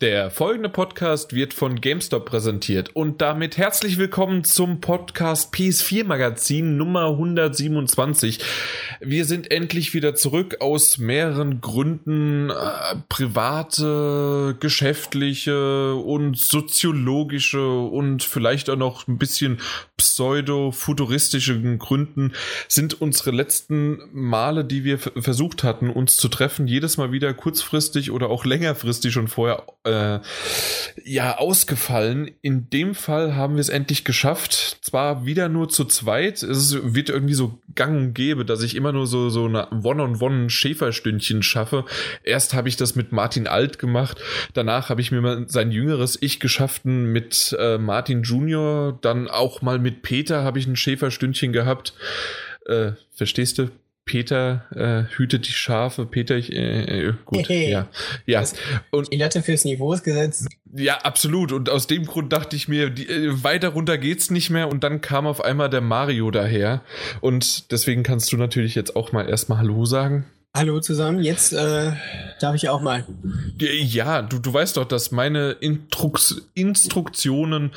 Der folgende Podcast wird von GameStop präsentiert und damit herzlich willkommen zum Podcast PS4 Magazin Nummer 127. Wir sind endlich wieder zurück aus mehreren Gründen, äh, private, geschäftliche und soziologische und vielleicht auch noch ein bisschen pseudo-futuristischen Gründen sind unsere letzten Male, die wir versucht hatten, uns zu treffen, jedes Mal wieder kurzfristig oder auch längerfristig schon vorher äh, ja ausgefallen. In dem Fall haben wir es endlich geschafft. Zwar wieder nur zu zweit. Es wird irgendwie so gang und gäbe, dass ich immer nur so, so eine One-on-One-Schäferstündchen schaffe. Erst habe ich das mit Martin Alt gemacht. Danach habe ich mir mal sein jüngeres Ich geschaffen mit äh, Martin Junior. Dann auch mal mit Peter habe ich ein Schäferstündchen gehabt. Äh, verstehst du? Peter äh, hütet die Schafe. Peter, ich, äh, äh gut, hey, ja. ja. Und, die Latte fürs Niveau ist gesetzt. Ja, absolut. Und aus dem Grund dachte ich mir, die, äh, weiter runter geht's nicht mehr. Und dann kam auf einmal der Mario daher. Und deswegen kannst du natürlich jetzt auch mal erstmal Hallo sagen. Hallo zusammen, jetzt äh, darf ich auch mal. Ja, du, du weißt doch, dass meine Intrux Instruktionen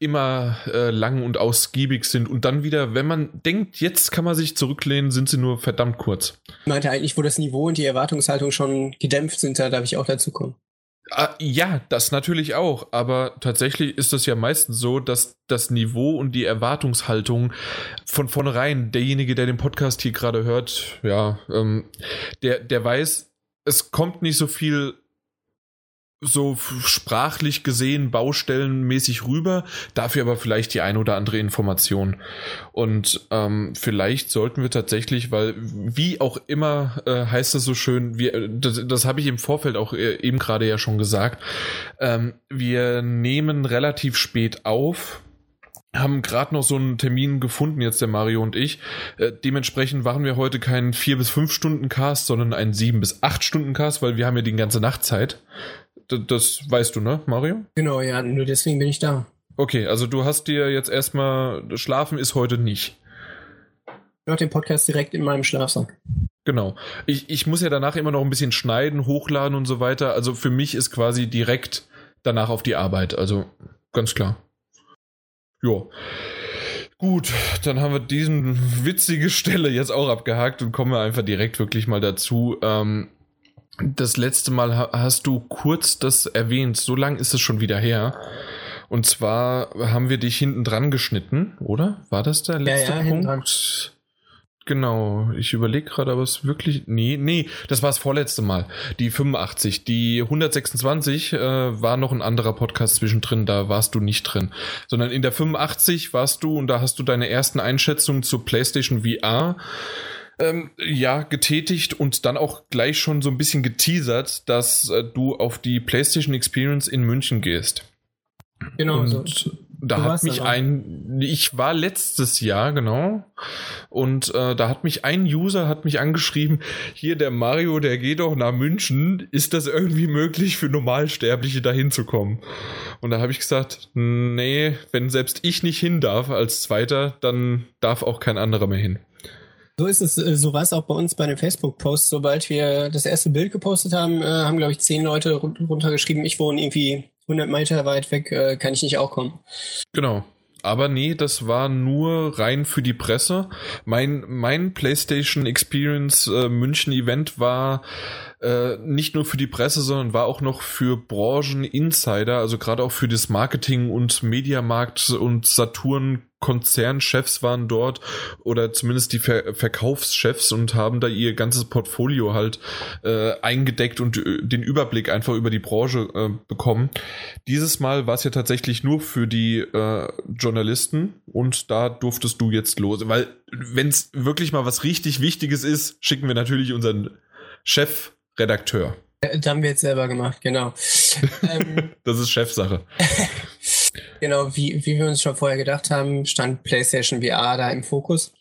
immer äh, lang und ausgiebig sind und dann wieder, wenn man denkt, jetzt kann man sich zurücklehnen, sind sie nur verdammt kurz. Ich meinte eigentlich, wo das Niveau und die Erwartungshaltung schon gedämpft sind, da darf ich auch dazu kommen. Ah, ja, das natürlich auch, aber tatsächlich ist es ja meistens so, dass das Niveau und die Erwartungshaltung von vornherein, derjenige, der den Podcast hier gerade hört, ja, ähm, der, der weiß, es kommt nicht so viel so sprachlich gesehen baustellenmäßig rüber, dafür aber vielleicht die ein oder andere Information. Und ähm, vielleicht sollten wir tatsächlich, weil wie auch immer äh, heißt es so schön, wir, das, das habe ich im Vorfeld auch äh, eben gerade ja schon gesagt, ähm, wir nehmen relativ spät auf, haben gerade noch so einen Termin gefunden, jetzt der Mario und ich. Äh, dementsprechend waren wir heute keinen vier bis fünf Stunden Cast, sondern einen sieben bis acht Stunden Cast, weil wir haben ja die ganze Nachtzeit. D das weißt du, ne, Mario? Genau, ja, nur deswegen bin ich da. Okay, also du hast dir jetzt erstmal, schlafen ist heute nicht. Ich den Podcast direkt in meinem Schlafsack. Genau. Ich, ich muss ja danach immer noch ein bisschen schneiden, hochladen und so weiter. Also für mich ist quasi direkt danach auf die Arbeit. Also ganz klar. Ja. Gut, dann haben wir diesen witzige Stelle jetzt auch abgehakt und kommen wir einfach direkt wirklich mal dazu. Ähm, das letzte Mal hast du kurz das erwähnt, so lang ist es schon wieder her. Und zwar haben wir dich hinten dran geschnitten, oder? War das der letzte ja, ja, Punkt? Genau, ich überlege gerade, aber es wirklich. Nee, nee, das war das vorletzte Mal. Die 85. Die 126 äh, war noch ein anderer Podcast zwischendrin, da warst du nicht drin. Sondern in der 85 warst du und da hast du deine ersten Einschätzungen zur PlayStation VR ähm, ja, getätigt und dann auch gleich schon so ein bisschen geteasert, dass äh, du auf die PlayStation Experience in München gehst. Genau. Und so. da hat mich ein, ich war letztes Jahr, genau, und äh, da hat mich ein User hat mich angeschrieben, hier der Mario, der geht doch nach München, ist das irgendwie möglich für Normalsterbliche da hinzukommen? Und da habe ich gesagt, nee, wenn selbst ich nicht hin darf als Zweiter, dann darf auch kein anderer mehr hin. So ist es, äh, so war es auch bei uns bei den Facebook-Posts. Sobald wir das erste Bild gepostet haben, äh, haben, glaube ich, zehn Leute runtergeschrieben, ich wohne irgendwie 100 Meter weit weg, äh, kann ich nicht auch kommen. Genau. Aber nee, das war nur rein für die Presse. Mein, mein PlayStation Experience äh, München Event war äh, nicht nur für die Presse, sondern war auch noch für Branchen-Insider, also gerade auch für das Marketing und Mediamarkt und Saturn Konzernchefs waren dort oder zumindest die Ver Verkaufschefs und haben da ihr ganzes Portfolio halt äh, eingedeckt und äh, den Überblick einfach über die Branche äh, bekommen. Dieses Mal war es ja tatsächlich nur für die äh, Journalisten und da durftest du jetzt los, weil wenn es wirklich mal was richtig Wichtiges ist, schicken wir natürlich unseren Chef Redakteur. Das haben wir jetzt selber gemacht, genau. ähm, das ist Chefsache. genau, wie, wie wir uns schon vorher gedacht haben, stand PlayStation VR da im Fokus.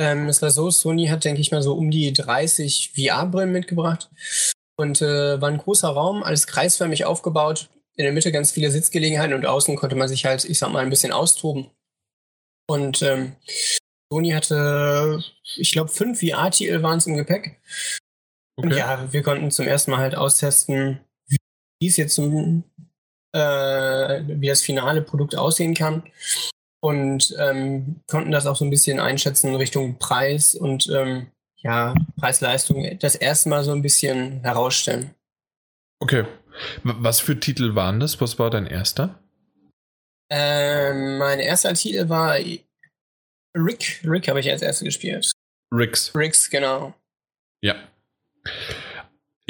Ähm, es war so, Sony hat, denke ich mal, so um die 30 VR-Brillen mitgebracht und äh, war ein großer Raum, alles kreisförmig aufgebaut. In der Mitte ganz viele Sitzgelegenheiten und außen konnte man sich halt, ich sag mal, ein bisschen austoben. Und ähm, Sony hatte, ich glaube, fünf VR-Titel waren es im Gepäck. Okay. Und ja, wir konnten zum ersten Mal halt austesten, wie es jetzt zum, äh, wie das finale Produkt aussehen kann. Und ähm, konnten das auch so ein bisschen einschätzen Richtung Preis und ähm, ja, Preis-Leistung das erste Mal so ein bisschen herausstellen. Okay. Was für Titel waren das? Was war dein erster? Ähm, mein erster Titel war Rick. Rick habe ich als erstes gespielt. Ricks. Ricks, genau. Ja.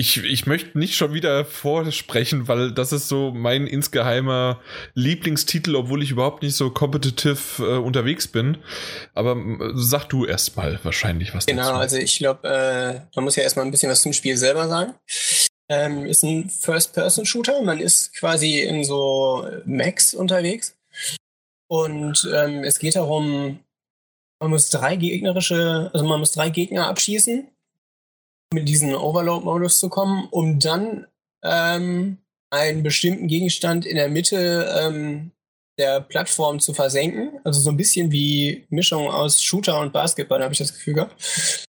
Ich, ich möchte nicht schon wieder vorsprechen, weil das ist so mein insgeheimer Lieblingstitel, obwohl ich überhaupt nicht so competitive äh, unterwegs bin. Aber äh, sag du erst mal wahrscheinlich was genau, dazu. Genau, also ich glaube, äh, man muss ja erstmal ein bisschen was zum Spiel selber sagen. Ähm, ist ein First-Person-Shooter. Man ist quasi in so Max unterwegs. Und ähm, es geht darum, man muss drei gegnerische, also man muss drei Gegner abschießen mit diesem Overload-Modus zu kommen, um dann ähm, einen bestimmten Gegenstand in der Mitte ähm, der Plattform zu versenken. Also so ein bisschen wie Mischung aus Shooter und Basketball, habe ich das Gefühl gehabt.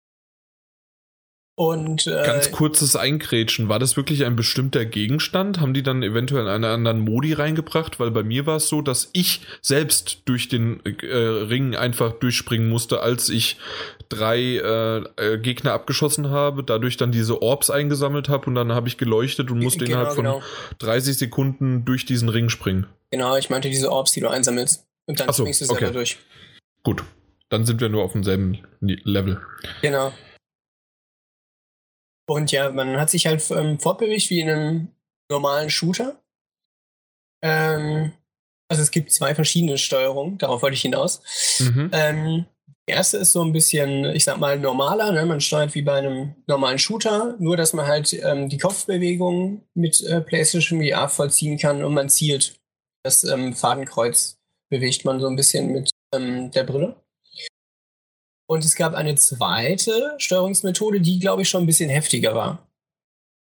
Und, äh, Ganz kurzes Eingrätschen. War das wirklich ein bestimmter Gegenstand? Haben die dann eventuell einen anderen Modi reingebracht? Weil bei mir war es so, dass ich selbst durch den äh, Ring einfach durchspringen musste, als ich drei äh, äh, Gegner abgeschossen habe, dadurch dann diese Orbs eingesammelt habe und dann habe ich geleuchtet und musste genau, innerhalb von genau. 30 Sekunden durch diesen Ring springen. Genau, ich meinte diese Orbs, die du einsammelst. Und dann so, springst du selber okay. durch. Gut. Dann sind wir nur auf demselben Level. Genau. Und ja, man hat sich halt ähm, fortbewegt wie in einem normalen Shooter. Ähm, also es gibt zwei verschiedene Steuerungen, darauf wollte ich hinaus. Mhm. Ähm, die erste ist so ein bisschen, ich sag mal, normaler. Ne? Man steuert wie bei einem normalen Shooter, nur dass man halt ähm, die Kopfbewegung mit äh, PlayStation VR vollziehen kann und man zielt. Das ähm, Fadenkreuz bewegt man so ein bisschen mit ähm, der Brille. Und es gab eine zweite Steuerungsmethode, die, glaube ich, schon ein bisschen heftiger war.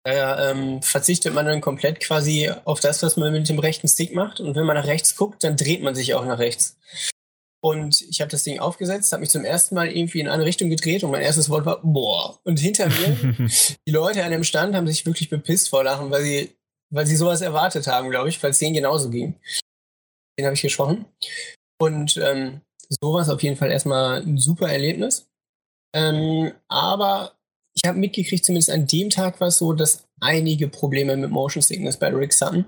Da ähm, verzichtet man dann komplett quasi auf das, was man mit dem rechten Stick macht. Und wenn man nach rechts guckt, dann dreht man sich auch nach rechts. Und ich habe das Ding aufgesetzt, habe mich zum ersten Mal irgendwie in eine Richtung gedreht und mein erstes Wort war boah. Und hinter mir, die Leute an dem Stand haben sich wirklich bepisst vor Lachen, weil sie, weil sie sowas erwartet haben, glaube ich, weil es denen genauso ging. Den habe ich gesprochen. Und ähm, sowas auf jeden Fall erstmal ein super Erlebnis. Ähm, aber ich habe mitgekriegt, zumindest an dem Tag war es so, dass einige Probleme mit Motion Sickness bei Rick hatten.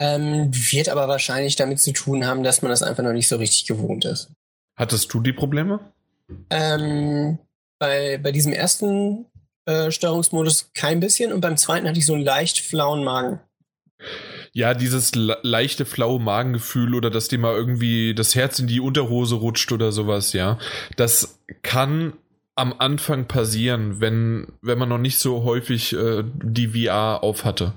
Ähm, wird aber wahrscheinlich damit zu tun haben, dass man das einfach noch nicht so richtig gewohnt ist. Hattest du die Probleme? Ähm, bei, bei diesem ersten äh, Steuerungsmodus kein bisschen und beim zweiten hatte ich so einen leicht flauen Magen ja, dieses leichte flaue Magengefühl oder dass dir mal irgendwie das Herz in die Unterhose rutscht oder sowas, ja. Das kann am Anfang passieren, wenn, wenn man noch nicht so häufig äh, die VR auf hatte.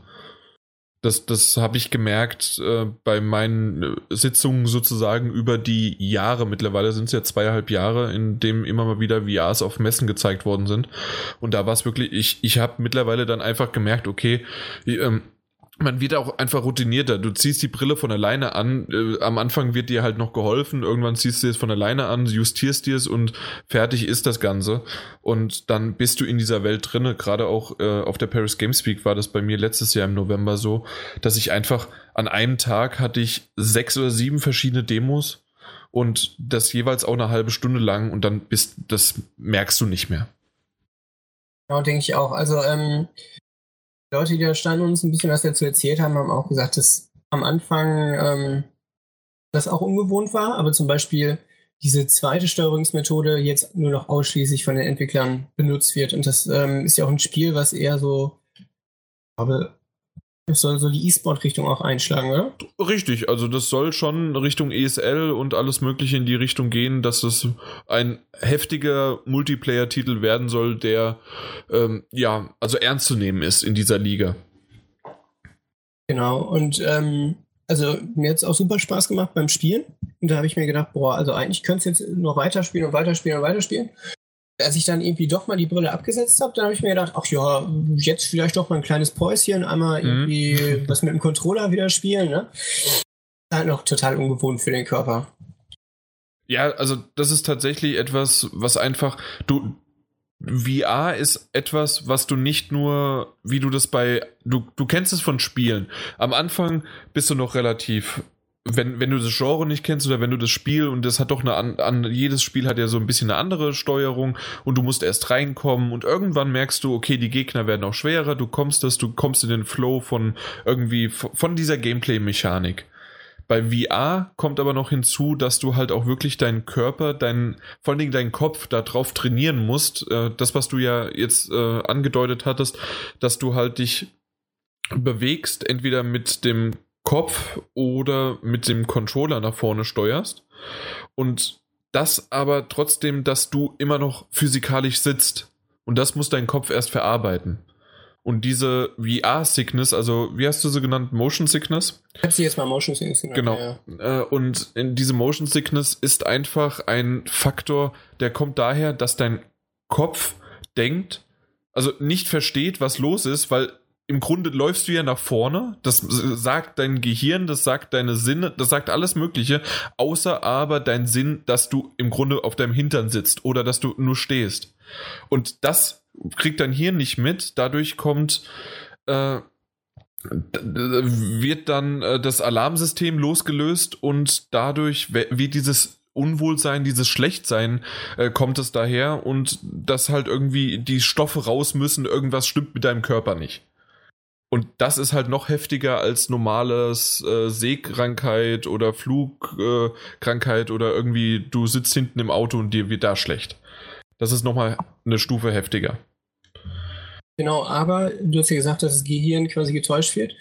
Das, das habe ich gemerkt äh, bei meinen äh, Sitzungen sozusagen über die Jahre. Mittlerweile sind es ja zweieinhalb Jahre, in dem immer mal wieder VRs auf Messen gezeigt worden sind. Und da war es wirklich, ich, ich habe mittlerweile dann einfach gemerkt, okay, ähm, man wird auch einfach routinierter. Du ziehst die Brille von alleine an. Äh, am Anfang wird dir halt noch geholfen. Irgendwann ziehst du es von alleine an, justierst dir es und fertig ist das Ganze. Und dann bist du in dieser Welt drinne. Gerade auch äh, auf der Paris Games Week war das bei mir letztes Jahr im November so, dass ich einfach an einem Tag hatte ich sechs oder sieben verschiedene Demos und das jeweils auch eine halbe Stunde lang und dann bist, das merkst du nicht mehr. Genau, denke ich auch. Also, ähm, Leute, die da standen und uns ein bisschen was dazu erzählt haben, haben auch gesagt, dass am Anfang ähm, das auch ungewohnt war, aber zum Beispiel diese zweite Steuerungsmethode jetzt nur noch ausschließlich von den Entwicklern benutzt wird. Und das ähm, ist ja auch ein Spiel, was eher so, glaube, es soll so die E-Sport-Richtung auch einschlagen, oder? Richtig, also das soll schon Richtung ESL und alles Mögliche in die Richtung gehen, dass es ein heftiger Multiplayer-Titel werden soll, der ähm, ja, also ernst zu nehmen ist in dieser Liga. Genau, und ähm, also mir hat es auch super Spaß gemacht beim Spielen. Und da habe ich mir gedacht, boah, also eigentlich könnte es jetzt noch weiterspielen und weiterspielen und weiterspielen als ich dann irgendwie doch mal die Brille abgesetzt habe, dann habe ich mir gedacht, ach ja, jetzt vielleicht doch mal ein kleines Päuschen, einmal mhm. irgendwie mhm. was mit dem Controller wieder spielen, ne? Halt noch total ungewohnt für den Körper. Ja, also das ist tatsächlich etwas, was einfach, du, VR ist etwas, was du nicht nur, wie du das bei, du, du kennst es von Spielen. Am Anfang bist du noch relativ wenn, wenn du das Genre nicht kennst oder wenn du das Spiel und das hat doch eine an, an, jedes Spiel hat ja so ein bisschen eine andere Steuerung und du musst erst reinkommen und irgendwann merkst du, okay, die Gegner werden auch schwerer, du kommst das, du kommst in den Flow von irgendwie von dieser Gameplay-Mechanik. Bei VR kommt aber noch hinzu, dass du halt auch wirklich deinen Körper, deinen, vor allen Dingen deinen Kopf darauf trainieren musst. Äh, das, was du ja jetzt äh, angedeutet hattest, dass du halt dich bewegst, entweder mit dem Kopf oder mit dem Controller nach vorne steuerst. Und das aber trotzdem, dass du immer noch physikalisch sitzt. Und das muss dein Kopf erst verarbeiten. Und diese VR-Sickness, also wie hast du sie genannt? Motion Sickness? Ich habe sie jetzt mal Motion Sickness genannt. Genau. Ja. Äh, und diese Motion Sickness ist einfach ein Faktor, der kommt daher, dass dein Kopf denkt, also nicht versteht, was los ist, weil im Grunde läufst du ja nach vorne. Das sagt dein Gehirn, das sagt deine Sinne, das sagt alles Mögliche, außer aber dein Sinn, dass du im Grunde auf deinem Hintern sitzt oder dass du nur stehst. Und das kriegt dein Hirn nicht mit. Dadurch kommt, äh, wird dann äh, das Alarmsystem losgelöst und dadurch wird dieses Unwohlsein, dieses Schlechtsein äh, kommt es daher und dass halt irgendwie die Stoffe raus müssen, irgendwas stimmt mit deinem Körper nicht. Und das ist halt noch heftiger als normales äh, Seekrankheit oder Flugkrankheit äh, oder irgendwie du sitzt hinten im Auto und dir wird da schlecht. Das ist nochmal eine Stufe heftiger. Genau, aber du hast ja gesagt, dass das Gehirn quasi getäuscht wird.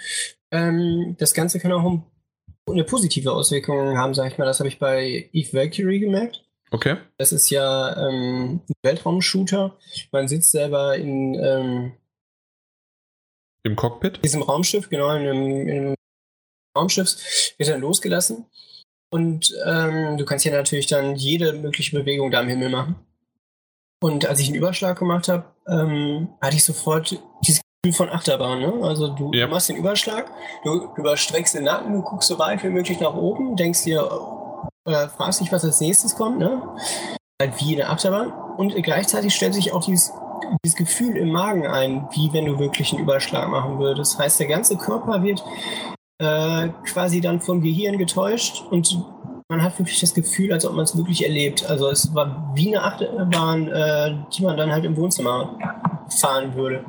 Ähm, das Ganze kann auch eine positive Auswirkung haben, sag ich mal. Das habe ich bei Eve Valkyrie gemerkt. Okay. Das ist ja ähm, ein Weltraumshooter. Man sitzt selber in ähm, im Cockpit? In diesem Raumschiff, genau, in einem, in einem Raumschiff wird dann losgelassen. Und ähm, du kannst ja natürlich dann jede mögliche Bewegung da im Himmel machen. Und als ich einen Überschlag gemacht habe, ähm, hatte ich sofort dieses Gefühl von Achterbahn. Ne? Also du, ja. machst den Überschlag, du, du, überstreckst den Nacken, du guckst so weit wie möglich nach oben, denkst dir, oder fragst dich, was als nächstes kommt, ne? Halt wie eine Achterbahn. Und gleichzeitig stellt sich auch dieses, dieses Gefühl im Magen ein, wie wenn du wirklich einen Überschlag machen würdest. Das heißt, der ganze Körper wird äh, quasi dann vom Gehirn getäuscht und man hat wirklich das Gefühl, als ob man es wirklich erlebt. Also es war wie eine Achterbahn, äh, die man dann halt im Wohnzimmer fahren würde.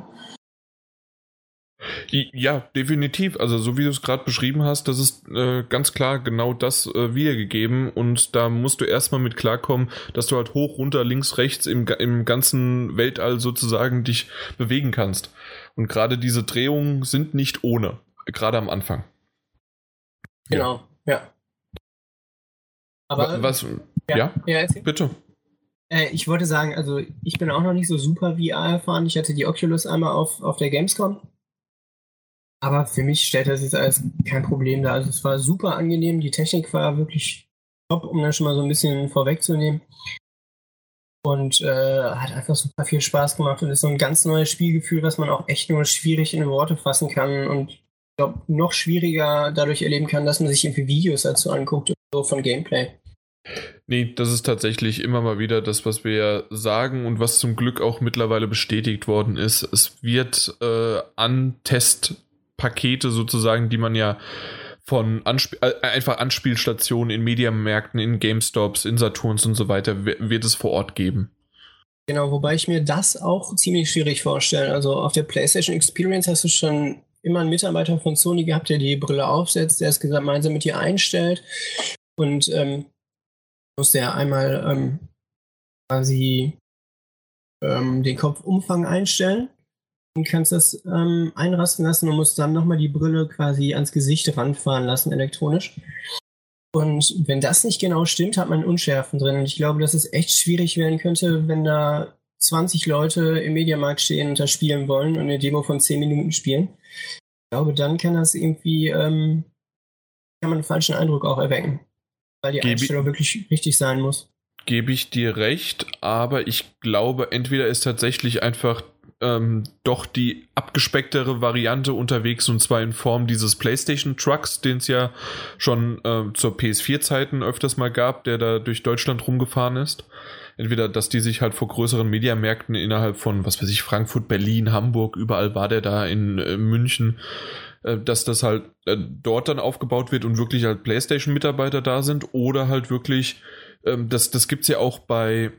Ja, definitiv. Also so wie du es gerade beschrieben hast, das ist äh, ganz klar genau das äh, wiedergegeben und da musst du erstmal mit klarkommen, dass du halt hoch, runter, links, rechts im, im ganzen Weltall sozusagen dich bewegen kannst. Und gerade diese Drehungen sind nicht ohne, gerade am Anfang. Genau, ja. ja. Aber was? Ja, ja? ja bitte. Äh, ich wollte sagen, also ich bin auch noch nicht so super VR erfahren. Ich hatte die Oculus einmal auf, auf der Gamescom. Aber für mich stellt das jetzt alles kein Problem dar. Also es war super angenehm. Die Technik war wirklich top, um das schon mal so ein bisschen vorwegzunehmen. Und äh, hat einfach super viel Spaß gemacht und ist so ein ganz neues Spielgefühl, was man auch echt nur schwierig in Worte fassen kann und ich glaube noch schwieriger dadurch erleben kann, dass man sich irgendwie Videos dazu anguckt so von Gameplay. Nee, das ist tatsächlich immer mal wieder das, was wir ja sagen und was zum Glück auch mittlerweile bestätigt worden ist. Es wird äh, an Testpakete sozusagen, die man ja von Ansp äh, einfach Anspielstationen in Mediamärkten, in GameStops, in Saturns und so weiter, wird es vor Ort geben. Genau, wobei ich mir das auch ziemlich schwierig vorstelle. Also auf der PlayStation Experience hast du schon immer einen Mitarbeiter von Sony gehabt, der die Brille aufsetzt, der es gemeinsam mit dir einstellt. Und ähm, musste er einmal ähm, quasi ähm, den Kopfumfang einstellen und kannst das ähm, einrasten lassen und musst dann nochmal die Brille quasi ans Gesicht ranfahren lassen, elektronisch. Und wenn das nicht genau stimmt, hat man Unschärfen drin. Und ich glaube, dass es echt schwierig werden könnte, wenn da 20 Leute im Mediamarkt stehen und da spielen wollen und eine Demo von 10 Minuten spielen. Ich glaube, dann kann das irgendwie, ähm, kann man einen falschen Eindruck auch erwecken weil die Gebe Einstellung wirklich richtig sein muss. Gebe ich dir recht, aber ich glaube, entweder ist tatsächlich einfach ähm, doch die abgespecktere Variante unterwegs und zwar in Form dieses PlayStation Trucks, den es ja schon äh, zur PS4-Zeiten öfters mal gab, der da durch Deutschland rumgefahren ist. Entweder, dass die sich halt vor größeren Mediamärkten innerhalb von, was weiß ich, Frankfurt, Berlin, Hamburg, überall war der da in äh, München, äh, dass das halt äh, dort dann aufgebaut wird und wirklich halt PlayStation-Mitarbeiter da sind oder halt wirklich, ähm, das, das gibt's ja auch bei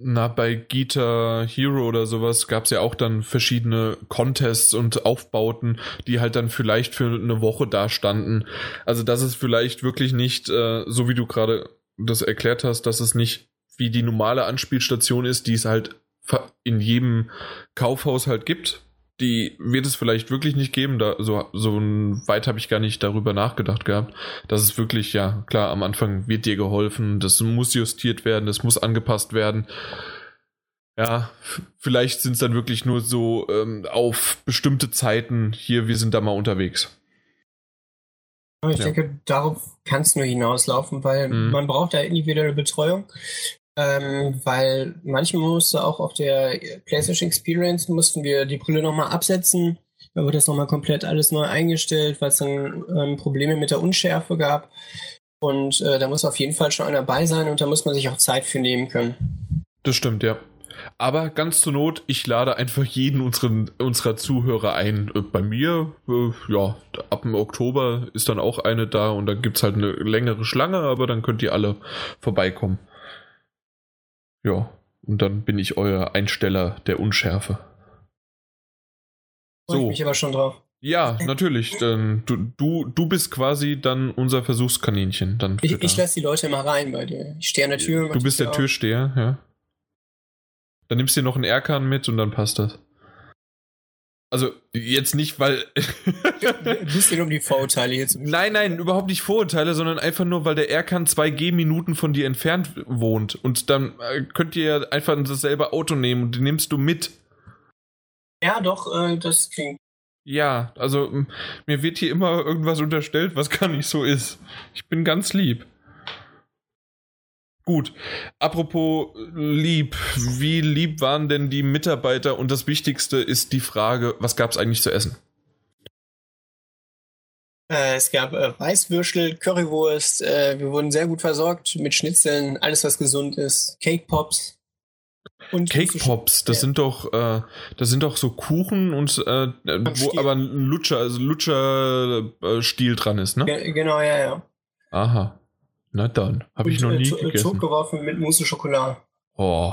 na, bei Guitar Hero oder sowas gab es ja auch dann verschiedene Contests und Aufbauten, die halt dann vielleicht für eine Woche da standen. Also, dass es vielleicht wirklich nicht, äh, so wie du gerade das erklärt hast, dass es nicht wie die normale Anspielstation ist, die es halt in jedem Kaufhaus halt gibt, die wird es vielleicht wirklich nicht geben. Da, so, so weit habe ich gar nicht darüber nachgedacht gehabt. Das ist wirklich, ja, klar, am Anfang wird dir geholfen, das muss justiert werden, das muss angepasst werden. Ja, vielleicht sind es dann wirklich nur so ähm, auf bestimmte Zeiten hier, wir sind da mal unterwegs. Ich ja. denke, darauf kann es nur hinauslaufen, weil mhm. man braucht da individuelle Betreuung ähm, weil manchmal musste auch auf der PlayStation Experience mussten wir die Brille nochmal absetzen. Da wurde das nochmal komplett alles neu eingestellt, weil es dann ähm, Probleme mit der Unschärfe gab. Und äh, da muss auf jeden Fall schon einer bei sein und da muss man sich auch Zeit für nehmen können. Das stimmt, ja. Aber ganz zur Not, ich lade einfach jeden unseren, unserer Zuhörer ein. Äh, bei mir, äh, ja, ab dem Oktober ist dann auch eine da und dann gibt es halt eine längere Schlange, aber dann könnt ihr alle vorbeikommen. Ja, und dann bin ich euer Einsteller der Unschärfe. So. Ich mich aber schon drauf. Ja, natürlich. Dann, du, du, du bist quasi dann unser Versuchskaninchen. Dann ich, ich lasse die Leute mal rein bei dir. Ich stehe an der Tür. Du bist der Türsteher, ja. Dann nimmst du dir noch einen Erkan mit und dann passt das. Also jetzt nicht, weil. Ein bisschen um die Vorurteile jetzt. Nein, nein, überhaupt nicht Vorurteile, sondern einfach nur, weil der Erkan zwei Gehminuten von dir entfernt wohnt. Und dann äh, könnt ihr einfach dasselbe Auto nehmen und den nimmst du mit. Ja, doch, äh, das klingt. Ja, also mir wird hier immer irgendwas unterstellt, was gar nicht so ist. Ich bin ganz lieb. Gut. Apropos lieb, wie lieb waren denn die Mitarbeiter? Und das Wichtigste ist die Frage, was gab es eigentlich zu essen? Äh, es gab äh, Weißwürstel, Currywurst, äh, wir wurden sehr gut versorgt mit Schnitzeln, alles was gesund ist, Cake Pops. Und Cake Pops, das ja. sind doch, äh, das sind doch so Kuchen und äh, wo aber ein Lutscher, also Lutscher-Stiel dran ist, ne? Ge genau, ja, ja. Aha. Na dann, habe ich noch nie äh, gegessen. Zuckerwaffen mit Mousse Schokolade. Oh.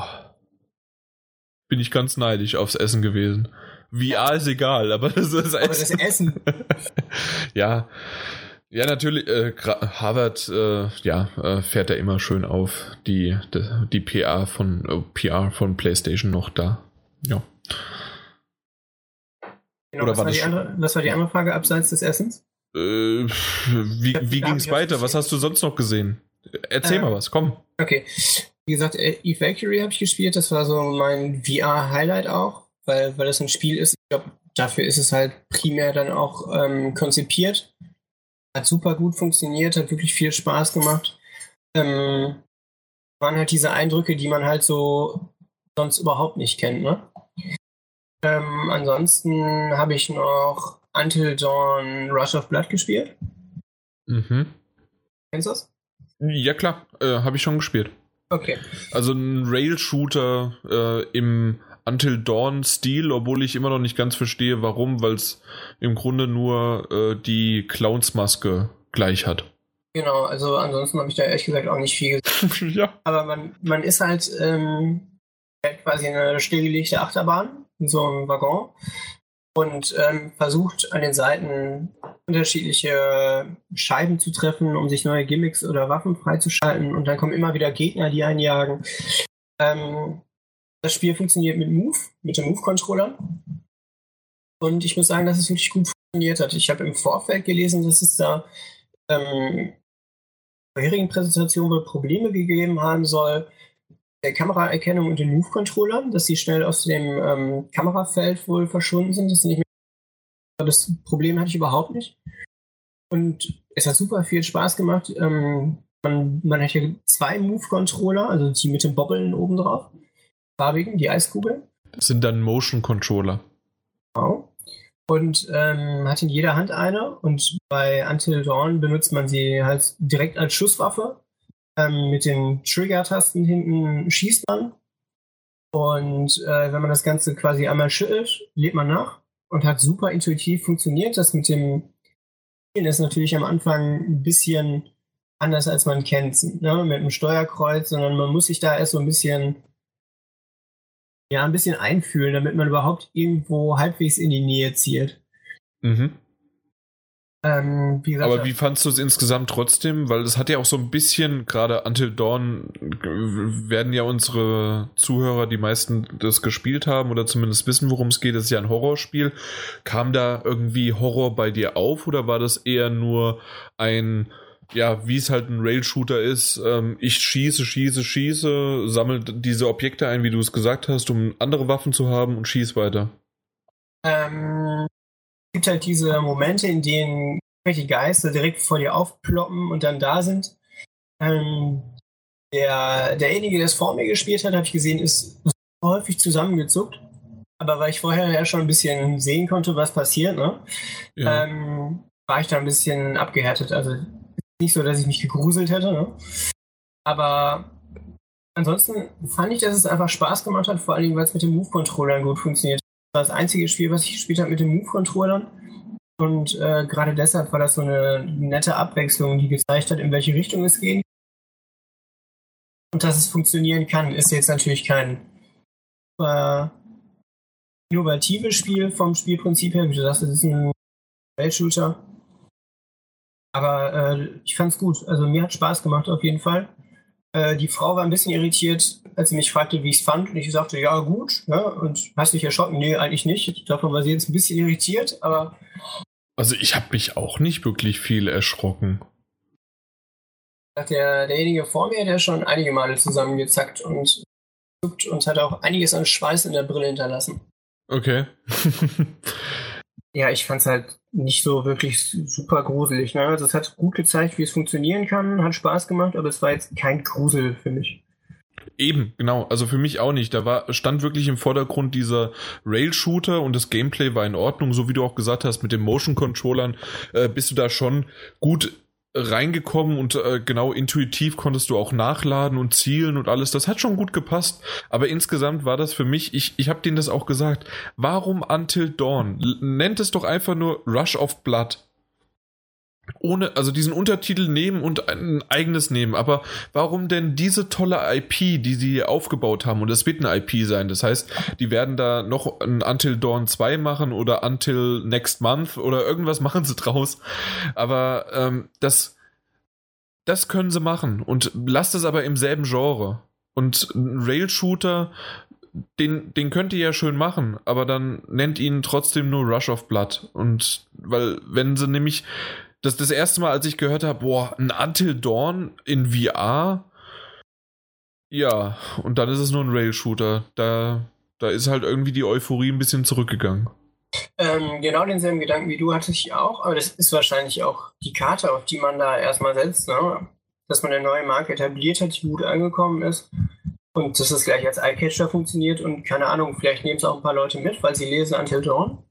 Bin ich ganz neidisch aufs Essen gewesen. VR ist egal, aber das ist aber das Essen. ja. Ja, natürlich, äh, Harvard, äh, ja, äh, fährt er immer schön auf. Die, die, die PR von äh, PR von PlayStation noch da. Ja. Genau, Oder was, war die andere, was war die andere Frage abseits des Essens? Äh, wie wie ging es weiter? Was hast du sonst noch gesehen? Erzähl äh, mal was, komm. Okay. Wie gesagt, äh, Eve Valkyrie habe ich gespielt. Das war so mein VR-Highlight auch, weil, weil das ein Spiel ist. Ich glaube, dafür ist es halt primär dann auch ähm, konzipiert. Hat super gut funktioniert, hat wirklich viel Spaß gemacht. Ähm, waren halt diese Eindrücke, die man halt so sonst überhaupt nicht kennt. Ne? Ähm, ansonsten habe ich noch Until Dawn Rush of Blood gespielt. Mhm. Kennst du das? Ja, klar. Äh, Habe ich schon gespielt. Okay. Also ein Rail-Shooter äh, im Until Dawn-Stil, obwohl ich immer noch nicht ganz verstehe, warum, weil es im Grunde nur äh, die Clowns-Maske gleich hat. Genau, also ansonsten habe ich da ehrlich gesagt auch nicht viel gesehen. ja. Aber man, man ist halt ähm, quasi eine stillgelegte Achterbahn in so einem Waggon und ähm, versucht an den Seiten unterschiedliche Scheiben zu treffen, um sich neue Gimmicks oder Waffen freizuschalten. Und dann kommen immer wieder Gegner, die einjagen. Ähm, das Spiel funktioniert mit Move, mit dem Move-Controller. Und ich muss sagen, dass es wirklich gut funktioniert hat. Ich habe im Vorfeld gelesen, dass es da ähm, vorherigen Präsentationen wohl Probleme gegeben haben soll, der Kameraerkennung und den Move-Controllern, dass sie schnell aus dem ähm, Kamerafeld wohl verschwunden sind. Das, nicht mehr das Problem hatte ich überhaupt nicht. Und es hat super viel Spaß gemacht. Ähm, man, man hat hier zwei Move-Controller, also die mit den Bobbeln oben drauf. Farbigen, die Eiskugel. Das sind dann Motion Controller. Genau. Und ähm, hat in jeder Hand eine und bei Until Dawn benutzt man sie halt direkt als Schusswaffe. Ähm, mit den Trigger-Tasten hinten schießt man. Und äh, wenn man das Ganze quasi einmal schüttelt, lädt man nach und hat super intuitiv funktioniert. Das mit dem Spielen ist natürlich am Anfang ein bisschen anders, als man kennt, ne? mit dem Steuerkreuz, sondern man muss sich da erst so ein bisschen ja, ein bisschen einfühlen, damit man überhaupt irgendwo halbwegs in die Nähe zielt. Mhm. Ähm, wie gesagt, Aber wie fandst du es insgesamt trotzdem? Weil es hat ja auch so ein bisschen, gerade Until Dawn werden ja unsere Zuhörer, die meisten das gespielt haben oder zumindest wissen, worum es geht. Es ist ja ein Horrorspiel. Kam da irgendwie Horror bei dir auf oder war das eher nur ein ja, wie es halt ein Rail-Shooter ist, ähm, ich schieße, schieße, schieße, sammle diese Objekte ein, wie du es gesagt hast, um andere Waffen zu haben und schieß weiter. Ähm, gibt halt diese Momente, in denen welche Geister direkt vor dir aufploppen und dann da sind. Ähm, der, derjenige, der es vor mir gespielt hat, habe ich gesehen, ist häufig zusammengezuckt. Aber weil ich vorher ja schon ein bisschen sehen konnte, was passiert, ne? Ja. Ähm, war ich da ein bisschen abgehärtet. Also nicht so, dass ich mich gegruselt hätte, ne? Aber ansonsten fand ich, dass es einfach Spaß gemacht hat, vor allem, weil es mit den Move-Controllern gut funktioniert. Das war das einzige Spiel, was ich gespielt habe mit den Move-Controllern. Und äh, gerade deshalb war das so eine nette Abwechslung, die gezeigt hat, in welche Richtung es geht. Und dass es funktionieren kann, ist jetzt natürlich kein äh, innovatives Spiel vom Spielprinzip her. Wie du sagst, es ist ein Weltshooter. Aber äh, ich fand es gut. Also mir hat Spaß gemacht auf jeden Fall. Äh, die Frau war ein bisschen irritiert, als sie mich fragte, wie ich es fand. Und ich sagte, ja, gut. Ja, und hast dich erschrocken? Nee, eigentlich nicht. Davon war sie jetzt ein bisschen irritiert, aber. Also ich habe mich auch nicht wirklich viel erschrocken. Der, derjenige vor mir, der schon einige Male zusammengezackt und und hat auch einiges an Schweiß in der Brille hinterlassen. Okay. ja, ich fand es halt nicht so wirklich super gruselig. Ne? Also es hat gut gezeigt, wie es funktionieren kann, hat Spaß gemacht, aber es war jetzt kein Grusel für mich. Eben, genau. Also für mich auch nicht. Da war, stand wirklich im Vordergrund dieser Rail-Shooter und das Gameplay war in Ordnung, so wie du auch gesagt hast, mit den Motion-Controllern äh, bist du da schon gut reingekommen und äh, genau intuitiv konntest du auch nachladen und zielen und alles. Das hat schon gut gepasst. Aber insgesamt war das für mich, ich, ich habe denen das auch gesagt, warum Until Dawn? Nennt es doch einfach nur Rush of Blood. Ohne, also diesen Untertitel nehmen und ein eigenes nehmen. Aber warum denn diese tolle IP, die sie aufgebaut haben? Und es wird eine IP sein. Das heißt, die werden da noch ein Until Dawn 2 machen oder Until Next Month oder irgendwas machen sie draus. Aber ähm, das, das können sie machen. Und lasst es aber im selben Genre. Und ein Rail-Shooter, den, den könnt ihr ja schön machen, aber dann nennt ihn trotzdem nur Rush of Blood. Und weil, wenn sie nämlich das das erste Mal, als ich gehört habe, boah, ein Until Dawn in VR. Ja, und dann ist es nur ein Rail-Shooter. Da, da ist halt irgendwie die Euphorie ein bisschen zurückgegangen. Ähm, genau denselben Gedanken wie du hatte ich auch, aber das ist wahrscheinlich auch die Karte, auf die man da erstmal setzt, ne? dass man eine neue Marke etabliert hat, die gut angekommen ist und dass es gleich als Eyecatcher funktioniert und keine Ahnung, vielleicht nehmen es auch ein paar Leute mit, weil sie lesen Until Dawn.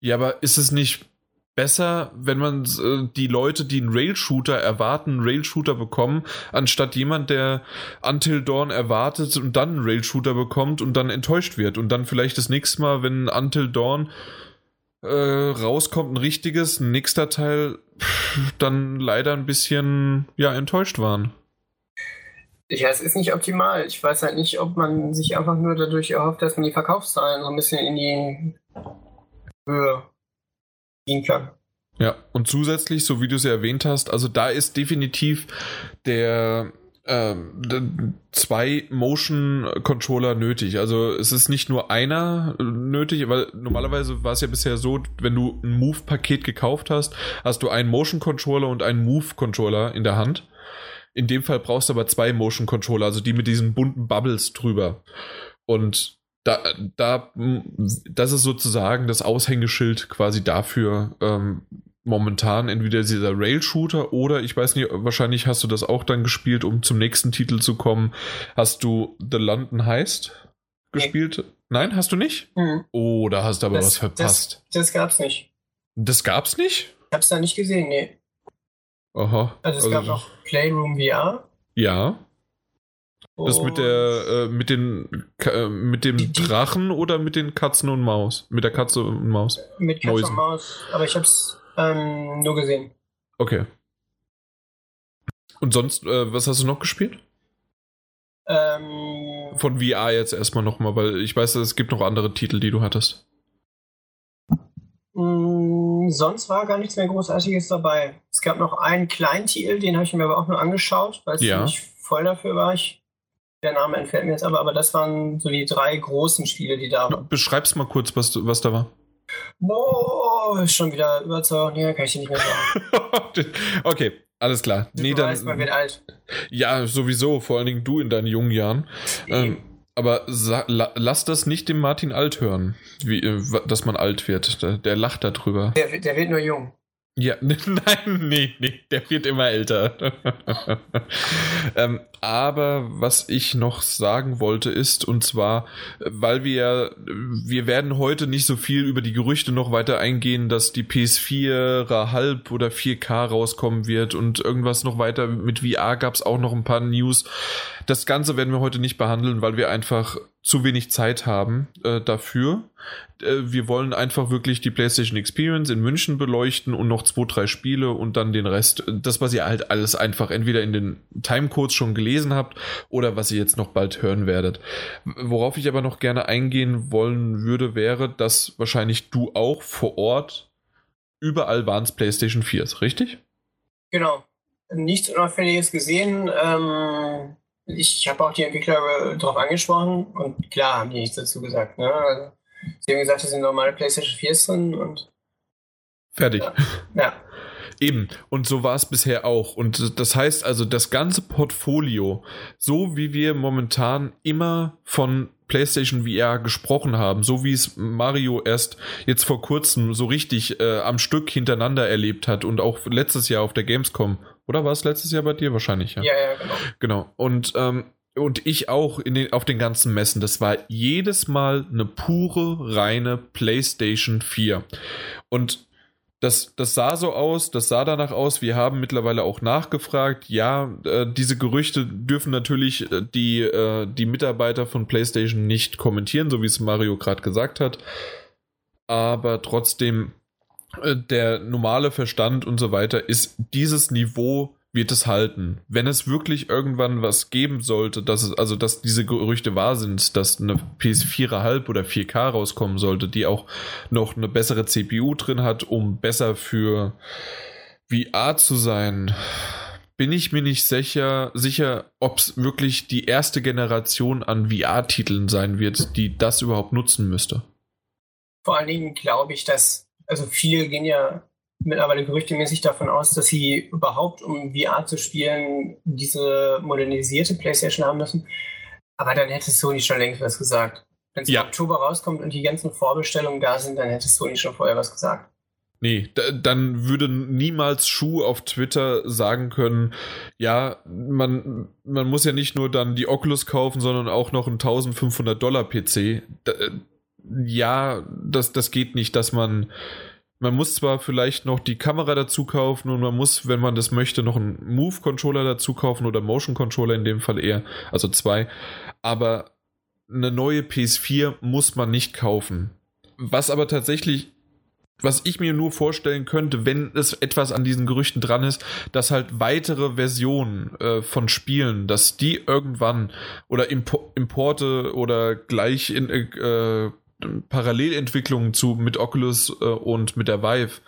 Ja, aber ist es nicht besser, wenn man äh, die Leute, die einen Rail-Shooter erwarten, einen Rail-Shooter bekommen, anstatt jemand, der Until Dawn erwartet und dann einen Rail-Shooter bekommt und dann enttäuscht wird und dann vielleicht das nächste Mal, wenn Until Dawn äh, rauskommt, ein richtiges, ein nächster Teil, pff, dann leider ein bisschen, ja, enttäuscht waren. Ja, es ist nicht optimal. Ich weiß halt nicht, ob man sich einfach nur dadurch erhofft, dass man die Verkaufszahlen so ein bisschen in die Höhe ziehen kann. Ja, und zusätzlich, so wie du es ja erwähnt hast, also da ist definitiv der ähm, zwei Motion Controller nötig. Also es ist nicht nur einer nötig, weil normalerweise war es ja bisher so, wenn du ein Move-Paket gekauft hast, hast du einen Motion Controller und einen Move Controller in der Hand. In dem Fall brauchst du aber zwei Motion Controller, also die mit diesen bunten Bubbles drüber. Und da, da, das ist sozusagen das Aushängeschild quasi dafür, ähm, momentan entweder dieser Rail-Shooter oder ich weiß nicht, wahrscheinlich hast du das auch dann gespielt, um zum nächsten Titel zu kommen. Hast du The London Heist gespielt? Nein, hast du nicht? Mhm. Oh, da hast du aber Das- was verpasst. Das gab's nicht. Das, gab's nicht? Ich hab's da nicht gesehen, nee. Aha. Also es gab noch Playroom VR. Ja. Das mit der, äh, mit den, äh, mit dem Die- die- Drachen oder mit den Katzen und Maus? Mit der Katze und Maus. Mit Katze Mäusen. und Maus. Aber ich hab's ähm, nur gesehen. Okay. Und sonst, äh, was hast du noch gespielt? Ähm, Von VR jetzt erstmal nochmal, weil ich weiß, es gibt noch andere Titel, die du hattest. mh, sonst war gar nichts mehr Großartiges dabei. Es gab noch einen kleinen Titel, den habe ich mir aber auch nur angeschaut, weil es Ja. nicht voll dafür war. Ich, der Name entfällt mir jetzt aber, aber das waren so die drei großen Spiele, die da waren. Beschreib's mal kurz, was, was da war. Boah, ist schon wieder über zwei Wochen her, kann ich dir nicht mehr sagen. okay, alles klar. Du Nee, weißt, man wird dann. alt. Ja, sowieso, vor allen Dingen du in deinen jungen Jahren. Ähm, aber la, lass das nicht dem Martin alt hören, wie, äh, dass man alt wird. Der, der lacht darüber. Der, der wird nur jung. Ja, nein, nee, nee, der wird immer älter. ähm, aber was ich noch sagen wollte ist, und zwar, weil wir, wir werden heute nicht so viel über die Gerüchte noch weiter eingehen, dass die PS4 halb oder 4K rauskommen wird und irgendwas noch weiter mit VR gab es auch noch ein paar News. Das Ganze werden wir heute nicht behandeln, weil wir einfach zu wenig Zeit haben äh, dafür. Äh, wir wollen einfach wirklich die PlayStation Experience in München beleuchten und noch zwei, drei Spiele und dann den Rest. Das, was ihr halt alles einfach entweder in den Timecodes schon gelesen habt oder was ihr jetzt noch bald hören werdet. Worauf ich aber noch gerne eingehen wollen würde, wäre, dass wahrscheinlich du auch vor Ort überall waren es PlayStation 4, richtig? Genau. Nichts Unauffälliges gesehen. Ähm, ich habe auch die Entwickler äh, darauf angesprochen und klar haben die nichts dazu gesagt. Ne? Sie haben gesagt, es sind normale PlayStation 4s drin und Fertig. Ja. ja. Eben, und so war es bisher auch. Und das heißt also, das ganze Portfolio, so wie wir momentan immer von PlayStation VR gesprochen haben, so wie es Mario erst jetzt vor kurzem so richtig äh, am Stück hintereinander erlebt hat und auch letztes Jahr auf der Gamescom. Oder war es letztes Jahr bei dir wahrscheinlich? Ja, ja, genau. Genau. Und, ähm, und ich auch in den, auf den ganzen Messen. Das war jedes Mal eine pure, reine PlayStation 4. Und das, das sah so aus, das sah danach aus. Wir haben mittlerweile auch nachgefragt. Ja, äh, diese Gerüchte dürfen natürlich äh, die, äh, die Mitarbeiter von PlayStation nicht kommentieren, so wie es Mario gerade gesagt hat. Aber trotzdem, äh, der normale Verstand und so weiter ist, dieses Niveau wird es halten. Wenn es wirklich irgendwann was geben sollte, dass es, also dass diese Gerüchte wahr sind, dass eine PS4,5 oder 4K rauskommen sollte, die auch noch eine bessere CPU drin hat, um besser für VR zu sein, bin ich mir nicht sicher, sicher ob es wirklich die erste Generation an VR-Titeln sein wird, die das überhaupt nutzen müsste. Vor allen Dingen glaube ich, dass, also viele gehen ja mittlerweile gerüchtemäßig davon aus, dass sie überhaupt, um VR zu spielen, diese modernisierte PlayStation haben müssen. Aber dann hätte Sony schon längst was gesagt. Wenn es Ja. im Oktober rauskommt und die ganzen Vorbestellungen da sind, dann hätte Sony schon vorher was gesagt. Nee, da, dann würde niemals Schuh auf Twitter sagen können, ja, man, man muss ja nicht nur dann die Oculus kaufen, sondern auch noch einen 1500 Dollar PC. Da, äh, ja, das, das geht nicht, dass man, man muss zwar vielleicht noch die Kamera dazu kaufen und man muss, wenn man das möchte, noch einen Move-Controller dazu kaufen oder Motion-Controller in dem Fall eher, also zwei, aber eine neue PS4 muss man nicht kaufen. Was aber tatsächlich was ich mir nur vorstellen könnte, wenn es etwas an diesen Gerüchten dran ist, dass halt weitere Versionen äh, von Spielen, dass die irgendwann oder Impo Importe oder gleich in äh, Parallelentwicklungen zu mit Oculus äh, und mit der Vive,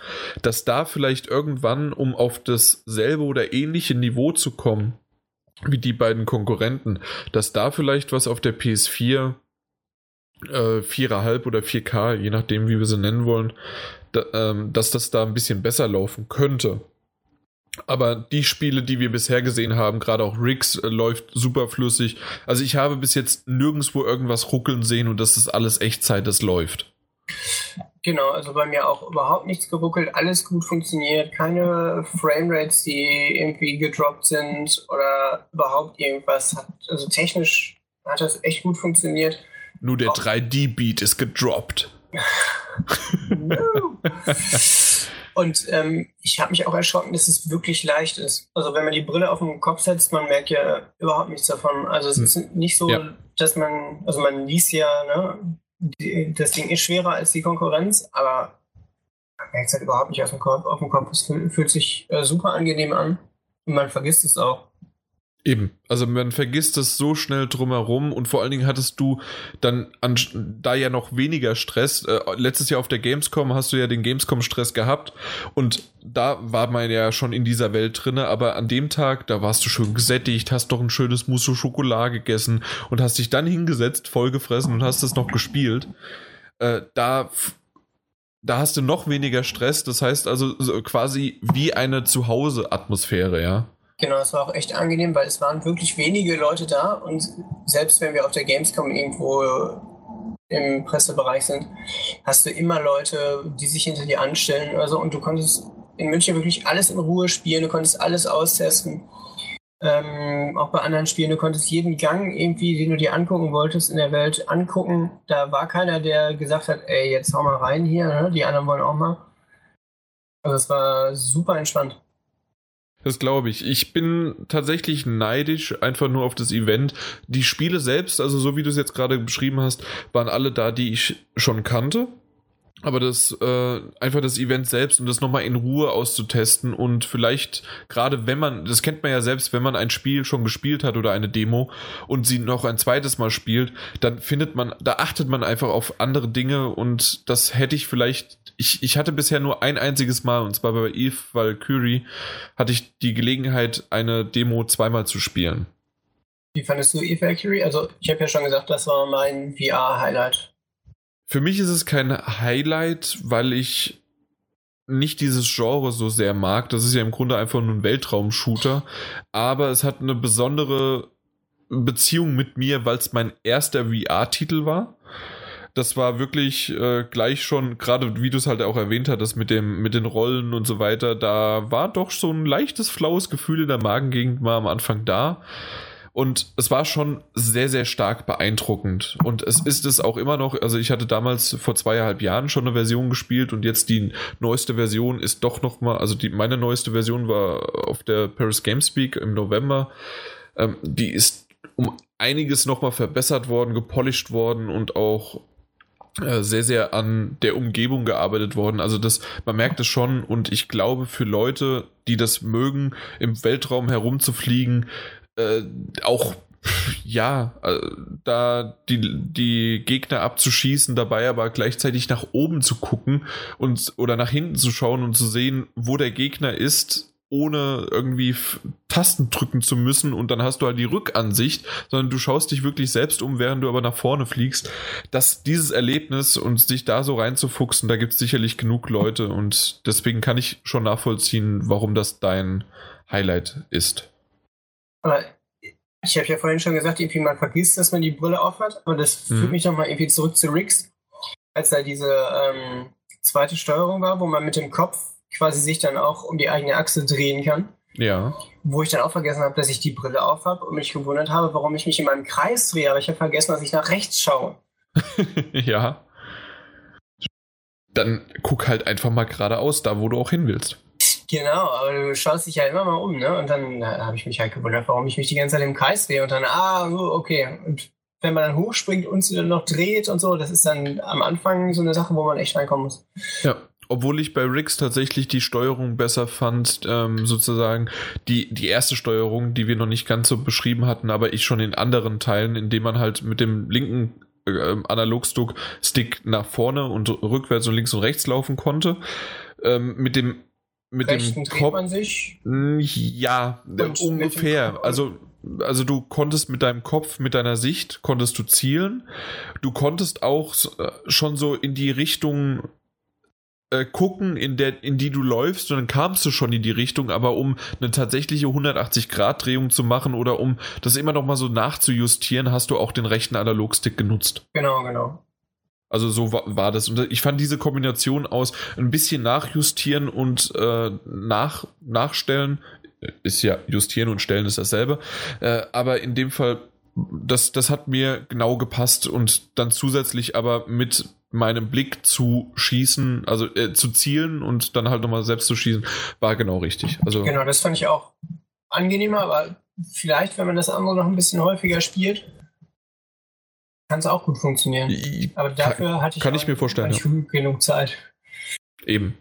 dass da vielleicht irgendwann, um auf dasselbe oder ähnliche Niveau zu kommen, wie die beiden Konkurrenten, dass da vielleicht was auf der PS4 äh, 4,5 oder 4K, je nachdem, wie wir sie nennen wollen, da, ähm, dass das da ein bisschen besser laufen könnte. Aber die Spiele, die wir bisher gesehen haben, gerade auch Riggs, äh, läuft super flüssig. Also ich habe bis jetzt nirgendwo irgendwas ruckeln sehen und das ist alles Echtzeit, das läuft. Genau, also bei mir auch überhaupt nichts geruckelt, alles gut funktioniert, keine Framerates, die irgendwie gedroppt sind oder überhaupt irgendwas. Hat, also technisch hat das echt gut funktioniert. Nur der oh. 3D-Beat ist gedroppt. Und ähm, ich habe mich auch erschrocken, dass es wirklich leicht ist. Also wenn man die Brille auf den Kopf setzt, man merkt ja überhaupt nichts davon. Also es hm. ist nicht so, ja. dass man, also man liest ja, ne, die, das Ding ist schwerer als die Konkurrenz, aber man merkt es halt überhaupt nicht auf dem Kopf. Auf dem Kopf es fühlt sich äh, super angenehm an und man vergisst es auch. Eben, also man vergisst es so schnell drumherum und vor allen Dingen hattest du dann an, da ja noch weniger Stress. Äh, letztes Jahr auf der Gamescom hast du ja den Gamescom-Stress gehabt und da war man ja schon in dieser Welt drinne, aber an dem Tag, da warst du schön gesättigt, hast doch ein schönes Mousse Schokolade gegessen und hast dich dann hingesetzt, vollgefressen und hast es noch gespielt. Äh, da da hast du noch weniger Stress, das heißt also so quasi wie eine Zuhause-Atmosphäre, ja. Genau, es war auch echt angenehm, weil es waren wirklich wenige Leute da und selbst wenn wir auf der Gamescom irgendwo im Pressebereich sind, hast du immer Leute, die sich hinter dir anstellen also, und du konntest in München wirklich alles in Ruhe spielen, du konntest alles austesten. Ähm, auch bei anderen Spielen, du konntest jeden Gang irgendwie, den du dir angucken wolltest in der Welt, angucken. Da war keiner, der gesagt hat, ey, jetzt hau mal rein hier, ne? die anderen wollen auch mal. Also es war super entspannt. Das glaube ich. Ich bin tatsächlich neidisch einfach nur auf das Event. Die Spiele selbst, also so wie du es jetzt gerade beschrieben hast, waren alle da, die ich schon kannte. Aber das äh, einfach das Event selbst und das nochmal in Ruhe auszutesten und vielleicht gerade wenn man, das kennt man ja selbst, wenn man ein Spiel schon gespielt hat oder eine Demo und sie noch ein zweites Mal spielt, dann findet man, da achtet man einfach auf andere Dinge und das hätte ich vielleicht ich, ich hatte bisher nur ein einziges Mal, und zwar bei Eve Valkyrie, hatte ich die Gelegenheit, eine Demo zweimal zu spielen. Wie fandest du Eve Valkyrie? Also, ich habe ja schon gesagt, das war mein VR-Highlight. Für mich ist es kein Highlight, weil ich nicht dieses Genre so sehr mag. Das ist ja im Grunde einfach nur ein Weltraum-Shooter. Aber es hat eine besondere Beziehung mit mir, weil es mein erster VR-Titel war das war wirklich äh, gleich schon, gerade wie du es halt auch erwähnt hattest, mit dem, mit den Rollen und so weiter, da war doch so ein leichtes, flaues Gefühl in der Magengegend mal am Anfang da. Und es war schon sehr, sehr stark beeindruckend. Und es ist es auch immer noch, also ich hatte damals vor zweieinhalb Jahren schon eine Version gespielt und jetzt die neueste Version ist doch nochmal, also die, meine neueste Version war auf der Paris Gamespeak im November. Ähm, die ist um einiges nochmal verbessert worden, gepolished worden und auch äh, sehr, sehr an der Umgebung gearbeitet worden. Also das, man merkt es schon und ich glaube für Leute, die das mögen, im Weltraum herumzufliegen, äh, auch ja, äh, da die, die Gegner abzuschießen, dabei aber gleichzeitig nach oben zu gucken und oder nach hinten zu schauen und zu sehen, wo der Gegner ist, ohne irgendwie Tasten drücken zu müssen und dann hast du halt die Rückansicht, sondern du schaust dich wirklich selbst um, während du aber nach vorne fliegst. Dass dieses Erlebnis und sich da so reinzufuchsen, da gibt es sicherlich genug Leute und deswegen kann ich schon nachvollziehen, warum das dein Highlight ist. Aber ich habe ja vorhin schon gesagt, irgendwie man vergisst, dass man die Brille aufhat, aber das mhm. führt mich nochmal irgendwie zurück zu Rix, als da diese ähm, zweite Steuerung war, wo man mit dem Kopf quasi sich dann auch um die eigene Achse drehen kann. Ja. Wo ich dann auch vergessen habe, dass ich die Brille auf habe und mich gewundert habe, warum ich mich in meinem Kreis drehe. Aber ich habe vergessen, dass ich nach rechts schaue. ja. Dann guck halt einfach mal geradeaus, da wo du auch hin willst. Genau, aber du schaust dich ja immer mal um, ne? Und dann habe ich mich halt gewundert, warum ich mich die ganze Zeit im Kreis drehe und dann, ah, okay. Und wenn man dann hochspringt und sie dann noch dreht und so, das ist dann am Anfang so eine Sache, wo man echt reinkommen muss. Ja, obwohl ich bei Rix tatsächlich die Steuerung besser fand, ähm, sozusagen die, die erste Steuerung, die wir noch nicht ganz so beschrieben hatten, aber ich schon in anderen Teilen, indem man halt mit dem linken äh, Analogstick nach vorne und rückwärts und links und rechts laufen konnte. Ähm, mit dem mit Rechten dem Kopf. man sich? Ja, und ungefähr. Also also du konntest mit deinem Kopf, mit deiner Sicht, konntest du zielen. Du konntest auch äh, schon so in die Richtung äh, gucken, in, der, in die du läufst und dann kamst du schon in die Richtung, aber um eine tatsächliche 180-Grad-Drehung zu machen oder um das immer noch mal so nachzujustieren, hast du auch den rechten Analogstick genutzt. Genau, genau. Also so war, war, das. Und ich fand diese Kombination aus ein bisschen nachjustieren und äh, nach, nachstellen, ist ja justieren und stellen ist dasselbe, äh, aber in dem Fall das, das hat mir genau gepasst und dann zusätzlich aber mit meinem Blick zu schießen, also äh, zu zielen und dann halt nochmal selbst zu schießen, war genau richtig. Also, genau, das fand ich auch angenehmer, aber vielleicht, wenn man das andere noch ein bisschen häufiger spielt, kann es auch gut funktionieren. Aber dafür kann, hatte ich, kann ich mir vorstellen, ja. genug Zeit. Eben.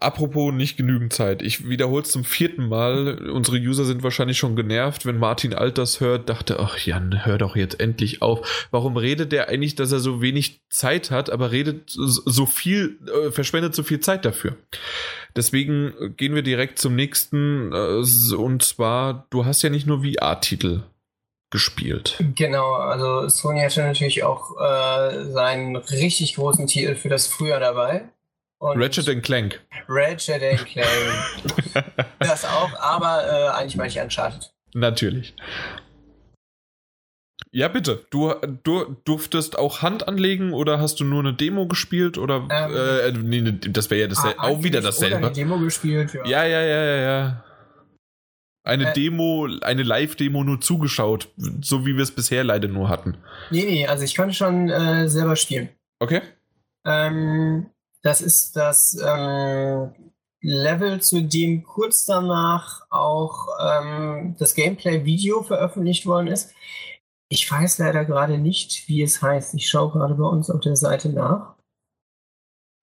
Apropos nicht genügend Zeit. Ich wiederhole es zum vierten Mal. Unsere User sind wahrscheinlich schon genervt, wenn Martin Alters hört, dachte, ach Jan, hör doch jetzt endlich auf. Warum redet der eigentlich, dass er so wenig Zeit hat, aber redet so viel, äh, verschwendet so viel Zeit dafür? Deswegen gehen wir direkt zum nächsten. Äh, und zwar, du hast ja nicht nur VR-Titel gespielt. Genau, also Sony hatte natürlich auch äh, seinen richtig großen Titel für das Frühjahr dabei. Und Ratchet Clank. Ratchet Clank. das auch, aber äh, eigentlich meine ich Uncharted. Natürlich. Ja, bitte. Du, du durftest auch Hand anlegen oder hast du nur eine Demo gespielt oder ähm, äh, nee, ne, das wäre ja dasselbe, ah, auch wieder dasselbe. Eine Demo gespielt, ja. Ja, ja, ja, ja, ja. Eine äh, Demo, eine Live-Demo nur zugeschaut, so wie wir es bisher leider nur hatten. Nee, nee, also ich konnte schon äh, selber spielen. Okay. Ähm, das ist das ähm, Level, zu dem kurz danach auch ähm, das Gameplay-Video veröffentlicht worden ist. Ich weiß leider gerade nicht, wie es heißt. Ich schaue gerade bei uns auf der Seite nach.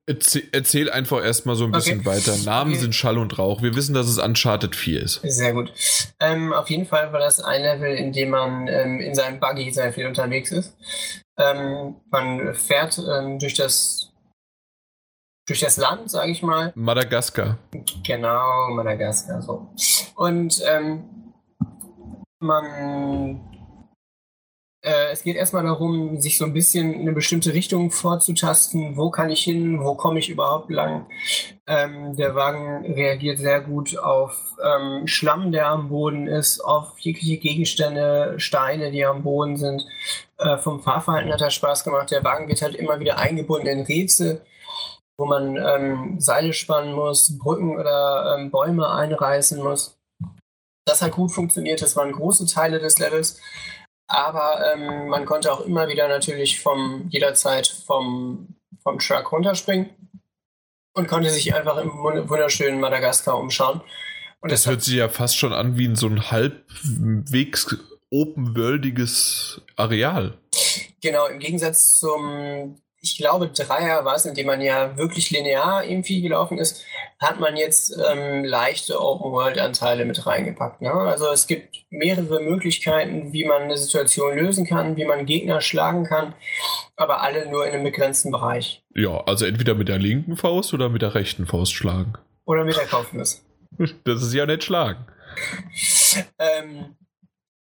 Erzähl, erzähl einfach erstmal so ein bisschen okay. weiter. Namen okay. sind Schall und Rauch. Wir wissen, dass es Uncharted 4 ist. Sehr gut. Ähm, auf jeden Fall war das ein Level, in dem man ähm, in seinem Buggy sehr viel unterwegs ist. Ähm, man fährt ähm, durch das durch das Land, sage ich mal. Madagaskar. Genau, Madagaskar, so. Und ähm, man äh, es geht erstmal darum, sich so ein bisschen in eine bestimmte Richtung vorzutasten. Wo kann ich hin? Wo komme ich überhaupt lang? Ähm, der Wagen reagiert sehr gut auf ähm, Schlamm, der am Boden ist, auf jegliche Gegenstände, Steine, die am Boden sind. Äh, vom Fahrverhalten hat er Spaß gemacht. Der Wagen wird halt immer wieder eingebunden in Rätsel wo man ähm, Seile spannen muss, Brücken oder ähm, Bäume einreißen muss. Das hat gut funktioniert, das waren große Teile des Levels. Aber ähm, man konnte auch immer wieder natürlich vom, jederzeit vom, vom Truck runterspringen und konnte sich einfach im wunderschönen Madagaskar umschauen. Und das, das hört sich ja fast schon an wie in so ein halbwegs open-worldiges Areal. Genau, im Gegensatz zum ich glaube, Dreier war es, in dem man ja wirklich linear irgendwie gelaufen ist, hat man jetzt ähm, leichte Open-World-Anteile mit reingepackt. Ne? Also es gibt mehrere Möglichkeiten, wie man eine Situation lösen kann, wie man Gegner schlagen kann, aber alle nur in einem begrenzten Bereich. Ja, also entweder mit der linken Faust oder mit der rechten Faust schlagen. Oder mit der Kopfnuss. Das ist ja nicht schlagen. ähm,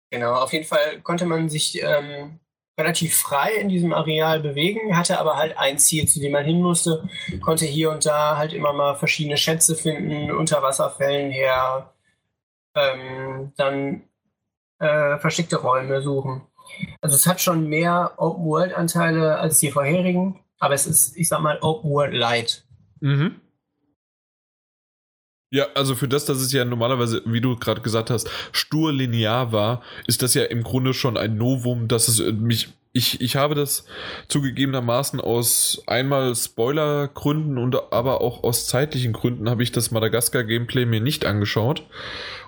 genau, auf jeden Fall konnte man sich ähm, relativ frei in diesem Areal bewegen, hatte aber halt ein Ziel, zu dem man hin musste, konnte hier und da halt immer mal verschiedene Schätze finden, Unterwasserfällen her, ähm, dann äh, versteckte Räume suchen. Also es hat schon mehr Open-World-Anteile als die vorherigen, aber es ist, ich sag mal, Open-World-Light. Mhm. Ja, also für das, dass es ja normalerweise, wie du gerade gesagt hast, stur linear war, ist das ja im Grunde schon ein Novum, dass es mich. Ich, ich habe das zugegebenermaßen aus einmal Spoilergründen und aber auch aus zeitlichen Gründen habe ich das Madagaskar-Gameplay mir nicht angeschaut.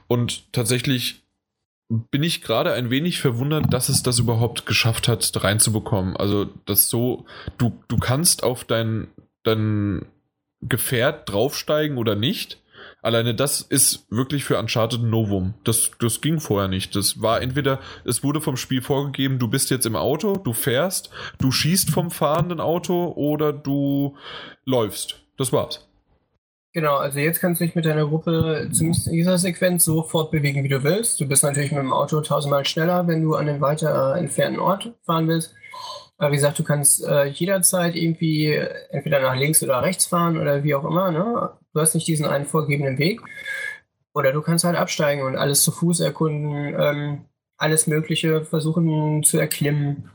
Und tatsächlich bin ich gerade ein wenig verwundert, dass es das überhaupt geschafft hat, reinzubekommen. Also, das so, du, du kannst auf dein, dein Gefährt draufsteigen oder nicht Alleine das ist wirklich für Uncharted ein Novum. Das, das ging vorher nicht. Das war entweder, es wurde vom Spiel vorgegeben, du bist jetzt im Auto, du fährst, du schießt vom fahrenden Auto oder du läufst. Das war's. Genau, also jetzt kannst du dich mit deiner Gruppe zumindest in dieser Sequenz so fortbewegen, wie du willst. Du bist natürlich mit dem Auto tausendmal schneller, wenn du an einen weiter entfernten Ort fahren willst. Aber wie gesagt, du kannst äh, jederzeit irgendwie entweder nach links oder rechts fahren oder wie auch immer. Ne? Du hast nicht diesen einen vorgegebenen Weg. Oder du kannst halt absteigen und alles zu Fuß erkunden, ähm, alles Mögliche versuchen zu erklimmen,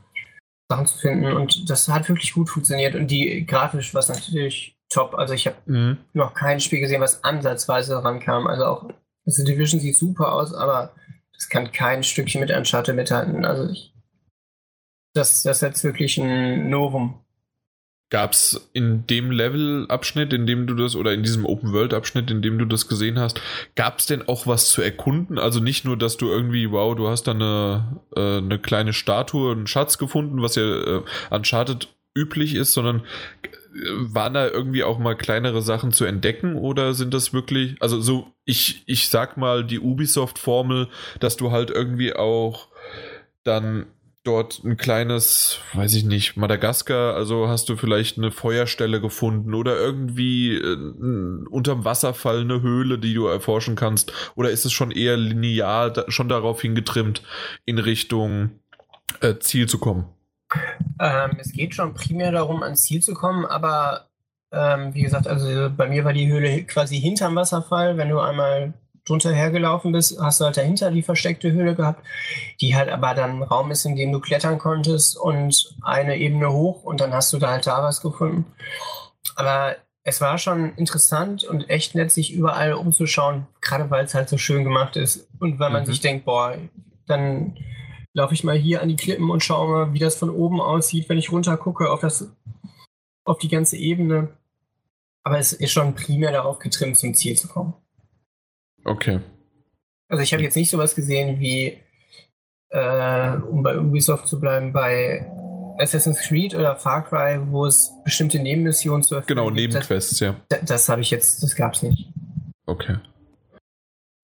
Sachen zu finden. Und das hat wirklich gut funktioniert. Und die grafisch war es natürlich top. Also ich habe mhm. noch kein Spiel gesehen, was ansatzweise rankam. Also auch The Division sieht super aus, aber das kann kein Stückchen mit Uncharted mithalten. Also ich, das, das ist jetzt wirklich ein Novum. Gab es in dem Level-Abschnitt, in dem du das, oder in diesem Open-World-Abschnitt, in dem du das gesehen hast, gab es denn auch was zu erkunden? Also nicht nur, dass du irgendwie, wow, du hast da eine, äh, eine kleine Statue, einen Schatz gefunden, was ja äh, Uncharted üblich ist, sondern äh, waren da irgendwie auch mal kleinere Sachen zu entdecken oder sind das wirklich, also so, ich, ich sag mal die Ubisoft-Formel, dass du halt irgendwie auch dann dort ein kleines, weiß ich nicht, Madagaskar, also hast du vielleicht eine Feuerstelle gefunden oder irgendwie äh, unterm Wasserfall eine Höhle, die du erforschen kannst? Oder ist es schon eher linear, da, schon darauf hingetrimmt, in Richtung äh, Ziel zu kommen? Ähm, es geht schon primär darum, ans Ziel zu kommen, aber ähm, wie gesagt, also bei mir war die Höhle quasi hinterm Wasserfall. Wenn du einmal drunter hergelaufen bist, hast du halt dahinter die versteckte Höhle gehabt, die halt aber dann ein Raum ist, in dem du klettern konntest und eine Ebene hoch und dann hast du da halt da was gefunden. Aber es war schon interessant und echt nett, sich überall umzuschauen, gerade weil es halt so schön gemacht ist und weil man mhm. sich denkt, boah, dann laufe ich mal hier an die Klippen und schaue mal, wie das von oben aussieht, wenn ich runter gucke auf, das, auf die ganze Ebene. Aber es ist schon primär darauf getrimmt, zum Ziel zu kommen. Okay. Also ich habe jetzt nicht sowas gesehen wie, äh, um bei Ubisoft zu bleiben, bei Assassin's Creed oder Far Cry, wo es bestimmte Nebenmissionen zu erfüllen Genau, Nebenquests, ja. Das, das habe ich jetzt, das gab es nicht. Okay.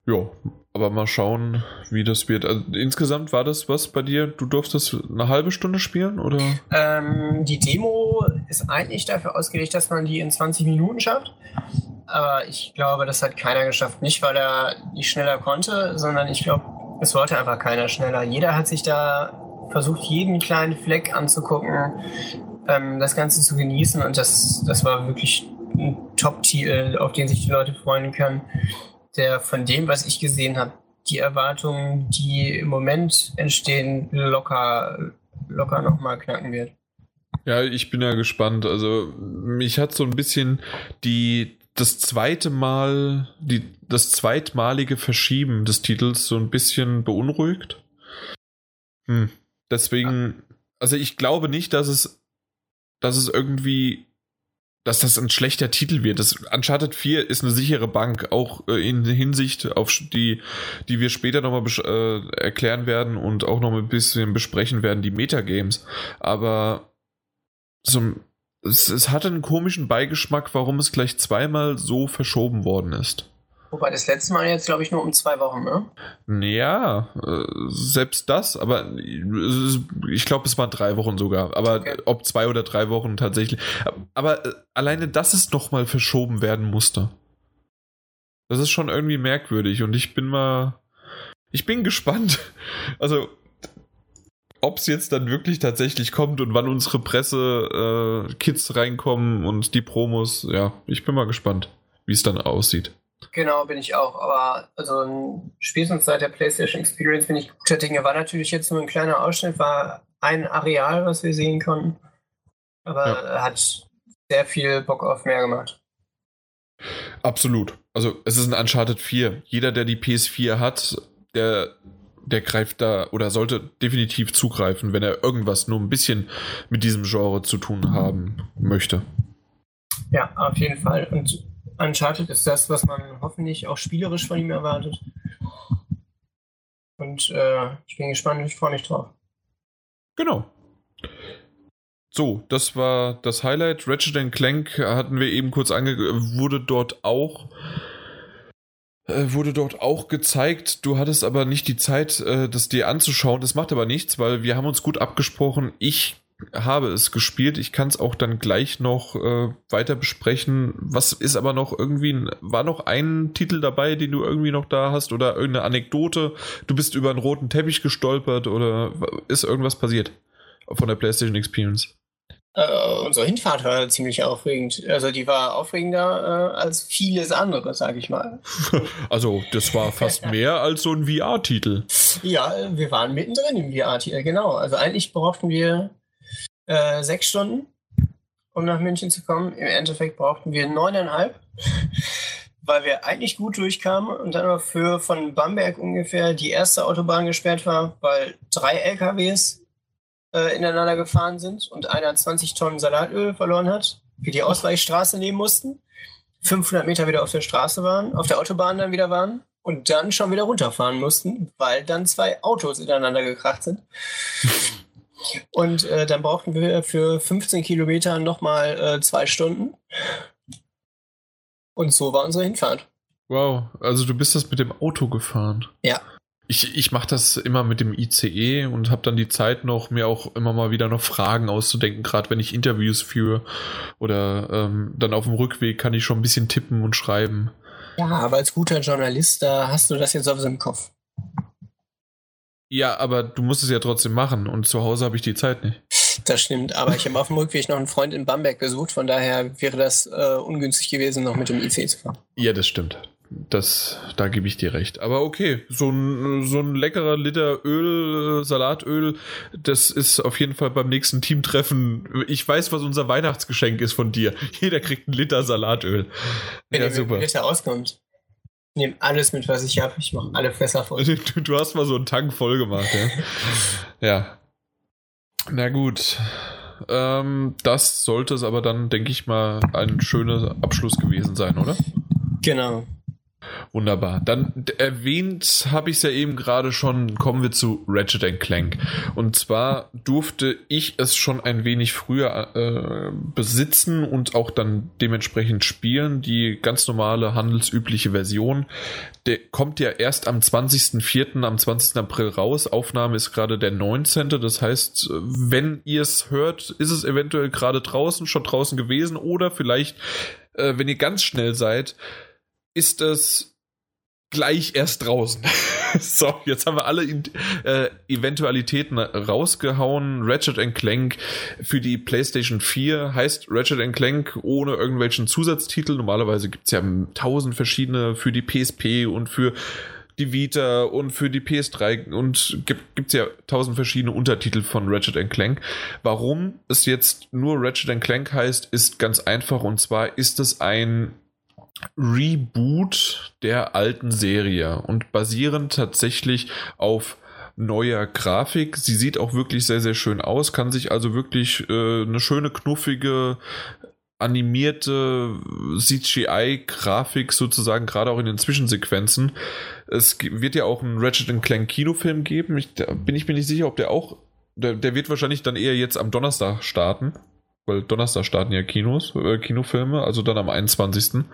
Ja, aber mal schauen, wie das wird. Also, insgesamt war das was bei dir? Du durftest eine halbe Stunde spielen oder? Ähm, die Demo ist eigentlich dafür ausgelegt, dass man die in 20 Minuten schafft. Aber ich glaube, das hat keiner geschafft. Nicht, weil er nicht schneller konnte, sondern ich glaube, es wollte einfach keiner schneller. Jeder hat sich da versucht, jeden kleinen Fleck anzugucken, ähm, das Ganze zu genießen und das, das war wirklich ein Top-Titel, auf den sich die Leute freuen können der von dem, was ich gesehen habe, die Erwartungen, die im Moment entstehen, locker, locker nochmal knacken wird. Ja, ich bin ja gespannt. Also mich hat so ein bisschen die das zweite Mal, die, das zweitmalige Verschieben des Titels so ein bisschen beunruhigt. Hm. Deswegen, also ich glaube nicht, dass es, dass es irgendwie dass das ein schlechter Titel wird. Das Uncharted 4 ist eine sichere Bank, auch äh, in Hinsicht auf die, die wir später nochmal äh, erklären werden und auch noch ein bisschen besprechen werden, die Metagames. Aber so, es, es hatte einen komischen Beigeschmack, warum es gleich zweimal so verschoben worden ist. Wobei das letzte Mal jetzt, glaube ich, nur um zwei Wochen, ne? Ja, äh, selbst das, aber ich glaube, es waren drei Wochen sogar. Aber okay. ob zwei oder drei Wochen tatsächlich. Aber äh, alleine, dass es nochmal verschoben werden musste. Das ist schon irgendwie merkwürdig und ich bin mal. Ich bin gespannt. Also, ob es jetzt dann wirklich tatsächlich kommt und wann unsere Presse-Kids äh, reinkommen und die Promos. Ja, ich bin mal gespannt, wie es dann aussieht. Genau, bin ich auch. Aber also spätestens seit der PlayStation Experience bin ich guter Dinge. War natürlich jetzt nur ein kleiner Ausschnitt, war ein Areal, was wir sehen konnten. Aber ja. hat sehr viel Bock auf mehr gemacht. Absolut. Also es ist ein Uncharted 4. Jeder, der die PS4 hat, der, der greift da oder sollte definitiv zugreifen, wenn er irgendwas nur ein bisschen mit diesem Genre zu tun haben möchte. Ja, auf jeden Fall. Und Uncharted ist das, was man hoffentlich auch spielerisch von ihm erwartet. Und äh, ich bin gespannt, ich freue mich drauf. Genau. So, das war das Highlight. Ratchet Clank hatten wir eben kurz ange... wurde dort auch wurde dort auch gezeigt. Du hattest aber nicht die Zeit, äh, das dir anzuschauen. Das macht aber nichts, weil wir haben uns gut abgesprochen. Ich habe es gespielt. Ich kann es auch dann gleich noch äh, weiter besprechen. Was ist aber noch irgendwie, war noch ein Titel dabei, den du irgendwie noch da hast oder irgendeine Anekdote? Du bist über einen roten Teppich gestolpert oder ist irgendwas passiert von der PlayStation Experience? Uh, unsere Hinfahrt war ziemlich aufregend. Also die war aufregender uh, als vieles andere, sage ich mal. also das war fast mehr als so ein VR-Titel. Ja, wir waren mittendrin im VR-Titel, genau. Also eigentlich brauchten wir äh, sechs Stunden, um nach München zu kommen. Im Endeffekt brauchten wir neuneinhalb. weil wir eigentlich gut durchkamen und dann aber für von Bamberg ungefähr die erste Autobahn gesperrt war, weil drei LKWs äh, ineinander gefahren sind und einer 20 Tonnen Salatöl verloren hat, wir die Ausweichstraße nehmen mussten, 500 Meter wieder auf der Straße waren, auf der Autobahn dann wieder waren und dann schon wieder runterfahren mussten, weil dann zwei Autos ineinander gekracht sind. Und äh, dann brauchten wir für 15 Kilometer nochmal äh, zwei Stunden. Und so war unsere Hinfahrt. Wow, also du bist das mit dem Auto gefahren. Ja. Ich, ich mache das immer mit dem ICE und habe dann die Zeit noch, mir auch immer mal wieder noch Fragen auszudenken, gerade wenn ich Interviews führe oder ähm, dann auf dem Rückweg kann ich schon ein bisschen tippen und schreiben. Ja, aber als guter Journalist, da hast du das jetzt sowieso im Kopf. Ja, aber du musst es ja trotzdem machen und zu Hause habe ich die Zeit nicht. Das stimmt, aber ich habe auf dem Rückweg noch einen Freund in Bamberg besucht, von daher wäre das äh, ungünstig gewesen, noch mit dem IC zu fahren. Ja, das stimmt. Das, da gebe ich dir recht. Aber okay, so ein, so ein leckerer Liter Öl, Salatöl, das ist auf jeden Fall beim nächsten Teamtreffen. Ich weiß, was unser Weihnachtsgeschenk ist von dir. Jeder kriegt einen Liter Salatöl. Wenn ja, super. Liter auskommt. Ich nehme alles mit, was ich habe. Ich mache alle Fässer voll. Du, du, hast mal so einen Tank voll gemacht, ja. ja. Na gut. Ähm, das sollte es aber dann, denke ich mal, ein schöner Abschluss gewesen sein, oder? Genau. Wunderbar. Dann erwähnt habe ich es ja eben gerade schon, kommen wir zu Ratchet Clank. Und zwar durfte ich es schon ein wenig früher äh, besitzen und auch dann dementsprechend spielen. Die ganz normale handelsübliche Version. Der kommt ja erst am 20.04., am 20. April raus. Aufnahme ist gerade der 19. Das heißt, wenn ihr es hört, ist es eventuell gerade draußen, schon draußen gewesen oder vielleicht, äh, wenn ihr ganz schnell seid, ist es gleich erst draußen. so, jetzt haben wir alle äh, Eventualitäten rausgehauen. Ratchet Clank für die PlayStation 4 heißt Ratchet Clank ohne irgendwelchen Zusatztitel. Normalerweise gibt es ja tausend verschiedene für die PSP und für die Vita und für die PS3 und gibt es ja tausend verschiedene Untertitel von Ratchet Clank. Warum es jetzt nur Ratchet Clank heißt, ist ganz einfach und zwar ist es ein Reboot der alten Serie und basierend tatsächlich auf neuer Grafik. Sie sieht auch wirklich sehr, sehr schön aus, kann sich also wirklich äh, eine schöne, knuffige, animierte CGI-Grafik sozusagen, gerade auch in den Zwischensequenzen. Es wird ja auch einen Ratchet Clank Kinofilm geben. Ich, bin ich mir nicht sicher, ob der auch, der, der wird wahrscheinlich dann eher jetzt am Donnerstag starten weil Donnerstag starten ja Kinos, äh, Kinofilme, also dann am 21.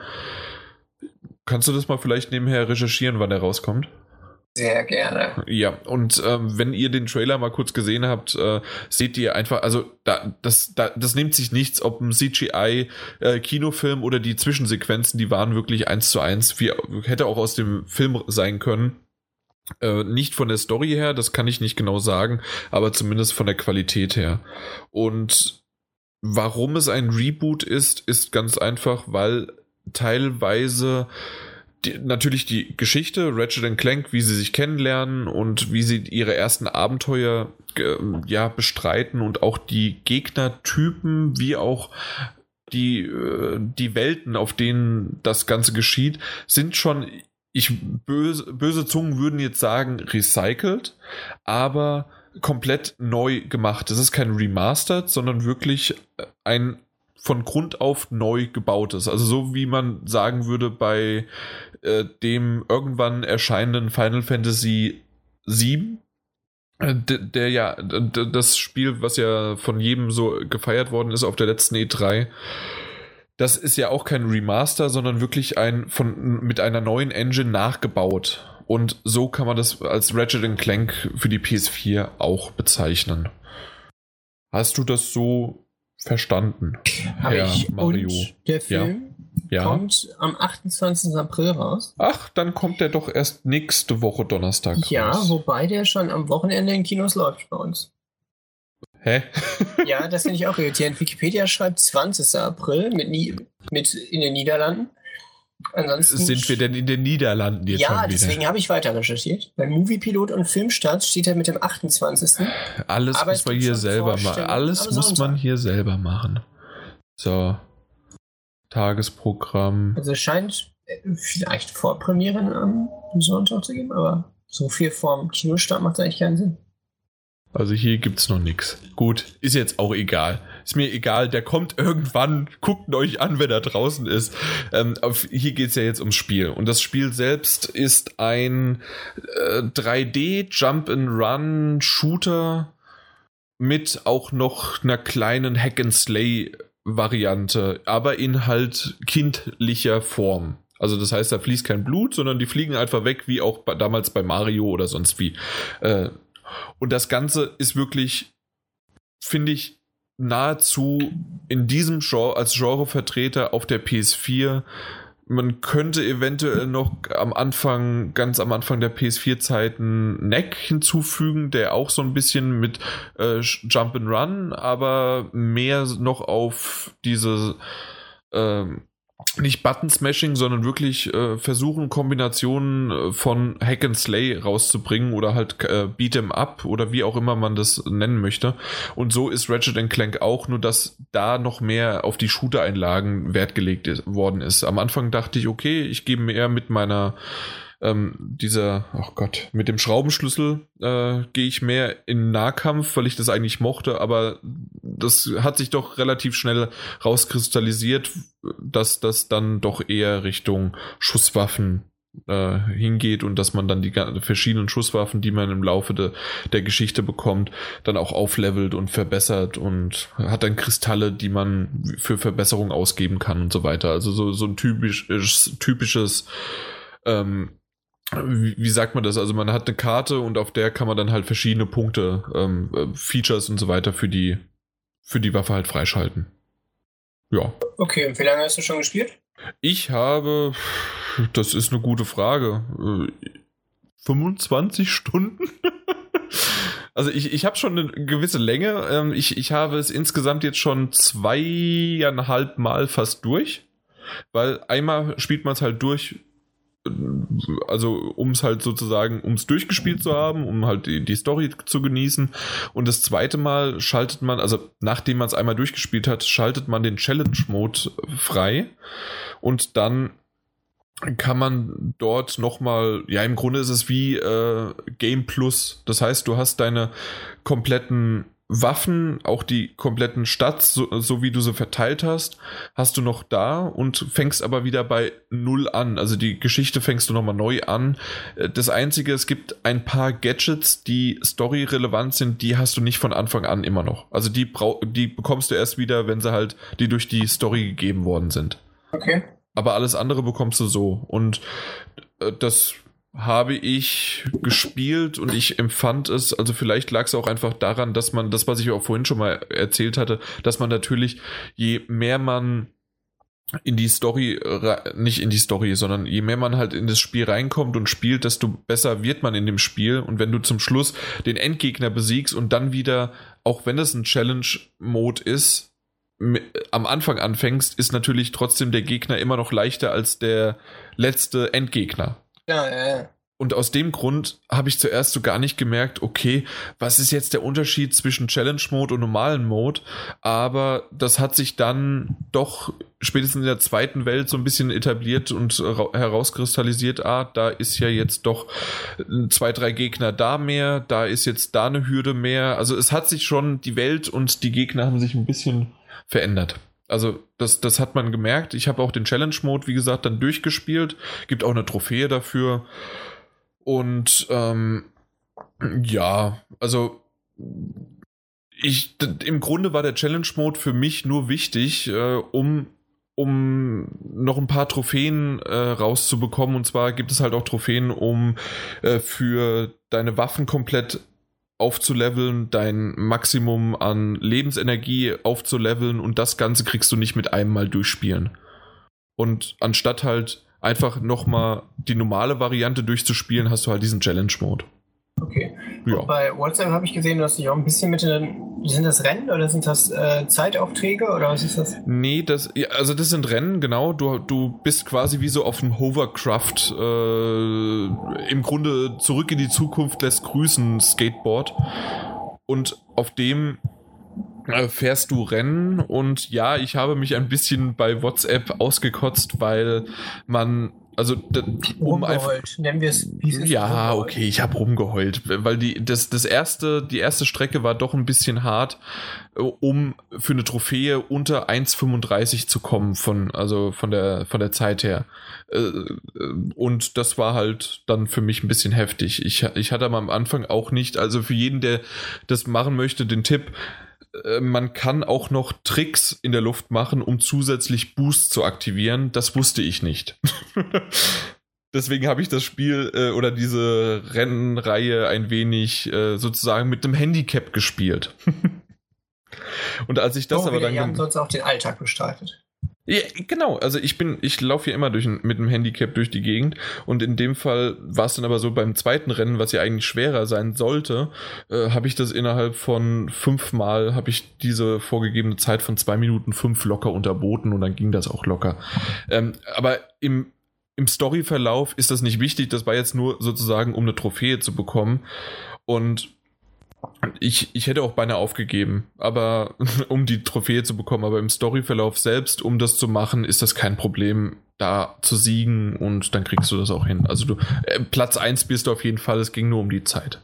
Kannst du das mal vielleicht nebenher recherchieren, wann der rauskommt? Sehr gerne. Ja, und ähm, wenn ihr den Trailer mal kurz gesehen habt, äh, seht ihr einfach, also da, das, da, das nimmt sich nichts, ob ein CGI-Kinofilm äh, oder die Zwischensequenzen, die waren wirklich eins zu eins, wie hätte auch aus dem Film sein können. Äh, nicht von der Story her, das kann ich nicht genau sagen, aber zumindest von der Qualität her. Und Warum es ein Reboot ist, ist ganz einfach, weil teilweise die, natürlich die Geschichte, Ratchet Clank, wie sie sich kennenlernen und wie sie ihre ersten Abenteuer äh, ja bestreiten und auch die Gegnertypen, wie auch die, äh, die Welten, auf denen das Ganze geschieht, sind schon, ich böse, böse Zungen würden jetzt sagen, recycelt, aber komplett neu gemacht. Das ist kein Remastered, sondern wirklich ein von Grund auf neu gebautes. Also so wie man sagen würde bei äh, dem irgendwann erscheinenden Final Fantasy VII, äh, der, der ja das Spiel, was ja von jedem so gefeiert worden ist auf der letzten E3. Das ist ja auch kein Remaster, sondern wirklich ein von mit einer neuen Engine nachgebaut. Und so kann man das als Ratchet Clank für die PS4 auch bezeichnen. Hast du das so verstanden, Habe ich. Mario? Und der Film ja. kommt am 28. April raus. Ach, dann kommt der doch erst nächste Woche Donnerstag Ja, raus. wobei der schon am Wochenende in Kinos läuft bei uns. Hä? ja, das finde ich auch irritierend. Wikipedia schreibt 20. April mit, mit in den Niederlanden. Ansonsten sind wir denn in den Niederlanden jetzt Ja, deswegen habe ich weiter recherchiert. Bei Moviepilot und Filmstart steht er mit dem 28. Alles Aber muss man hier selber machen. Alles muss man hier selber machen. So. Tagesprogramm. Also es scheint vielleicht Vorpremieren am Sonntag zu geben, aber so viel vorm Kinostart macht eigentlich keinen Sinn. Also hier gibt es noch nichts. Gut, ist jetzt auch egal. Ist mir egal, der kommt irgendwann. Guckt euch an, wenn er draußen ist. Ähm, auf, hier geht es ja jetzt ums Spiel. Und das Spiel selbst ist ein äh, 3D Jump and Run Shooter mit auch noch einer kleinen Hack and Slay Variante, aber in halt kindlicher Form. Also das heißt, da fließt kein Blut, sondern die fliegen einfach weg, wie auch bei, damals bei Mario oder sonst wie. Äh, und das Ganze ist wirklich, finde ich, nahezu in diesem Genre als Genrevertreter auf der PS4. Man könnte eventuell noch am Anfang, ganz am Anfang der PS4-Zeiten Neck hinzufügen, der auch so ein bisschen mit äh, Jump and Run, aber mehr noch auf diese ähm, nicht Button-Smashing, sondern wirklich äh, versuchen, Kombinationen äh, von Hack and Slay rauszubringen oder halt äh, Beat 'em Up oder wie auch immer man das nennen möchte. Und so ist Ratchet Clank auch, nur dass da noch mehr auf die Shooter-Einlagen Wert gelegt worden ist. Am Anfang dachte ich, okay, ich gebe mehr mit meiner ähm, dieser, ach oh Gott, mit dem Schraubenschlüssel äh, gehe ich mehr in Nahkampf, weil ich das eigentlich mochte, aber das hat sich doch relativ schnell rauskristallisiert, dass das dann doch eher Richtung Schusswaffen äh, hingeht und dass man dann die verschiedenen Schusswaffen, die man im Laufe de, der Geschichte bekommt, dann auch auflevelt und verbessert und hat dann Kristalle, die man für Verbesserung ausgeben kann und so weiter. Also so, so ein typisch, typisches ähm, wie, sagt man das? Also man hat eine Karte und auf der kann man dann halt verschiedene Punkte, ähm, äh, Features und so weiter für die, für die Waffe halt freischalten. Ja. Okay, und wie lange hast du schon gespielt? Ich habe, das ist eine gute Frage, 25 äh, Stunden? Also ich, ich habe schon eine gewisse Länge. Ähm, ich, ich habe es insgesamt jetzt schon zweieinhalb Mal fast durch. Weil einmal spielt man es halt durch also um es halt sozusagen, um es durchgespielt zu haben, um halt die, die Story zu genießen. Und das zweite Mal schaltet man, also nachdem man es einmal durchgespielt hat, schaltet man den Challenge-Mode frei und dann kann man dort nochmal, ja im Grunde ist es wie äh, Game Plus. Das heißt, du hast deine kompletten Waffen, auch die kompletten Stadt, so, so, wie du sie verteilt hast, hast du noch da und fängst aber wieder bei Null an. Also die Geschichte fängst du nochmal neu an. Äh, das Einzige, es gibt ein paar Gadgets, die storyrelevant sind, die hast du nicht von Anfang an immer noch. Also die, brau die bekommst du erst wieder, wenn sie halt, die durch die Story gegeben worden sind. Okay. Aber alles andere bekommst du so. Und äh, das habe ich gespielt und ich empfand es, also vielleicht lag es auch einfach daran, dass man, das, was ich auch vorhin schon mal erzählt hatte, dass man natürlich, je mehr man in die Story, nicht in die Story, sondern je mehr man halt in das Spiel reinkommt und spielt, desto besser wird man in dem Spiel. Und wenn du zum Schluss den Endgegner besiegst und dann wieder, auch wenn es ein Challenge-Mode ist, am Anfang anfängst, ist natürlich trotzdem der Gegner immer noch leichter als der letzte Endgegner. Ja, ja. Und aus dem Grund habe ich zuerst so gar nicht gemerkt, okay, was ist jetzt der Unterschied zwischen Challenge Mode und normalen Mode? Aber das hat sich dann doch spätestens in der zweiten Welt so ein bisschen etabliert und herauskristallisiert, ah, da ist ja jetzt doch zwei, drei Gegner da mehr, da ist jetzt da eine Hürde mehr. Also es hat sich schon, die Welt und die Gegner haben sich ein bisschen verändert. Also das, das hat man gemerkt. Ich habe auch den Challenge-Mode, wie gesagt, dann durchgespielt. Gibt auch eine Trophäe dafür. Und ähm, ja, also ich, im Grunde war der Challenge-Mode für mich nur wichtig, äh, um um noch ein paar Trophäen äh, rauszubekommen. Und zwar gibt es halt auch Trophäen, um äh, für deine Waffen komplett aufzuleveln, dein Maximum an Lebensenergie aufzuleveln und das Ganze kriegst du nicht mit einem Mal durchspielen. Und anstatt halt einfach nochmal die normale Variante durchzuspielen, hast du halt diesen Challenge-Mode. Okay. Ja. Bei WhatsApp habe ich gesehen, du hast dich auch ein bisschen mit den. Sind das Rennen oder sind das äh, Zeitaufträge oder was ist das? Nee, das, also das sind Rennen, genau. Du, du bist quasi wie so auf dem Hovercraft, äh, im Grunde zurück in die Zukunft lässt grüßen Skateboard. Und auf dem äh, fährst du Rennen und ja, ich habe mich ein bisschen bei WhatsApp ausgekotzt, weil man also um rumgeheult, nennen wir es. Ja, rumgeheult. okay, ich habe rumgeheult, weil die das das erste die erste Strecke war doch ein bisschen hart, äh, um für eine Trophäe unter 1,35 zu kommen von also von der von der Zeit her. Äh, und das war halt dann für mich ein bisschen heftig. Ich ich hatte am Anfang auch nicht, also für jeden der das machen möchte, den Tipp äh, man kann auch noch Tricks in der Luft machen, um zusätzlich Boost zu aktivieren. Das wusste ich nicht. Deswegen habe ich das Spiel äh, oder diese Rennenreihe ein wenig äh, sozusagen mit einem Handicap gespielt. Und als ich das so, aber dann. Wir haben sonst auch den Alltag gestaltet. Ja, genau, also ich bin, ich laufe ja immer durch, mit einem Handicap durch die Gegend. Und in dem Fall war es dann aber so beim zweiten Rennen, was ja eigentlich schwerer sein sollte, äh, habe ich das innerhalb von fünfmal, habe ich diese vorgegebene Zeit von zwei Minuten fünf locker unterboten und dann ging das auch locker. Ähm, aber im, im Storyverlauf ist das nicht wichtig, das war jetzt nur sozusagen, um eine Trophäe zu bekommen. Und ich, ich hätte auch beinahe aufgegeben, aber um die Trophäe zu bekommen, aber im Storyverlauf selbst, um das zu machen, ist das kein Problem, da zu siegen und dann kriegst du das auch hin. Also du äh, Platz 1 bist du auf jeden Fall, es ging nur um die Zeit.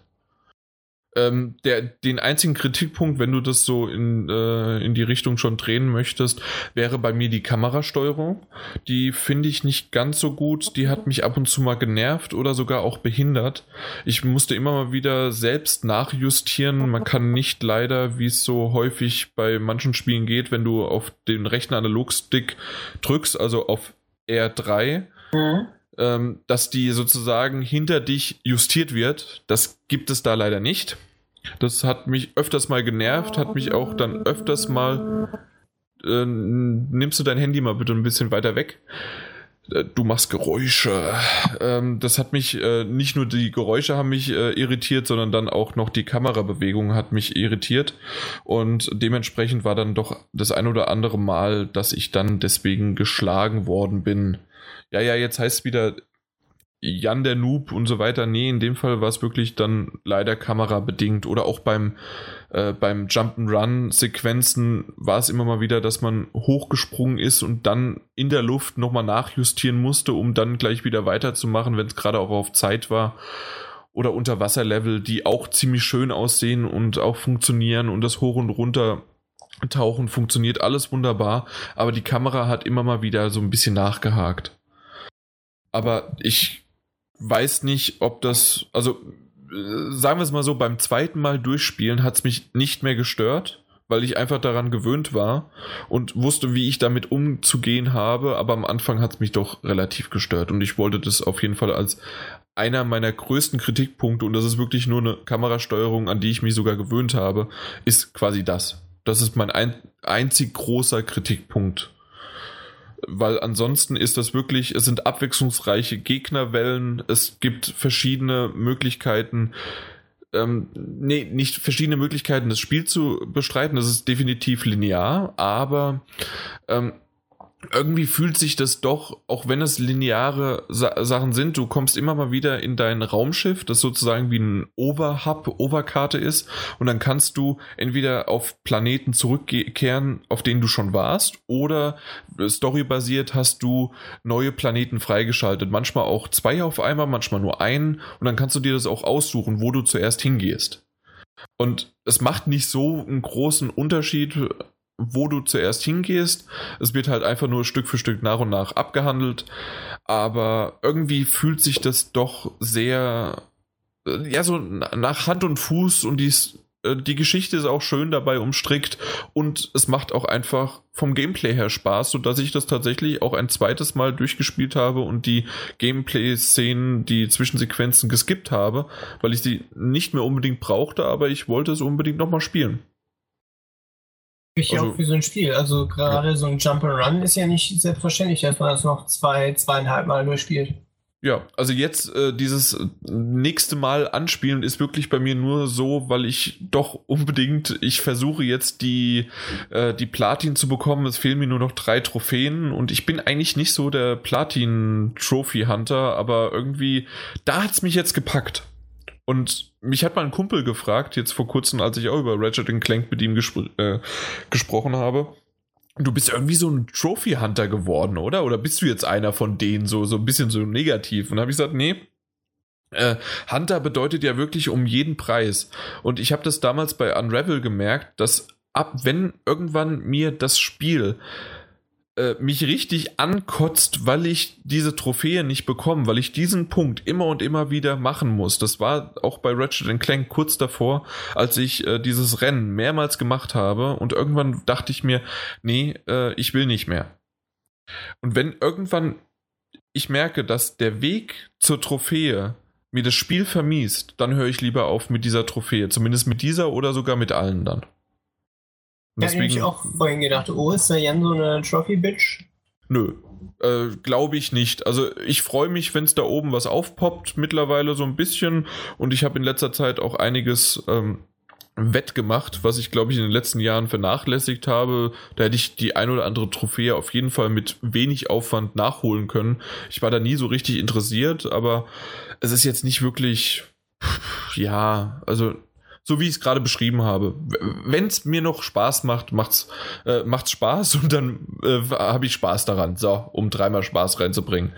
Ähm, der, den einzigen Kritikpunkt, wenn du das so in, äh, in die Richtung schon drehen möchtest, wäre bei mir die Kamerasteuerung. Die finde ich nicht ganz so gut. Die hat mich ab und zu mal genervt oder sogar auch behindert. Ich musste immer mal wieder selbst nachjustieren. Man kann nicht leider, wie es so häufig bei manchen Spielen geht, wenn du auf den rechten Analogstick drückst, also auf R3, mhm ähm, dass die sozusagen hinter dich justiert wird. Das gibt es da leider nicht. Das hat mich öfters mal genervt, hat mich auch dann öfters mal. Äh, nimmst du dein Handy mal bitte ein bisschen weiter weg? Äh, du machst Geräusche. Ähm, das hat mich, äh, nicht nur die Geräusche haben mich äh, irritiert, sondern dann auch noch die Kamerabewegung hat mich irritiert. Und dementsprechend war dann doch das ein oder andere Mal, dass ich dann deswegen geschlagen worden bin ja, ja, jetzt heißt es wieder Jan der Noob und so weiter. Nee, in dem Fall war es wirklich dann leider kamerabedingt. Oder auch beim, äh, beim Jump'n'Run-Sequenzen war es immer mal wieder, dass man hochgesprungen ist und dann in der Luft nochmal nachjustieren musste, um dann gleich wieder weiterzumachen, wenn es gerade auch auf Zeit war. Oder Unterwasserlevel, die auch ziemlich schön aussehen und auch funktionieren und das Hoch und Runter tauchen funktioniert alles wunderbar, aber die Kamera hat immer mal wieder so ein bisschen nachgehakt aber ich weiß nicht, ob das, also äh, sagen wir es mal so, beim zweiten Mal durchspielen hat es mich nicht mehr gestört, weil ich einfach daran gewöhnt war und wusste, wie ich damit umzugehen habe, aber am Anfang hat es mich doch relativ gestört und ich wollte das auf jeden Fall als einer meiner größten Kritikpunkte, und das ist wirklich nur eine Kamerasteuerung, an die ich mich sogar gewöhnt habe, ist quasi das. Das ist mein ein, einzig großer Kritikpunkt weil ansonsten ist das wirklich, es sind abwechslungsreiche Gegnerwellen, es gibt verschiedene Möglichkeiten, ähm, nee, nicht verschiedene Möglichkeiten, das Spiel zu bestreiten, das ist definitiv linear, aber ähm, irgendwie fühlt sich das doch, auch wenn es lineare Sa Sachen sind, du kommst immer mal wieder in dein Raumschiff, das sozusagen wie ein Overhub, Overkarte ist, und dann kannst du entweder auf Planeten zurückkehren, auf denen du schon warst, oder storybasiert hast du neue Planeten freigeschaltet. Manchmal auch zwei auf einmal, manchmal nur einen, und dann kannst du dir das auch aussuchen, wo du zuerst hingehst. Und es macht nicht so einen großen Unterschied, wo du zuerst hingehst. Es wird halt einfach nur Stück für Stück nach und nach abgehandelt. Aber irgendwie fühlt sich das doch sehr, äh, ja, so nach Hand und Fuß und dies, äh, die Geschichte ist auch schön dabei umstrickt und es macht auch einfach vom Gameplay her Spaß, sodass ich das tatsächlich auch ein zweites Mal durchgespielt habe und die Gameplay-Szenen, die Zwischensequenzen geskippt habe, weil ich sie nicht mehr unbedingt brauchte, aber ich wollte es unbedingt nochmal spielen. Ich also, auch für so ein Spiel. Also gerade ja. so ein Jump'n'Run ist ja nicht selbstverständlich, dass man das noch zwei, zweieinhalb Mal durchspielt. Ja, also jetzt äh, dieses nächste Mal anspielen ist wirklich bei mir nur so, weil ich doch unbedingt, ich versuche jetzt die, äh, die Platin zu bekommen. Es fehlen mir nur noch drei Trophäen und ich bin eigentlich nicht so der Platin-Trophy-Hunter, aber irgendwie, da hat's mich jetzt gepackt. Und mich hat mal ein Kumpel gefragt, jetzt vor kurzem, als ich auch über Ratchet Clank mit ihm gespr äh, gesprochen habe. Du bist irgendwie so ein Trophy Hunter geworden, oder? Oder bist du jetzt einer von denen, so, so ein bisschen so negativ? Und habe ich gesagt, nee, äh, Hunter bedeutet ja wirklich um jeden Preis. Und ich habe das damals bei Unravel gemerkt, dass ab wenn irgendwann mir das Spiel äh, mich richtig ankotzt, weil ich diese Trophäe nicht bekomme, weil ich diesen Punkt immer und immer wieder machen muss. Das war auch bei Ratchet Clank kurz davor, als ich äh, dieses Rennen mehrmals gemacht habe und irgendwann dachte ich mir, nee, äh, ich will nicht mehr. Und wenn irgendwann ich merke, dass der Weg zur Trophäe mir das Spiel vermiest, dann höre ich lieber auf mit dieser Trophäe. Zumindest mit dieser oder sogar mit allen dann. Deswegen, ich auch vorhin gedacht, oh, ist da Jan so eine Trophy-Bitch? Nö, äh, glaube ich nicht. Also ich freue mich, wenn es da oben was aufpoppt, mittlerweile so ein bisschen. Und ich habe in letzter Zeit auch einiges ähm, wettgemacht, was ich glaube ich in den letzten Jahren vernachlässigt habe. Da hätte ich die ein oder andere Trophäe auf jeden Fall mit wenig Aufwand nachholen können. Ich war da nie so richtig interessiert, aber es ist jetzt nicht wirklich, ja, also so wie ich es gerade beschrieben habe. Wenn es mir noch Spaß macht, macht's äh, macht's Spaß und dann äh, habe ich Spaß daran, so um dreimal Spaß reinzubringen.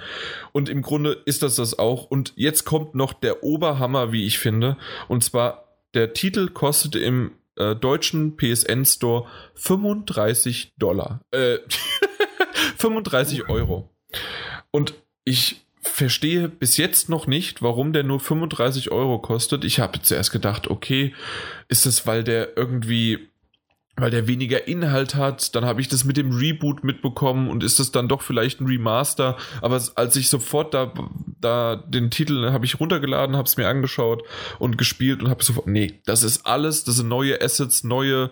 Und im Grunde ist das das auch. Und jetzt kommt noch der Oberhammer, wie ich finde, und zwar der Titel kostet im äh, deutschen PSN Store 35 Dollar, äh, 35 Euro. Und ich verstehe bis jetzt noch nicht, warum der nur 35 Euro kostet. Ich habe zuerst gedacht, okay, ist es, weil der irgendwie, weil der weniger Inhalt hat, dann habe ich das mit dem Reboot mitbekommen und ist das dann doch vielleicht ein Remaster. Aber als ich sofort da, da den Titel habe ich runtergeladen, habe es mir angeschaut und gespielt und habe sofort, nee, das ist alles, das sind neue Assets, neue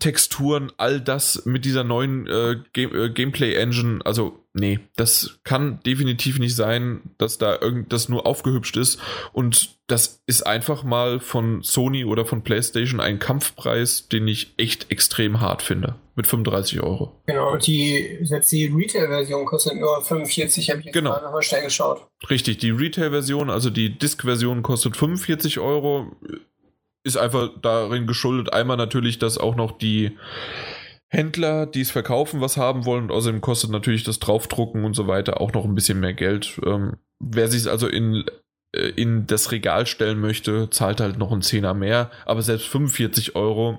Texturen, all das mit dieser neuen äh, Game, äh, Gameplay Engine, also nee, das kann definitiv nicht sein, dass da irgendwas nur aufgehübscht ist und das ist einfach mal von Sony oder von PlayStation ein Kampfpreis, den ich echt extrem hart finde, mit 35 Euro. Genau, die, selbst die Retail-Version kostet nur 45, habe ich jetzt genau. mal nochmal schnell geschaut. Richtig, die Retail-Version, also die Disk-Version kostet 45 Euro ist einfach darin geschuldet. Einmal natürlich, dass auch noch die Händler, die es verkaufen, was haben wollen. Und außerdem kostet natürlich das Draufdrucken und so weiter auch noch ein bisschen mehr Geld. Ähm, wer sich also in, äh, in das Regal stellen möchte, zahlt halt noch einen Zehner mehr. Aber selbst 45 Euro.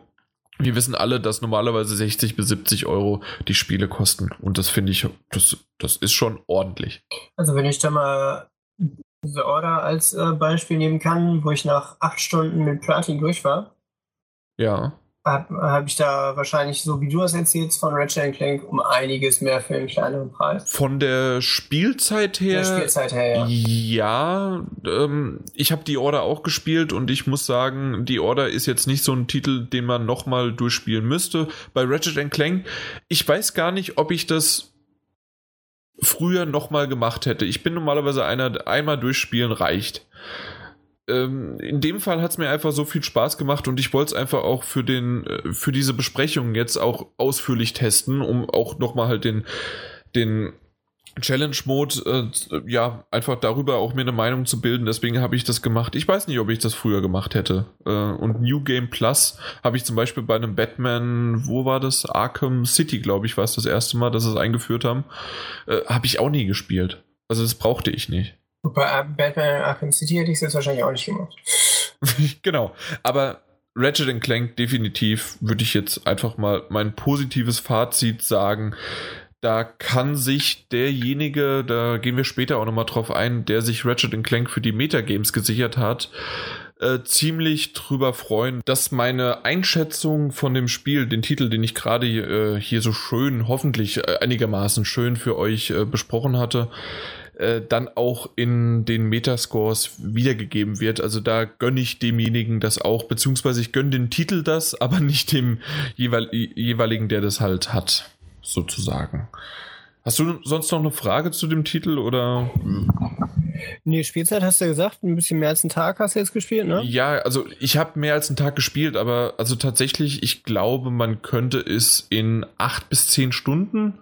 Wir wissen alle, dass normalerweise 60 bis 70 Euro die Spiele kosten. Und das finde ich, das, das ist schon ordentlich. Also wenn ich da mal The Order als äh, Beispiel nehmen kann, wo ich nach acht Stunden mit Platin durch war. Ja. Habe hab ich da wahrscheinlich, so wie du das erzählst, von Ratchet Clank um einiges mehr für einen kleineren Preis. Von der Spielzeit her? Der Spielzeit her, ja. Ja, ähm, ich habe die Order auch gespielt und ich muss sagen, die Order ist jetzt nicht so ein Titel, den man nochmal durchspielen müsste. Bei Ratchet Clank, ich weiß gar nicht, ob ich das früher nochmal gemacht hätte. Ich bin normalerweise einer, einmal durchspielen reicht. Ähm, in dem Fall hat es mir einfach so viel Spaß gemacht und ich wollte es einfach auch für den, äh, für diese Besprechung jetzt auch ausführlich testen, um auch nochmal halt den, den Challenge-Mode, äh, ja, einfach darüber auch mir eine Meinung zu bilden. Deswegen habe ich das gemacht. Ich weiß nicht, ob ich das früher gemacht hätte. Äh, und New Game Plus habe ich zum Beispiel bei einem Batman, wo war das? Arkham City, glaube ich, war es das erste Mal, dass sie es eingeführt haben. Äh, habe ich auch nie gespielt. Also das brauchte ich nicht. Bei Batman Arkham City hätte ich es jetzt wahrscheinlich auch nicht gemacht. genau. Aber Ratchet Clank definitiv würde ich jetzt einfach mal mein positives Fazit sagen da kann sich derjenige, da gehen wir später auch nochmal drauf ein, der sich Ratchet Clank für die Metagames gesichert hat, äh, ziemlich drüber freuen, dass meine Einschätzung von dem Spiel, den Titel, den ich gerade äh, hier so schön, hoffentlich äh, einigermaßen schön für euch äh, besprochen hatte, äh, dann auch in den Metascores wiedergegeben wird. Also da gönne ich demjenigen das auch, beziehungsweise ich gönne den Titel das, aber nicht dem jeweil jeweiligen, der das halt hat sozusagen. Hast du sonst noch eine Frage zu dem Titel oder? Nee, Spielzeit hast du ja gesagt, ein bisschen mehr als einen Tag hast du jetzt gespielt, ne? Ja, also ich habe mehr als einen Tag gespielt, aber also tatsächlich, ich glaube, man könnte es in acht bis zehn Stunden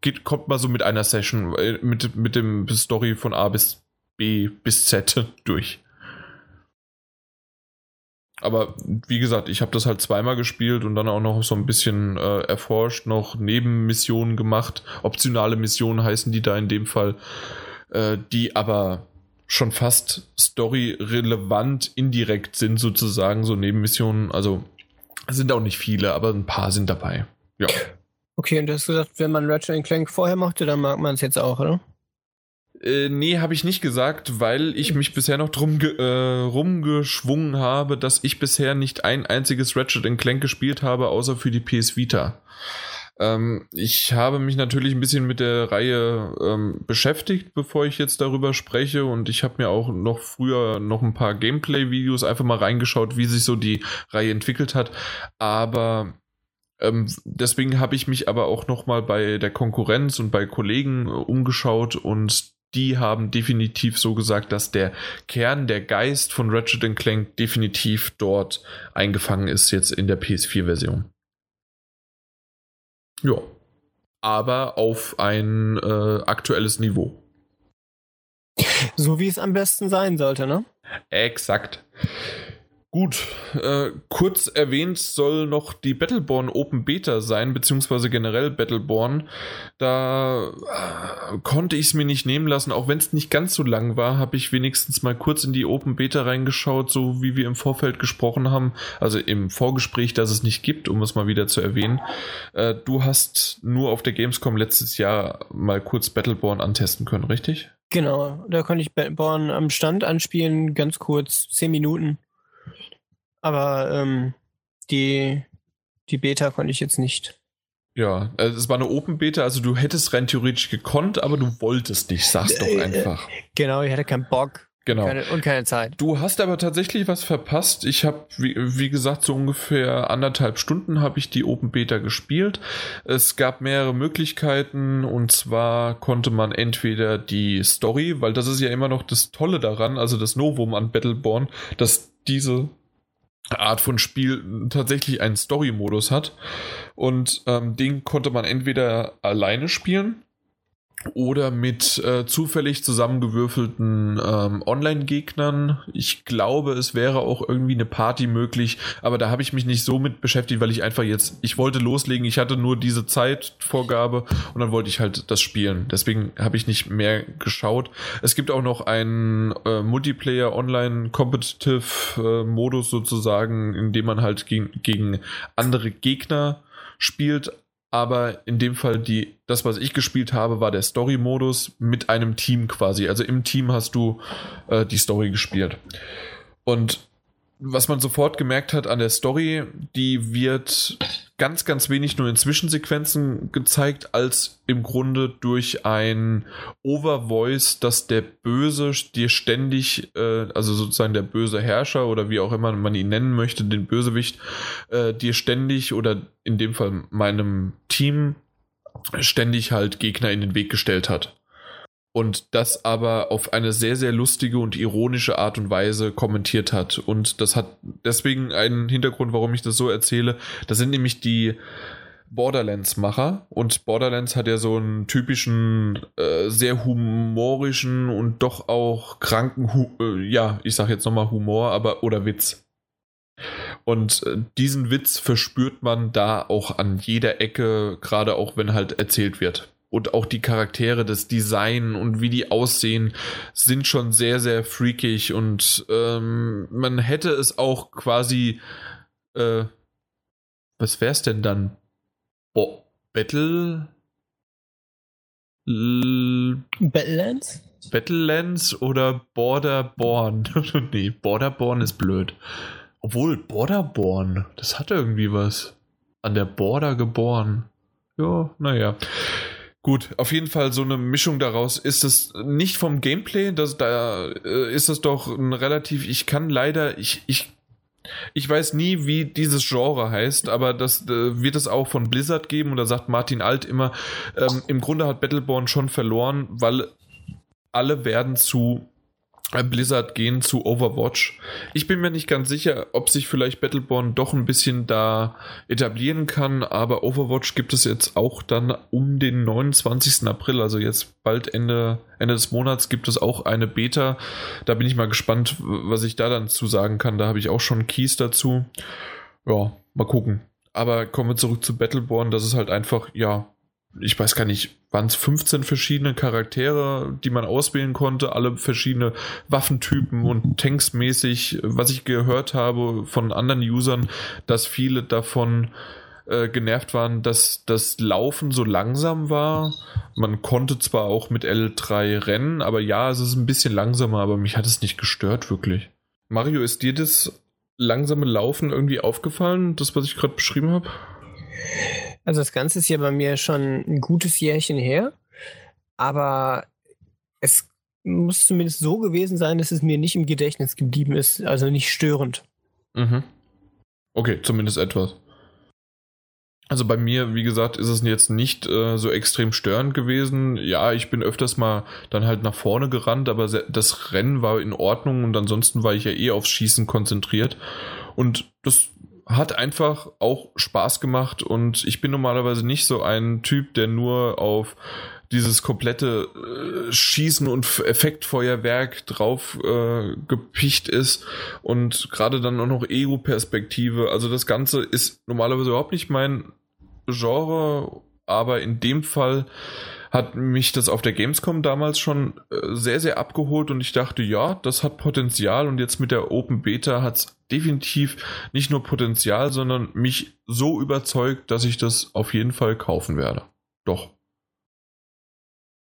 geht, kommt mal so mit einer Session, äh, mit, mit dem Story von A bis B bis Z durch. aber wie gesagt, ich habe das halt zweimal gespielt und dann auch noch so ein bisschen äh, erforscht, noch Nebenmissionen gemacht. Optionale Missionen heißen die da in dem Fall, äh, die aber schon fast story-relevant indirekt sind, sozusagen, so Nebenmissionen. Also sind auch nicht viele, aber ein paar sind dabei. Ja. Okay, und du hast gesagt, wenn man Ratchet Clank vorher mochte, dann mag man es jetzt auch, oder? Äh, nee, habe ich nicht gesagt, weil ich mich bisher noch drum äh, rumgeschwungen habe, dass ich bisher nicht ein einziges Ratchet Clank gespielt habe, außer für die PS Vita. Ähm, ich habe mich natürlich ein bisschen mit der Reihe ähm, beschäftigt, bevor ich jetzt darüber spreche und ich habe mir auch noch früher noch ein paar Gameplay-Videos einfach mal reingeschaut, wie sich so die Reihe entwickelt hat. Aber ähm, deswegen habe ich mich aber auch noch mal bei der Konkurrenz und bei Kollegen äh, umgeschaut und die haben definitiv so gesagt, dass der Kern, der Geist von Ratchet Clank definitiv dort eingefangen ist, jetzt in der PS4-Version. Ja. Aber auf ein äh, aktuelles Niveau. So wie es am besten sein sollte, ne? Exakt. Gut, äh, kurz erwähnt soll noch die Battleborn Open Beta sein, beziehungsweise generell Battleborn. Da äh, konnte ich es mir nicht nehmen lassen, auch wenn es nicht ganz so lang war, habe ich wenigstens mal kurz in die Open Beta reingeschaut, so wie wir im Vorfeld gesprochen haben, also im Vorgespräch, dass es nicht gibt, um es mal wieder zu erwähnen. Äh, du hast nur auf der Gamescom letztes Jahr mal kurz Battleborn antesten können, richtig? Genau, da konnte ich Battleborn am Stand anspielen, ganz kurz, 10 Minuten. Aber ähm, die, die Beta konnte ich jetzt nicht. Ja, also es war eine Open Beta, also du hättest rein theoretisch gekonnt, aber du wolltest nicht, sag's doch äh, einfach. Genau, ich hatte keinen Bock. Genau. Keine, und keine Zeit. Du hast aber tatsächlich was verpasst. Ich habe, wie, wie, gesagt, so ungefähr anderthalb Stunden habe ich die Open Beta gespielt. Es gab mehrere Möglichkeiten und zwar konnte man entweder die Story, weil das ist ja immer noch das Tolle daran, also das Novum an Battleborn, dass diese Art von Spiel tatsächlich einen Story-Modus hat. Und ähm, den konnte man entweder alleine spielen oder mit äh, zufällig zusammengewürfelten ähm, Online-Gegnern. Ich glaube, es wäre auch irgendwie eine Party möglich, aber da habe ich mich nicht so mit beschäftigt, weil ich einfach jetzt, ich wollte loslegen, ich hatte nur diese Zeitvorgabe und dann wollte ich halt das spielen. Deswegen habe ich nicht mehr geschaut. Es gibt auch noch einen äh, Multiplayer Online Competitive äh, Modus sozusagen, in dem man halt gegen, gegen andere Gegner spielt, aber in dem Fall die, das, was ich gespielt habe, war der Story-Modus mit einem Team quasi. Also im Team hast du äh, die Story gespielt. Und was man sofort gemerkt hat an der Story, die wird ganz, ganz wenig nur in Zwischensequenzen gezeigt, als im Grunde durch ein Overvoice, dass der Böse dir ständig, äh, also sozusagen der böse Herrscher oder wie auch immer man ihn nennen möchte, den Bösewicht, äh, dir ständig oder in dem Fall meinem Team ständig halt Gegner in den Weg gestellt hat und das aber auf eine sehr, sehr lustige und ironische Art und Weise kommentiert hat. Und das hat deswegen einen Hintergrund, warum ich das so erzähle. Das sind nämlich die Borderlands-Macher und Borderlands hat ja so einen typischen, äh, sehr humorischen und doch auch kranken, Hu äh, ja, ich sag jetzt nochmal Humor, aber oder Witz. Und äh, diesen Witz verspürt man da auch an jeder Ecke, gerade auch wenn halt erzählt wird und auch die Charaktere, das Design und wie die aussehen, sind schon sehr, sehr freakig und ähm, man hätte es auch quasi, äh, was wär's denn dann? Bo Battle? L Battlelands? Battlelands oder Borderborn? nee, Borderborn ist blöd. Obwohl, Borderborn, das hat irgendwie was. An der Border geboren. Ja, naja. Gut, auf jeden Fall so eine Mischung daraus. Ist es nicht vom Gameplay, das, da äh, ist es doch ein relativ, ich kann leider, ich, ich, ich weiß nie, wie dieses Genre heißt, aber das äh, wird es auch von Blizzard geben und da sagt Martin Alt immer, ähm, im Grunde hat Battleborn schon verloren, weil alle werden zu Blizzard gehen zu Overwatch. Ich bin mir nicht ganz sicher, ob sich vielleicht Battleborn doch ein bisschen da etablieren kann, aber Overwatch gibt es jetzt auch dann um den 29. April, also jetzt bald Ende, Ende des Monats, gibt es auch eine Beta. Da bin ich mal gespannt, was ich da dann zu sagen kann. Da habe ich auch schon Keys dazu. Ja, mal gucken. Aber kommen wir zurück zu Battleborn. Das ist halt einfach, ja, ich weiß gar nicht, waren es 15 verschiedene Charaktere, die man auswählen konnte, alle verschiedene Waffentypen und Tanks mäßig, was ich gehört habe von anderen Usern, dass viele davon äh, genervt waren, dass das Laufen so langsam war. Man konnte zwar auch mit L3 rennen, aber ja, es ist ein bisschen langsamer, aber mich hat es nicht gestört, wirklich. Mario, ist dir das langsame Laufen irgendwie aufgefallen, das, was ich gerade beschrieben habe? Also das Ganze ist ja bei mir schon ein gutes Jährchen her, aber es muss zumindest so gewesen sein, dass es mir nicht im Gedächtnis geblieben ist, also nicht störend. Mhm. Okay, zumindest etwas. Also bei mir, wie gesagt, ist es jetzt nicht äh, so extrem störend gewesen. Ja, ich bin öfters mal dann halt nach vorne gerannt, aber das Rennen war in Ordnung und ansonsten war ich ja eh aufs Schießen konzentriert. Und das hat einfach auch Spaß gemacht und ich bin normalerweise nicht so ein Typ, der nur auf dieses komplette äh, Schießen und Effektfeuerwerk drauf äh, gepicht ist und gerade dann auch noch Ego-Perspektive. Also das Ganze ist normalerweise überhaupt nicht mein Genre, aber in dem Fall hat mich das auf der Gamescom damals schon äh, sehr, sehr abgeholt und ich dachte, ja, das hat Potenzial und jetzt mit der Open Beta hat es definitiv nicht nur Potenzial, sondern mich so überzeugt, dass ich das auf jeden Fall kaufen werde. Doch.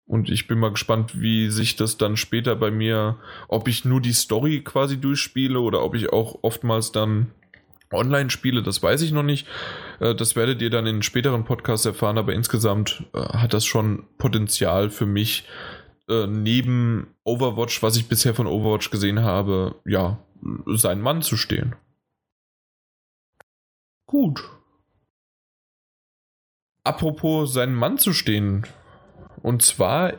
Und ich bin mal gespannt, wie sich das dann später bei mir, ob ich nur die Story quasi durchspiele oder ob ich auch oftmals dann online spiele, das weiß ich noch nicht. Äh, das werdet ihr dann in späteren Podcasts erfahren, aber insgesamt äh, hat das schon Potenzial für mich, äh, neben Overwatch, was ich bisher von Overwatch gesehen habe, ja, sein Mann zu stehen. Gut. Apropos seinen Mann zu stehen. Und zwar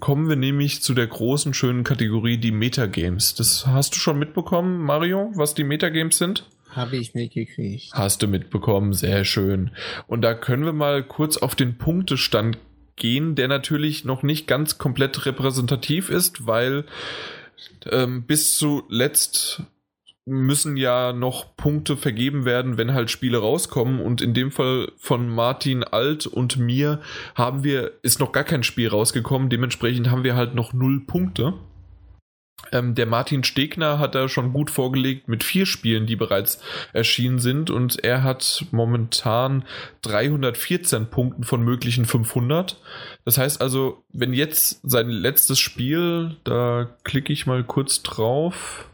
kommen wir nämlich zu der großen, schönen Kategorie, die Metagames. Das hast du schon mitbekommen, Mario, was die Metagames sind? Habe ich mitgekriegt. Hast du mitbekommen, sehr schön. Und da können wir mal kurz auf den Punktestand gehen, der natürlich noch nicht ganz komplett repräsentativ ist, weil ähm, bis zuletzt müssen ja noch Punkte vergeben werden, wenn halt Spiele rauskommen. Und in dem Fall von Martin Alt und mir haben wir, ist noch gar kein Spiel rausgekommen. Dementsprechend haben wir halt noch null Punkte. Ähm, der Martin Stegner hat da schon gut vorgelegt mit vier Spielen, die bereits erschienen sind und er hat momentan 314 Punkten von möglichen 500. Das heißt also, wenn jetzt sein letztes Spiel, da klicke ich mal kurz drauf.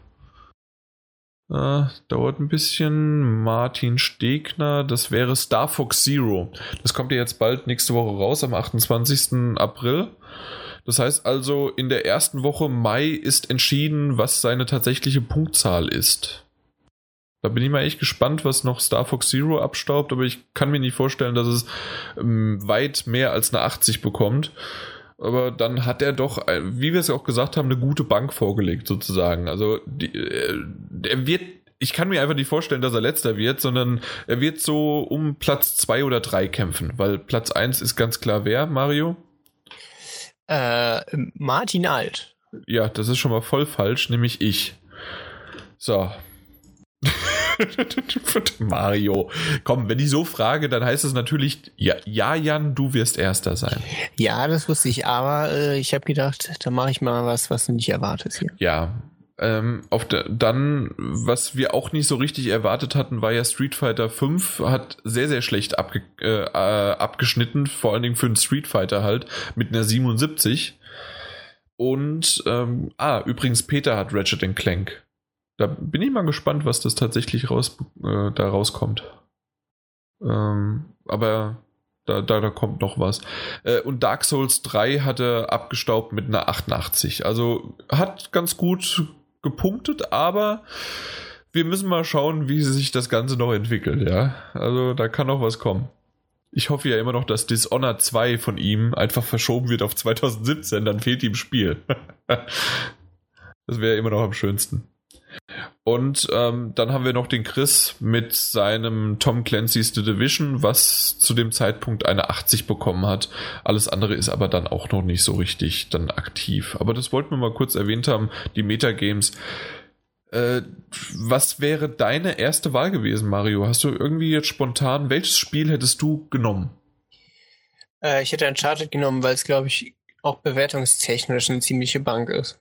Uh, dauert ein bisschen. Martin Stegner, das wäre Star Fox Zero. Das kommt ja jetzt bald nächste Woche raus, am 28. April. Das heißt also, in der ersten Woche Mai ist entschieden, was seine tatsächliche Punktzahl ist. Da bin ich mal echt gespannt, was noch Star Fox Zero abstaubt, aber ich kann mir nicht vorstellen, dass es ähm, weit mehr als eine 80 bekommt. Aber dann hat er doch, äh, wie wir es auch gesagt haben, eine gute Bank vorgelegt, sozusagen. Also äh, er wird ich kann mir einfach nicht vorstellen, dass er letzter wird, sondern er wird so um Platz zwei oder drei kämpfen, weil Platz eins ist ganz klar wer, Mario? Äh, Martin Alt. Ja, das ist schon mal voll falsch, nämlich ich. So. Mario. Komm, wenn ich so frage, dann heißt es natürlich, ja, ja, Jan, du wirst Erster sein. Ja, das wusste ich, aber äh, ich habe gedacht, da mache ich mal was, was du nicht erwartest hier. Ja. Ähm, auf der, dann, was wir auch nicht so richtig erwartet hatten, war ja Street Fighter 5, hat sehr, sehr schlecht abge, äh, abgeschnitten, vor allen Dingen für einen Street Fighter halt, mit einer 77. Und, ähm, ah, übrigens, Peter hat Ratchet Clank. Da bin ich mal gespannt, was das tatsächlich raus, äh, da rauskommt. Ähm, aber da, da, da kommt noch was. Äh, und Dark Souls 3 hatte abgestaubt mit einer 88. Also hat ganz gut gepunktet, aber wir müssen mal schauen, wie sich das Ganze noch entwickelt, ja. Also da kann noch was kommen. Ich hoffe ja immer noch, dass Dishonored 2 von ihm einfach verschoben wird auf 2017, dann fehlt ihm Spiel. Das wäre immer noch am schönsten. Und ähm, dann haben wir noch den Chris mit seinem Tom Clancy's The Division, was zu dem Zeitpunkt eine 80 bekommen hat. Alles andere ist aber dann auch noch nicht so richtig dann aktiv. Aber das wollten wir mal kurz erwähnt haben, die Metagames. Äh, was wäre deine erste Wahl gewesen, Mario? Hast du irgendwie jetzt spontan, welches Spiel hättest du genommen? Äh, ich hätte Uncharted genommen, weil es, glaube ich, auch bewertungstechnisch eine ziemliche Bank ist.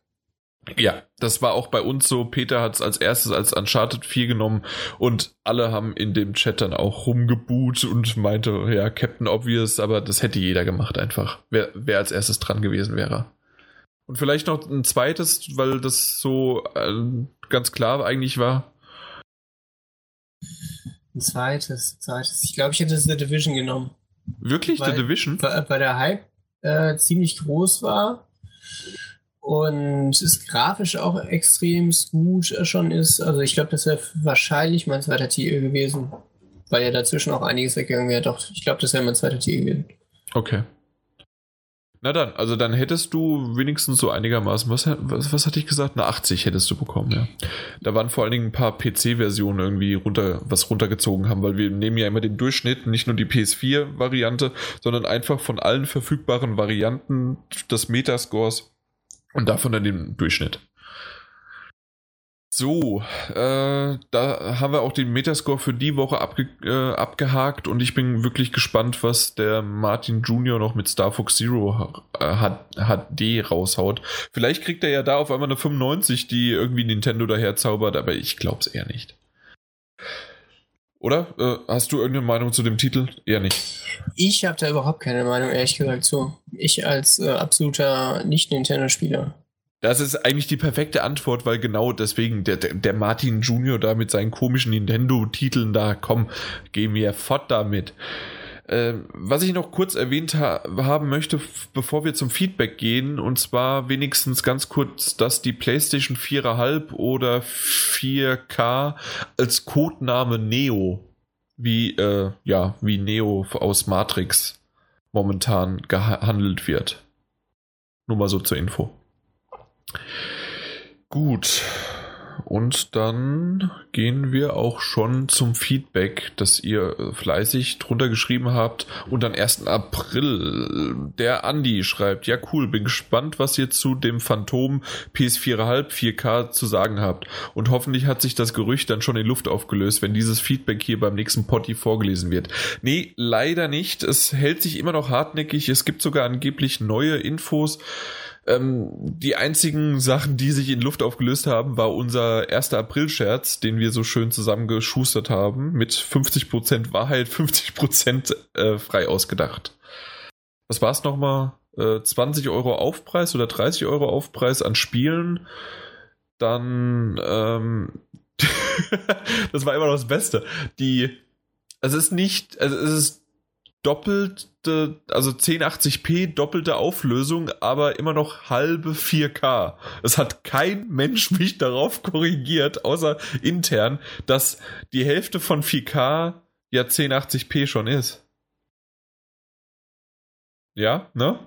Ja, das war auch bei uns so. Peter hat es als erstes als Uncharted 4 genommen und alle haben in dem Chat dann auch rumgeboot und meinte, ja, Captain Obvious, aber das hätte jeder gemacht einfach, wer, wer als erstes dran gewesen wäre. Und vielleicht noch ein zweites, weil das so äh, ganz klar eigentlich war. Ein zweites, zweites. Ich glaube, ich hätte The Division genommen. Wirklich? Weil, The Division? Weil, der Hype äh, ziemlich groß war und es grafisch auch extrem gut schon ist. Also ich glaube, das wäre wahrscheinlich mein zweiter Titel gewesen, weil ja dazwischen auch einiges weggegangen wäre. Doch, ich glaube, das wäre mein zweiter Titel gewesen. Okay. Na dann, also dann hättest du wenigstens so einigermaßen, was, was, was hatte ich gesagt? Eine 80 hättest du bekommen, ja. Da waren vor allen Dingen ein paar PC-Versionen irgendwie runter, was runtergezogen haben, weil wir nehmen ja immer den Durchschnitt, nicht nur die PS4-Variante, sondern einfach von allen verfügbaren Varianten des Metascores und davon dann den Durchschnitt. So, äh, da haben wir auch den Metascore für die Woche abge äh, abgehakt und ich bin wirklich gespannt, was der Martin Junior noch mit Star Fox Zero HD raushaut. Vielleicht kriegt er ja da auf einmal eine 95, die irgendwie Nintendo daher zaubert, aber ich glaube es eher nicht. Oder? Äh, hast du irgendeine Meinung zu dem Titel? Eher nicht. Ich habe da überhaupt keine Meinung, ehrlich gesagt so. Ich als äh, absoluter Nicht-Nintendo-Spieler. Das ist eigentlich die perfekte Antwort, weil genau deswegen der, der Martin Junior da mit seinen komischen Nintendo-Titeln da, komm, geh mir fort damit. Ähm, was ich noch kurz erwähnt ha haben möchte, bevor wir zum Feedback gehen, und zwar wenigstens ganz kurz, dass die PlayStation 4,5 oder 4K als Codename Neo, wie, äh, ja, wie Neo aus Matrix momentan gehandelt wird. Nur mal so zur Info. Gut, und dann gehen wir auch schon zum Feedback, das ihr fleißig drunter geschrieben habt. Und dann 1. April. Der Andi schreibt, ja cool, bin gespannt, was ihr zu dem Phantom PS4,5 4K zu sagen habt. Und hoffentlich hat sich das Gerücht dann schon in Luft aufgelöst, wenn dieses Feedback hier beim nächsten Potti vorgelesen wird. Nee, leider nicht. Es hält sich immer noch hartnäckig. Es gibt sogar angeblich neue Infos. Ähm, die einzigen Sachen, die sich in Luft aufgelöst haben, war unser 1. April-Scherz, den wir so schön zusammengeschustert haben, mit 50% Wahrheit, 50% äh, frei ausgedacht. Was war es nochmal? Äh, 20 Euro Aufpreis oder 30 Euro Aufpreis an Spielen. Dann, ähm, das war immer noch das Beste. Die, es ist nicht, also es ist doppelte, also 1080p doppelte Auflösung, aber immer noch halbe 4K. Es hat kein Mensch mich darauf korrigiert, außer intern, dass die Hälfte von 4K ja 1080p schon ist. Ja, ne?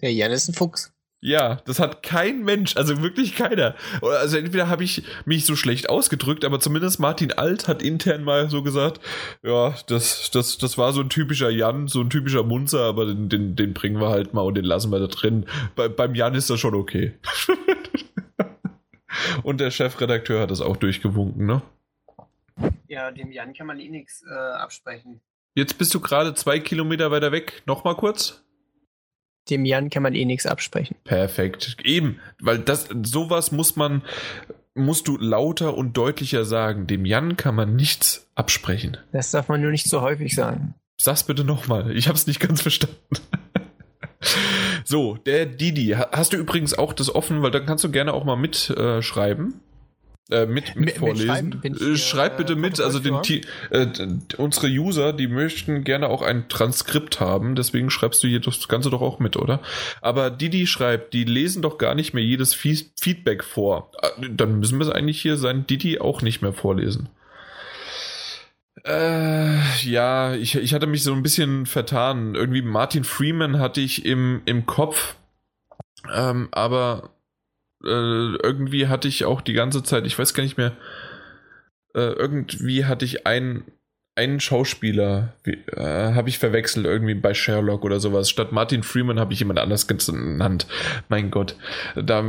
Der Jan ist ein Fuchs. Ja, das hat kein Mensch, also wirklich keiner. Also entweder habe ich mich so schlecht ausgedrückt, aber zumindest Martin Alt hat intern mal so gesagt, ja, das, das, das war so ein typischer Jan, so ein typischer Munzer, aber den, den, den bringen wir halt mal und den lassen wir da drin. Bei, beim Jan ist das schon okay. und der Chefredakteur hat das auch durchgewunken, ne? Ja, dem Jan kann man eh nichts äh, absprechen. Jetzt bist du gerade zwei Kilometer weiter weg. Nochmal kurz dem Jan kann man eh nichts absprechen. Perfekt. Eben, weil das sowas muss man musst du lauter und deutlicher sagen. Dem Jan kann man nichts absprechen. Das darf man nur nicht so häufig sagen. Sag's bitte nochmal. Ich hab's nicht ganz verstanden. so, der Didi. Hast du übrigens auch das offen, weil dann kannst du gerne auch mal mitschreiben. Äh, mit, mit, vorlesen. Äh, Schreibt bitte äh, mit, also den, äh, unsere User, die möchten gerne auch ein Transkript haben, deswegen schreibst du hier das Ganze doch auch mit, oder? Aber die, die schreibt, die lesen doch gar nicht mehr jedes Feedback vor. Dann müssen wir es eigentlich hier sein Didi auch nicht mehr vorlesen. Äh, ja, ich, ich hatte mich so ein bisschen vertan. Irgendwie Martin Freeman hatte ich im, im Kopf, ähm, aber äh, irgendwie hatte ich auch die ganze Zeit, ich weiß gar nicht mehr, äh, irgendwie hatte ich einen, einen Schauspieler, äh, habe ich verwechselt, irgendwie bei Sherlock oder sowas. Statt Martin Freeman habe ich jemand anders genannt. Mein Gott, da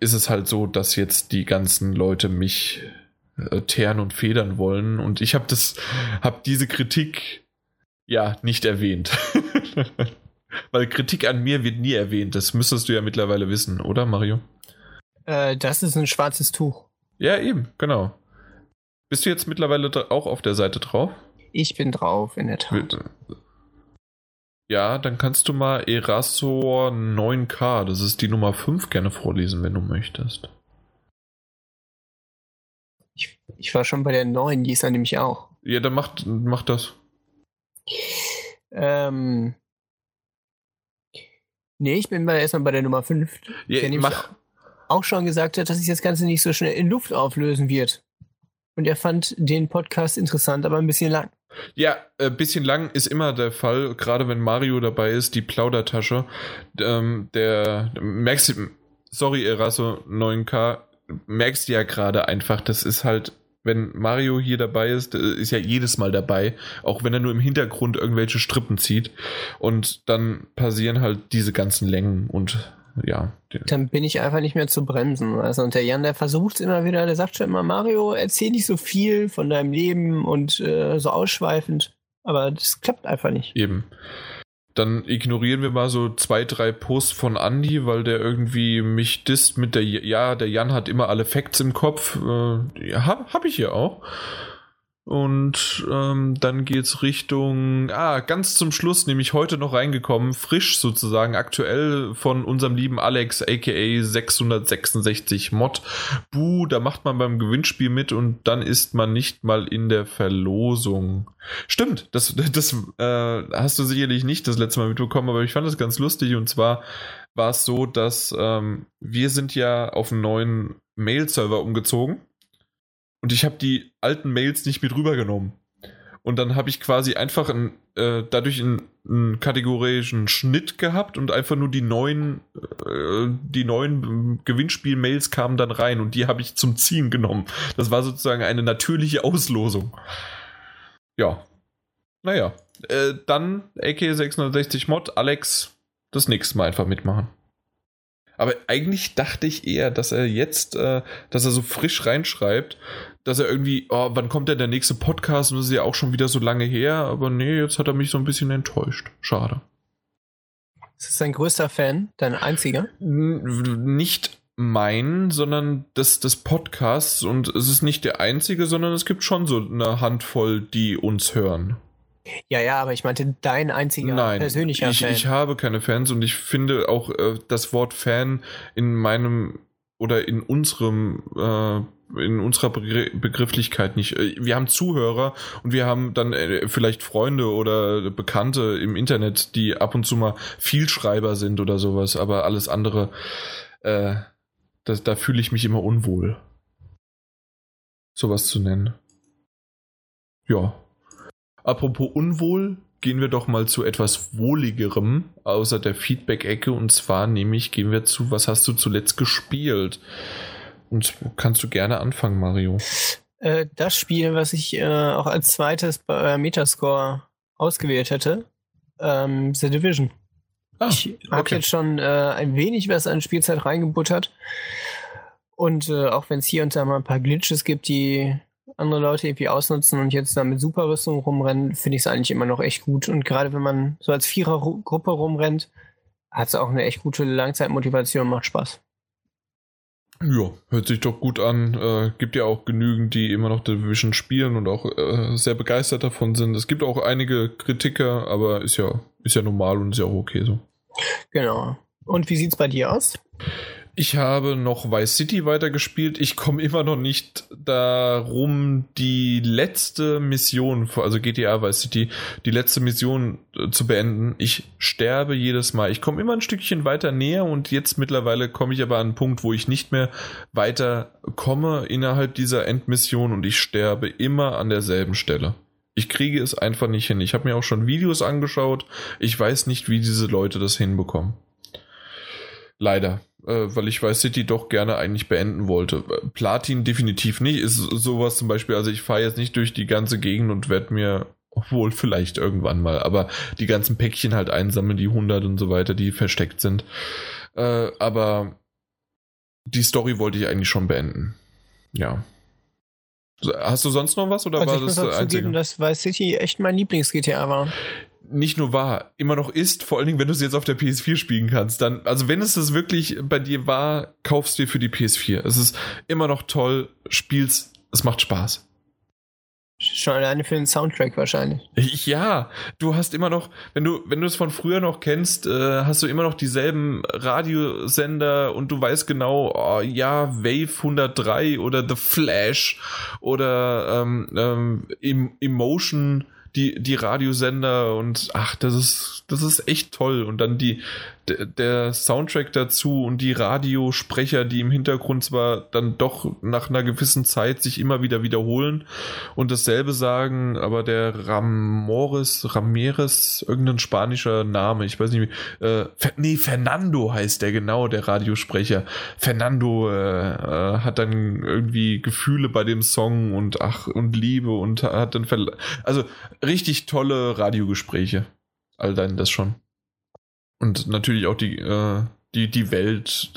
ist es halt so, dass jetzt die ganzen Leute mich äh, teeren und federn wollen und ich habe das, habe diese Kritik ja nicht erwähnt. Weil Kritik an mir wird nie erwähnt. Das müsstest du ja mittlerweile wissen, oder Mario? Äh, das ist ein schwarzes Tuch. Ja, eben, genau. Bist du jetzt mittlerweile auch auf der Seite drauf? Ich bin drauf, in der Tat. Ja, dann kannst du mal Erasor 9K, das ist die Nummer 5, gerne vorlesen, wenn du möchtest. Ich, ich war schon bei der 9, die ist dann nämlich auch. Ja, dann mach, mach das. Ähm, Nee, ich bin mal erstmal bei der Nummer 5. Ja, mach. Auch schon gesagt hat, dass sich das Ganze nicht so schnell in Luft auflösen wird. Und er fand den Podcast interessant, aber ein bisschen lang. Ja, ein äh, bisschen lang ist immer der Fall, gerade wenn Mario dabei ist, die Plaudertasche. Ähm, der, merkst sorry, Eraso 9K, merkst du ja gerade einfach, das ist halt wenn Mario hier dabei ist, ist ja jedes Mal dabei, auch wenn er nur im Hintergrund irgendwelche Strippen zieht. Und dann passieren halt diese ganzen Längen und ja. Dann bin ich einfach nicht mehr zu bremsen. Also und der Jan, der versucht es immer wieder, der sagt schon immer, Mario, erzähl nicht so viel von deinem Leben und äh, so ausschweifend. Aber das klappt einfach nicht. Eben. Dann ignorieren wir mal so zwei, drei Posts von Andy, weil der irgendwie mich disst mit der, ja, der Jan hat immer alle Facts im Kopf. Äh, ja, hab, hab ich hier auch. Und ähm, dann geht's Richtung, ah, ganz zum Schluss, nämlich heute noch reingekommen, frisch sozusagen, aktuell von unserem lieben Alex, aka 666 Mod. Buh, da macht man beim Gewinnspiel mit und dann ist man nicht mal in der Verlosung. Stimmt, das, das äh, hast du sicherlich nicht das letzte Mal mitbekommen, aber ich fand das ganz lustig und zwar war es so, dass ähm, wir sind ja auf einen neuen Mail-Server umgezogen und ich habe die alten Mails nicht mit rübergenommen. Und dann habe ich quasi einfach ein, äh, dadurch einen, einen, kategorischen Schnitt gehabt und einfach nur die neuen, äh, die neuen Gewinnspiel-Mails kamen dann rein und die habe ich zum Ziehen genommen. Das war sozusagen eine natürliche Auslosung. Ja. Naja. Äh, dann AK660 Mod, Alex, das nächste Mal einfach mitmachen. Aber eigentlich dachte ich eher, dass er jetzt, äh, dass er so frisch reinschreibt, dass er irgendwie, oh, wann kommt denn der nächste Podcast? Und das ist ja auch schon wieder so lange her. Aber nee, jetzt hat er mich so ein bisschen enttäuscht. Schade. Ist das dein größter Fan? Dein einziger? Nicht mein, sondern des, des Podcasts. Und es ist nicht der einzige, sondern es gibt schon so eine Handvoll, die uns hören. Ja, ja, aber ich meinte dein einziger Nein, persönlicher ich, Fan. Ich habe keine Fans und ich finde auch äh, das Wort Fan in meinem oder in unserem äh, in unserer Begrifflichkeit nicht. Äh, wir haben Zuhörer und wir haben dann äh, vielleicht Freunde oder Bekannte im Internet, die ab und zu mal Vielschreiber sind oder sowas, aber alles andere, äh, das, da fühle ich mich immer unwohl. Sowas zu nennen. Ja. Apropos unwohl, gehen wir doch mal zu etwas wohligerem außer der Feedback-Ecke und zwar nämlich gehen wir zu, was hast du zuletzt gespielt? Und kannst du gerne anfangen, Mario? Äh, das Spiel, was ich äh, auch als zweites bei Metascore ausgewählt hätte, ähm, The Division. Ah, ich habe okay. jetzt schon äh, ein wenig was an Spielzeit reingebuttert. Und äh, auch wenn es hier und da mal ein paar Glitches gibt, die andere Leute irgendwie ausnutzen und jetzt da mit Superrüstung rumrennen, finde ich es eigentlich immer noch echt gut. Und gerade wenn man so als Vierergruppe rumrennt, hat es auch eine echt gute Langzeitmotivation, macht Spaß. Ja, hört sich doch gut an. Äh, gibt ja auch genügend, die immer noch Division spielen und auch äh, sehr begeistert davon sind. Es gibt auch einige Kritiker, aber ist ja, ist ja normal und ist ja auch okay so. Genau. Und wie sieht es bei dir aus? Ich habe noch Vice City weitergespielt. Ich komme immer noch nicht darum, die letzte Mission, also GTA Vice City, die letzte Mission äh, zu beenden. Ich sterbe jedes Mal. Ich komme immer ein Stückchen weiter näher und jetzt mittlerweile komme ich aber an einen Punkt, wo ich nicht mehr weiter komme innerhalb dieser Endmission und ich sterbe immer an derselben Stelle. Ich kriege es einfach nicht hin. Ich habe mir auch schon Videos angeschaut. Ich weiß nicht, wie diese Leute das hinbekommen. Leider. Äh, weil ich Vice City doch gerne eigentlich beenden wollte. Platin definitiv nicht. Ist sowas zum Beispiel, also ich fahre jetzt nicht durch die ganze Gegend und werde mir obwohl vielleicht irgendwann mal, aber die ganzen Päckchen halt einsammeln, die 100 und so weiter, die versteckt sind. Äh, aber die Story wollte ich eigentlich schon beenden. Ja. Hast du sonst noch was oder also war ich das muss auch zugeben, dass Vice City echt mein Lieblings-GTA war. Nicht nur war, immer noch ist, vor allen Dingen, wenn du es jetzt auf der PS4 spielen kannst, dann, also wenn es das wirklich bei dir war, kaufst du dir für die PS4. Es ist immer noch toll, spielst, es macht Spaß. Schon alleine für den Soundtrack wahrscheinlich. Ja, du hast immer noch, wenn du, wenn du es von früher noch kennst, äh, hast du immer noch dieselben Radiosender und du weißt genau, oh, ja, Wave 103 oder The Flash oder ähm, ähm, Emotion, die, die Radiosender und ach, das ist, das ist echt toll. Und dann die, der Soundtrack dazu und die Radiosprecher, die im Hintergrund zwar dann doch nach einer gewissen Zeit sich immer wieder wiederholen und dasselbe sagen, aber der Ramores, Ramirez, irgendein spanischer Name, ich weiß nicht, äh, nee, Fernando heißt der genau, der Radiosprecher. Fernando äh, äh, hat dann irgendwie Gefühle bei dem Song und ach und Liebe und hat dann, also richtig tolle Radiogespräche. All dann das schon. Und natürlich auch die, äh, die, die Welt.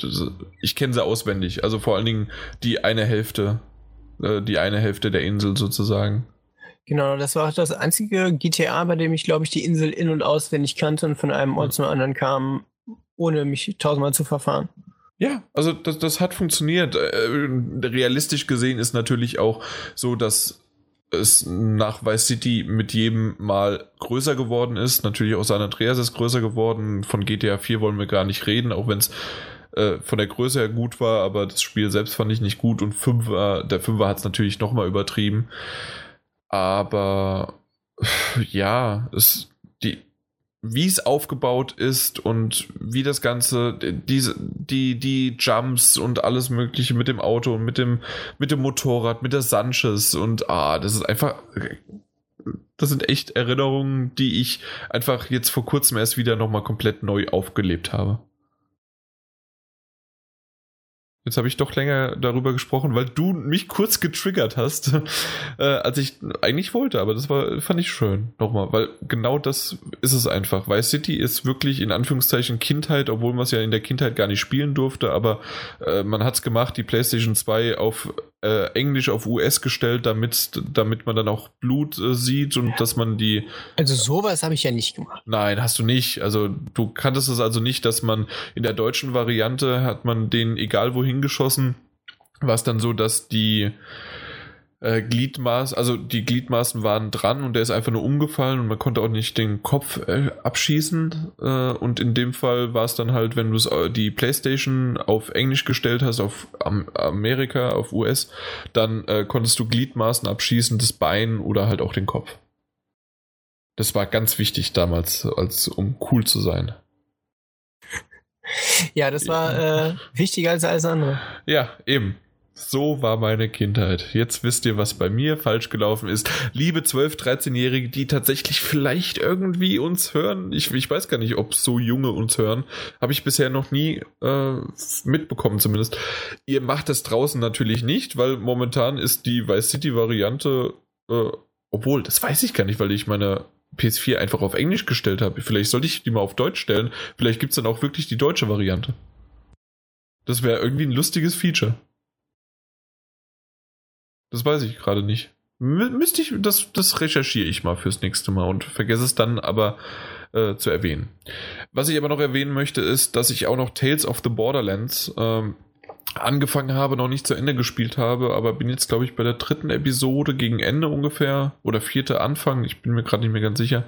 Ich kenne sie auswendig. Also vor allen Dingen die eine Hälfte, äh, die eine Hälfte der Insel sozusagen. Genau, das war auch das einzige GTA, bei dem ich, glaube ich, die Insel in- und auswendig kannte und von einem Ort zum anderen kam, ohne mich tausendmal zu verfahren. Ja, also das, das hat funktioniert. Äh, realistisch gesehen ist natürlich auch so, dass es nach Vice City mit jedem Mal größer geworden ist. Natürlich auch San Andreas ist größer geworden. Von GTA 4 wollen wir gar nicht reden, auch wenn es äh, von der Größe her gut war, aber das Spiel selbst fand ich nicht gut und Fünfer, der Fünfer hat es natürlich nochmal übertrieben. Aber ja, es, die, wie es aufgebaut ist und wie das Ganze, diese, die, die Jumps und alles Mögliche mit dem Auto und mit dem, mit dem Motorrad, mit der Sanchez und ah, das ist einfach. Das sind echt Erinnerungen, die ich einfach jetzt vor kurzem erst wieder nochmal komplett neu aufgelebt habe. Jetzt habe ich doch länger darüber gesprochen, weil du mich kurz getriggert hast, äh, als ich eigentlich wollte. Aber das war, fand ich schön. Nochmal, weil genau das ist es einfach. Vice City ist wirklich in Anführungszeichen Kindheit, obwohl man es ja in der Kindheit gar nicht spielen durfte. Aber äh, man hat es gemacht, die PlayStation 2 auf äh, Englisch auf US gestellt, damit, damit man dann auch Blut äh, sieht und dass man die. Also sowas habe ich ja nicht gemacht. Nein, hast du nicht. Also du kanntest es also nicht, dass man in der deutschen Variante hat man den egal wohin geschossen. War es dann so, dass die äh, Gliedmaß, also die Gliedmaßen waren dran und der ist einfach nur umgefallen und man konnte auch nicht den Kopf äh, abschießen. Äh, und in dem Fall war es dann halt, wenn du äh, die PlayStation auf Englisch gestellt hast, auf Am Amerika, auf US, dann äh, konntest du Gliedmaßen abschießen, das Bein oder halt auch den Kopf. Das war ganz wichtig damals, als um cool zu sein. Ja, das war äh, wichtiger als alles andere. Ja, eben. So war meine Kindheit. Jetzt wisst ihr, was bei mir falsch gelaufen ist. Liebe 12-, 13-Jährige, die tatsächlich vielleicht irgendwie uns hören. Ich, ich weiß gar nicht, ob so junge uns hören. Habe ich bisher noch nie äh, mitbekommen zumindest. Ihr macht es draußen natürlich nicht, weil momentan ist die Vice City-Variante, äh, obwohl, das weiß ich gar nicht, weil ich meine PS4 einfach auf Englisch gestellt habe. Vielleicht sollte ich die mal auf Deutsch stellen. Vielleicht gibt es dann auch wirklich die deutsche Variante. Das wäre irgendwie ein lustiges Feature. Das weiß ich gerade nicht. M müsste ich, das, das recherchiere ich mal fürs nächste Mal und vergesse es dann aber äh, zu erwähnen. Was ich aber noch erwähnen möchte, ist, dass ich auch noch Tales of the Borderlands ähm, angefangen habe, noch nicht zu Ende gespielt habe, aber bin jetzt, glaube ich, bei der dritten Episode gegen Ende ungefähr oder vierte Anfang, ich bin mir gerade nicht mehr ganz sicher.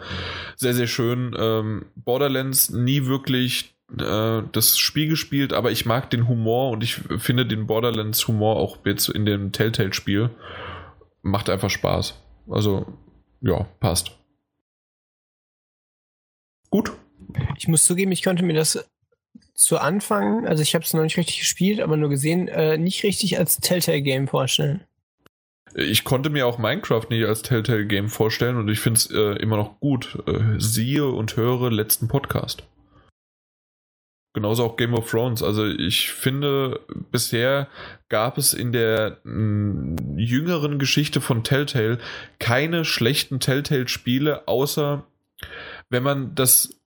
Sehr, sehr schön. Ähm, Borderlands nie wirklich äh, das Spiel gespielt, aber ich mag den Humor und ich finde den Borderlands Humor auch jetzt in dem Telltale-Spiel macht einfach Spaß. Also, ja, passt. Gut. Ich muss zugeben, ich konnte mir das zu Anfang, also ich habe es noch nicht richtig gespielt, aber nur gesehen, äh, nicht richtig als Telltale-Game vorstellen. Ich konnte mir auch Minecraft nicht als Telltale-Game vorstellen und ich finde es äh, immer noch gut. Äh, siehe und höre letzten Podcast. Genauso auch Game of Thrones. Also ich finde, bisher gab es in der mh, jüngeren Geschichte von Telltale keine schlechten Telltale-Spiele, außer wenn man das,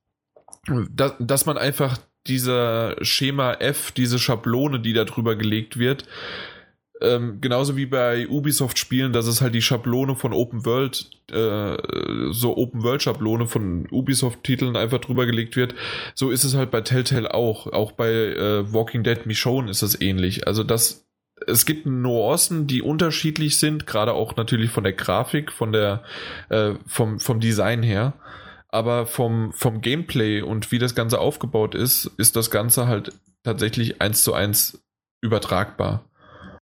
dass, dass man einfach dieser Schema F, diese Schablone, die da drüber gelegt wird, ähm, genauso wie bei Ubisoft-Spielen, dass es halt die Schablone von Open World, äh, so Open World-Schablone von Ubisoft-Titeln einfach drüber gelegt wird. So ist es halt bei Telltale auch. Auch bei äh, Walking Dead Michonne ist es ähnlich. Also das, es gibt Nuancen, die unterschiedlich sind, gerade auch natürlich von der Grafik, von der, äh, vom, vom Design her. Aber vom, vom Gameplay und wie das Ganze aufgebaut ist, ist das Ganze halt tatsächlich eins zu eins übertragbar.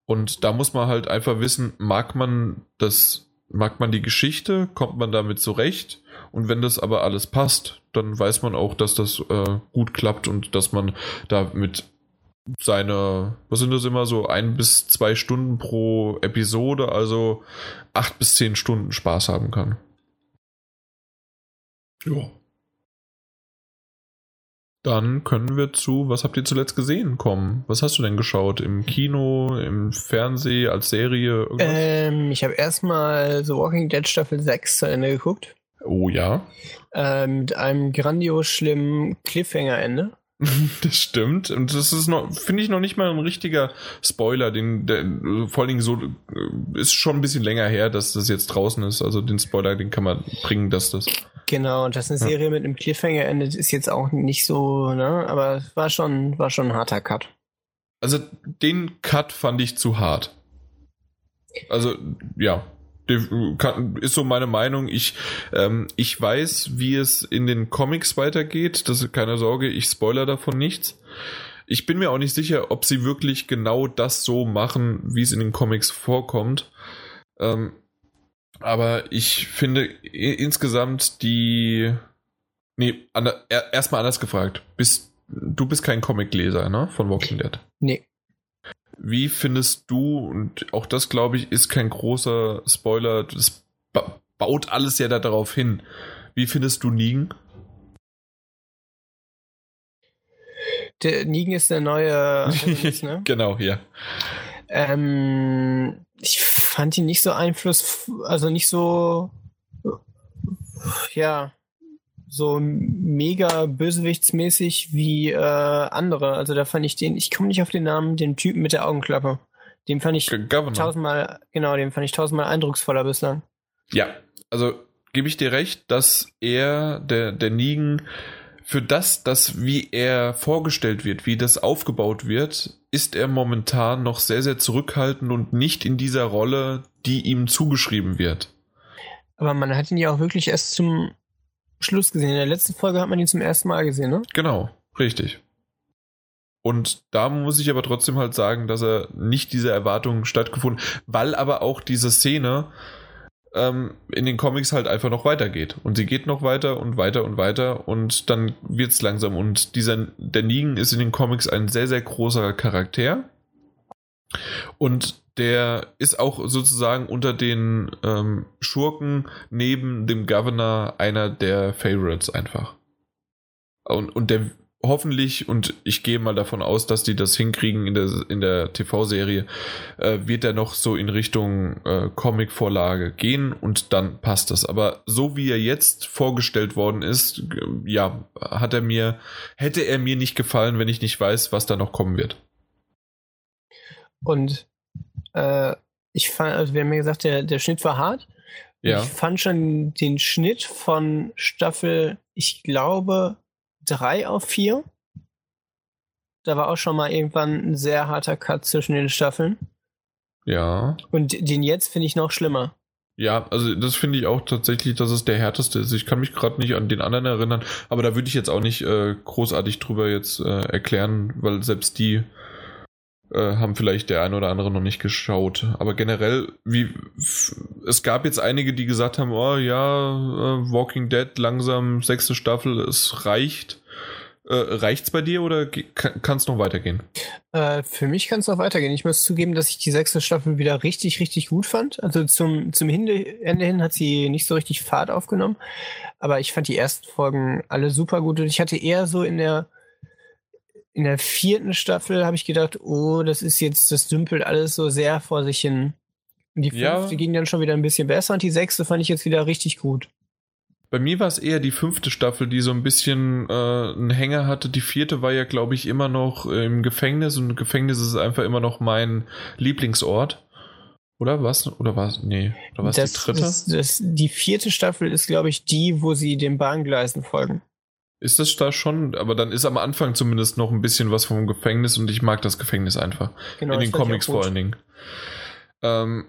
Und da muss man halt einfach wissen, mag man das, mag man die Geschichte, kommt man damit zurecht? Und wenn das aber alles passt, dann weiß man auch, dass das äh, gut klappt und dass man damit seine, was sind das immer so, ein bis zwei Stunden pro Episode, also acht bis zehn Stunden Spaß haben kann. Ja. Dann können wir zu, was habt ihr zuletzt gesehen, kommen. Was hast du denn geschaut? Im Kino, im Fernsehen, als Serie? Ähm, ich habe erstmal The Walking Dead Staffel 6 zu Ende geguckt. Oh ja. Ähm, mit einem grandios schlimmen Cliffhanger-Ende. Das stimmt. Und das ist noch, finde ich, noch nicht mal ein richtiger Spoiler. Den, der, vor allen Dingen so, äh, ist schon ein bisschen länger her, dass das jetzt draußen ist. Also den Spoiler, den kann man bringen, dass das. Genau, und dass eine Serie ja. mit einem Cliffhanger endet, ist jetzt auch nicht so, ne? Aber es war schon, war schon ein harter Cut. Also den Cut fand ich zu hart. Also, ja. Ist so meine Meinung. Ich, ähm, ich weiß, wie es in den Comics weitergeht. Das ist keine Sorge, ich spoiler davon nichts. Ich bin mir auch nicht sicher, ob sie wirklich genau das so machen, wie es in den Comics vorkommt. Ähm, aber ich finde insgesamt die. Nee, erstmal anders gefragt. Bist, du bist kein Comicleser, ne? Von Walking Dead. Nee. Wie findest du, und auch das glaube ich, ist kein großer Spoiler, das ba baut alles ja da darauf hin. Wie findest du Nigen? Der Nigen ist der neue. ne? genau, ja. Ähm, ich fand ihn nicht so einfluss, also nicht so, ja, so mega bösewichtsmäßig wie äh, andere. Also da fand ich den, ich komme nicht auf den Namen, den Typen mit der Augenklappe. Den fand ich Governor. tausendmal, genau, den fand ich tausendmal eindrucksvoller bislang. Ja, also gebe ich dir recht, dass er, der, der Nigen, für das, dass wie er vorgestellt wird, wie das aufgebaut wird, ist er momentan noch sehr, sehr zurückhaltend und nicht in dieser Rolle, die ihm zugeschrieben wird. Aber man hat ihn ja auch wirklich erst zum Schluss gesehen. In der letzten Folge hat man ihn zum ersten Mal gesehen, ne? Genau, richtig. Und da muss ich aber trotzdem halt sagen, dass er nicht diese Erwartungen stattgefunden, weil aber auch diese Szene ähm, in den Comics halt einfach noch weitergeht. Und sie geht noch weiter und weiter und weiter und dann wird es langsam. Und dieser, der Negan ist in den Comics ein sehr, sehr großer Charakter. Und der ist auch sozusagen unter den ähm, Schurken neben dem Governor einer der Favorites einfach. Und, und der hoffentlich, und ich gehe mal davon aus, dass die das hinkriegen in der, in der TV-Serie, äh, wird er noch so in Richtung äh, Comic-Vorlage gehen und dann passt das. Aber so wie er jetzt vorgestellt worden ist, ja, hat er mir, hätte er mir nicht gefallen, wenn ich nicht weiß, was da noch kommen wird. Und äh, ich fand, also wir haben ja gesagt, der, der Schnitt war hart. Ja. Ich fand schon den Schnitt von Staffel, ich glaube, drei auf vier. Da war auch schon mal irgendwann ein sehr harter Cut zwischen den Staffeln. Ja. Und den jetzt finde ich noch schlimmer. Ja, also das finde ich auch tatsächlich, dass es der härteste ist. Ich kann mich gerade nicht an den anderen erinnern, aber da würde ich jetzt auch nicht äh, großartig drüber jetzt äh, erklären, weil selbst die äh, haben vielleicht der eine oder andere noch nicht geschaut. Aber generell, wie es gab jetzt einige, die gesagt haben, oh ja, äh, Walking Dead langsam sechste Staffel, es reicht. Äh, reicht's bei dir oder kann es noch weitergehen? Äh, für mich kann es noch weitergehen. Ich muss zugeben, dass ich die sechste Staffel wieder richtig, richtig gut fand. Also zum, zum Ende hin hat sie nicht so richtig Fahrt aufgenommen. Aber ich fand die ersten Folgen alle super gut und ich hatte eher so in der in der vierten Staffel habe ich gedacht, oh, das ist jetzt, das dümpelt alles so sehr vor sich hin. Und die fünfte ja. ging dann schon wieder ein bisschen besser und die sechste fand ich jetzt wieder richtig gut. Bei mir war es eher die fünfte Staffel, die so ein bisschen äh, einen Hänger hatte. Die vierte war ja, glaube ich, immer noch im Gefängnis und Gefängnis ist einfach immer noch mein Lieblingsort. Oder was? Oder was? Nee. Oder was die dritte? Das, das, die vierte Staffel ist, glaube ich, die, wo sie den Bahngleisen folgen. Ist das da schon? Aber dann ist am Anfang zumindest noch ein bisschen was vom Gefängnis und ich mag das Gefängnis einfach. Genau, In den Comics vor allen Dingen. Ähm,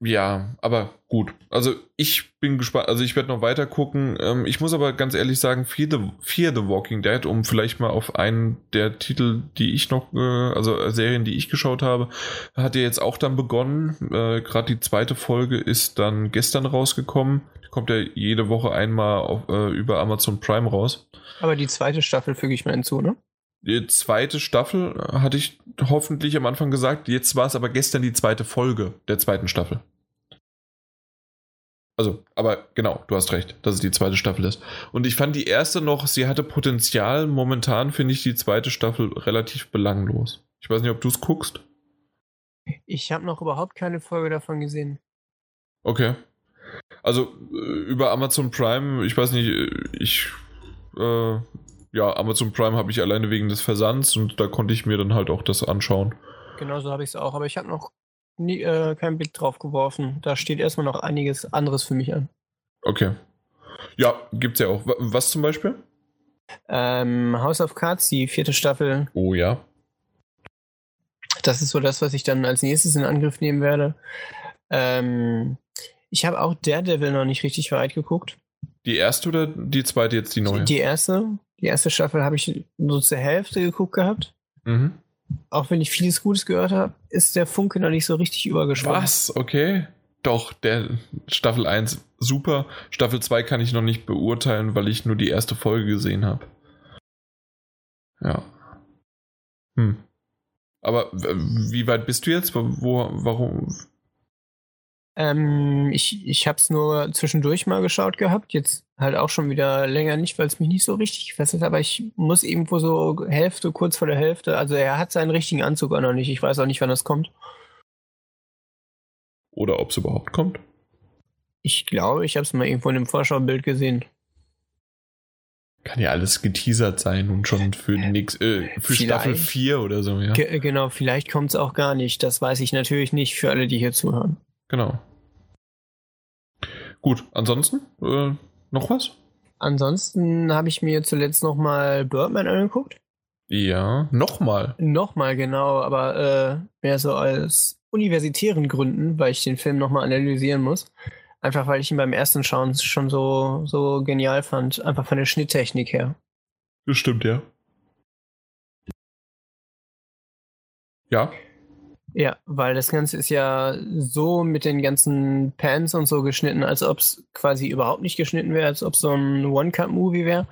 ja, aber gut. Also ich bin gespannt. Also ich werde noch weiter gucken. Ähm, ich muss aber ganz ehrlich sagen, Fear the, Fear the Walking Dead, um vielleicht mal auf einen der Titel, die ich noch, äh, also äh, Serien, die ich geschaut habe, hat ja jetzt auch dann begonnen. Äh, Gerade die zweite Folge ist dann gestern rausgekommen. Kommt ja jede Woche einmal auf, äh, über Amazon Prime raus. Aber die zweite Staffel füge ich mir hinzu, ne? Die zweite Staffel hatte ich hoffentlich am Anfang gesagt. Jetzt war es aber gestern die zweite Folge der zweiten Staffel. Also, aber genau, du hast recht, dass es die zweite Staffel ist. Und ich fand die erste noch, sie hatte Potenzial. Momentan finde ich die zweite Staffel relativ belanglos. Ich weiß nicht, ob du es guckst. Ich habe noch überhaupt keine Folge davon gesehen. Okay. Also äh, über Amazon Prime, ich weiß nicht, ich äh, ja, Amazon Prime habe ich alleine wegen des Versands und da konnte ich mir dann halt auch das anschauen. Genau so habe ich es auch, aber ich habe noch nie, äh, keinen Blick drauf geworfen. Da steht erstmal noch einiges anderes für mich an. Okay. Ja, gibt's ja auch. Was zum Beispiel? Ähm, House of Cards, die vierte Staffel. Oh ja. Das ist so das, was ich dann als nächstes in Angriff nehmen werde. Ähm, ich habe auch Daredevil noch nicht richtig weit geguckt. Die erste oder die zweite jetzt die neue? Die, erste. Die erste Staffel habe ich nur zur Hälfte geguckt gehabt. Mhm. Auch wenn ich vieles Gutes gehört habe, ist der Funke noch nicht so richtig übergeschwommen. Was? Okay. Doch, der Staffel 1 super. Staffel 2 kann ich noch nicht beurteilen, weil ich nur die erste Folge gesehen habe. Ja. Hm. Aber wie weit bist du jetzt? Wo, warum? Ähm, ich ich habe es nur zwischendurch mal geschaut gehabt, jetzt halt auch schon wieder länger nicht, weil es mich nicht so richtig gefesselt hat, aber ich muss irgendwo so Hälfte, kurz vor der Hälfte, also er hat seinen richtigen Anzug auch noch nicht, ich weiß auch nicht, wann das kommt. Oder ob es überhaupt kommt? Ich glaube, ich habe es mal irgendwo in einem Vorschaubild gesehen. Kann ja alles geteasert sein und schon für, nix, äh, für Staffel 4 oder so, ja. genau, vielleicht kommt es auch gar nicht. Das weiß ich natürlich nicht für alle, die hier zuhören. Genau. Gut, ansonsten äh, noch was? Ansonsten habe ich mir zuletzt nochmal Birdman angeguckt. Ja, nochmal. Nochmal, genau, aber äh, mehr so aus universitären Gründen, weil ich den Film nochmal analysieren muss. Einfach weil ich ihn beim ersten Schauen schon so, so genial fand, einfach von der Schnitttechnik her. Das stimmt, ja. Ja. Ja, weil das Ganze ist ja so mit den ganzen Pans und so geschnitten, als ob es quasi überhaupt nicht geschnitten wäre, als ob es so ein One-Cut-Movie wäre.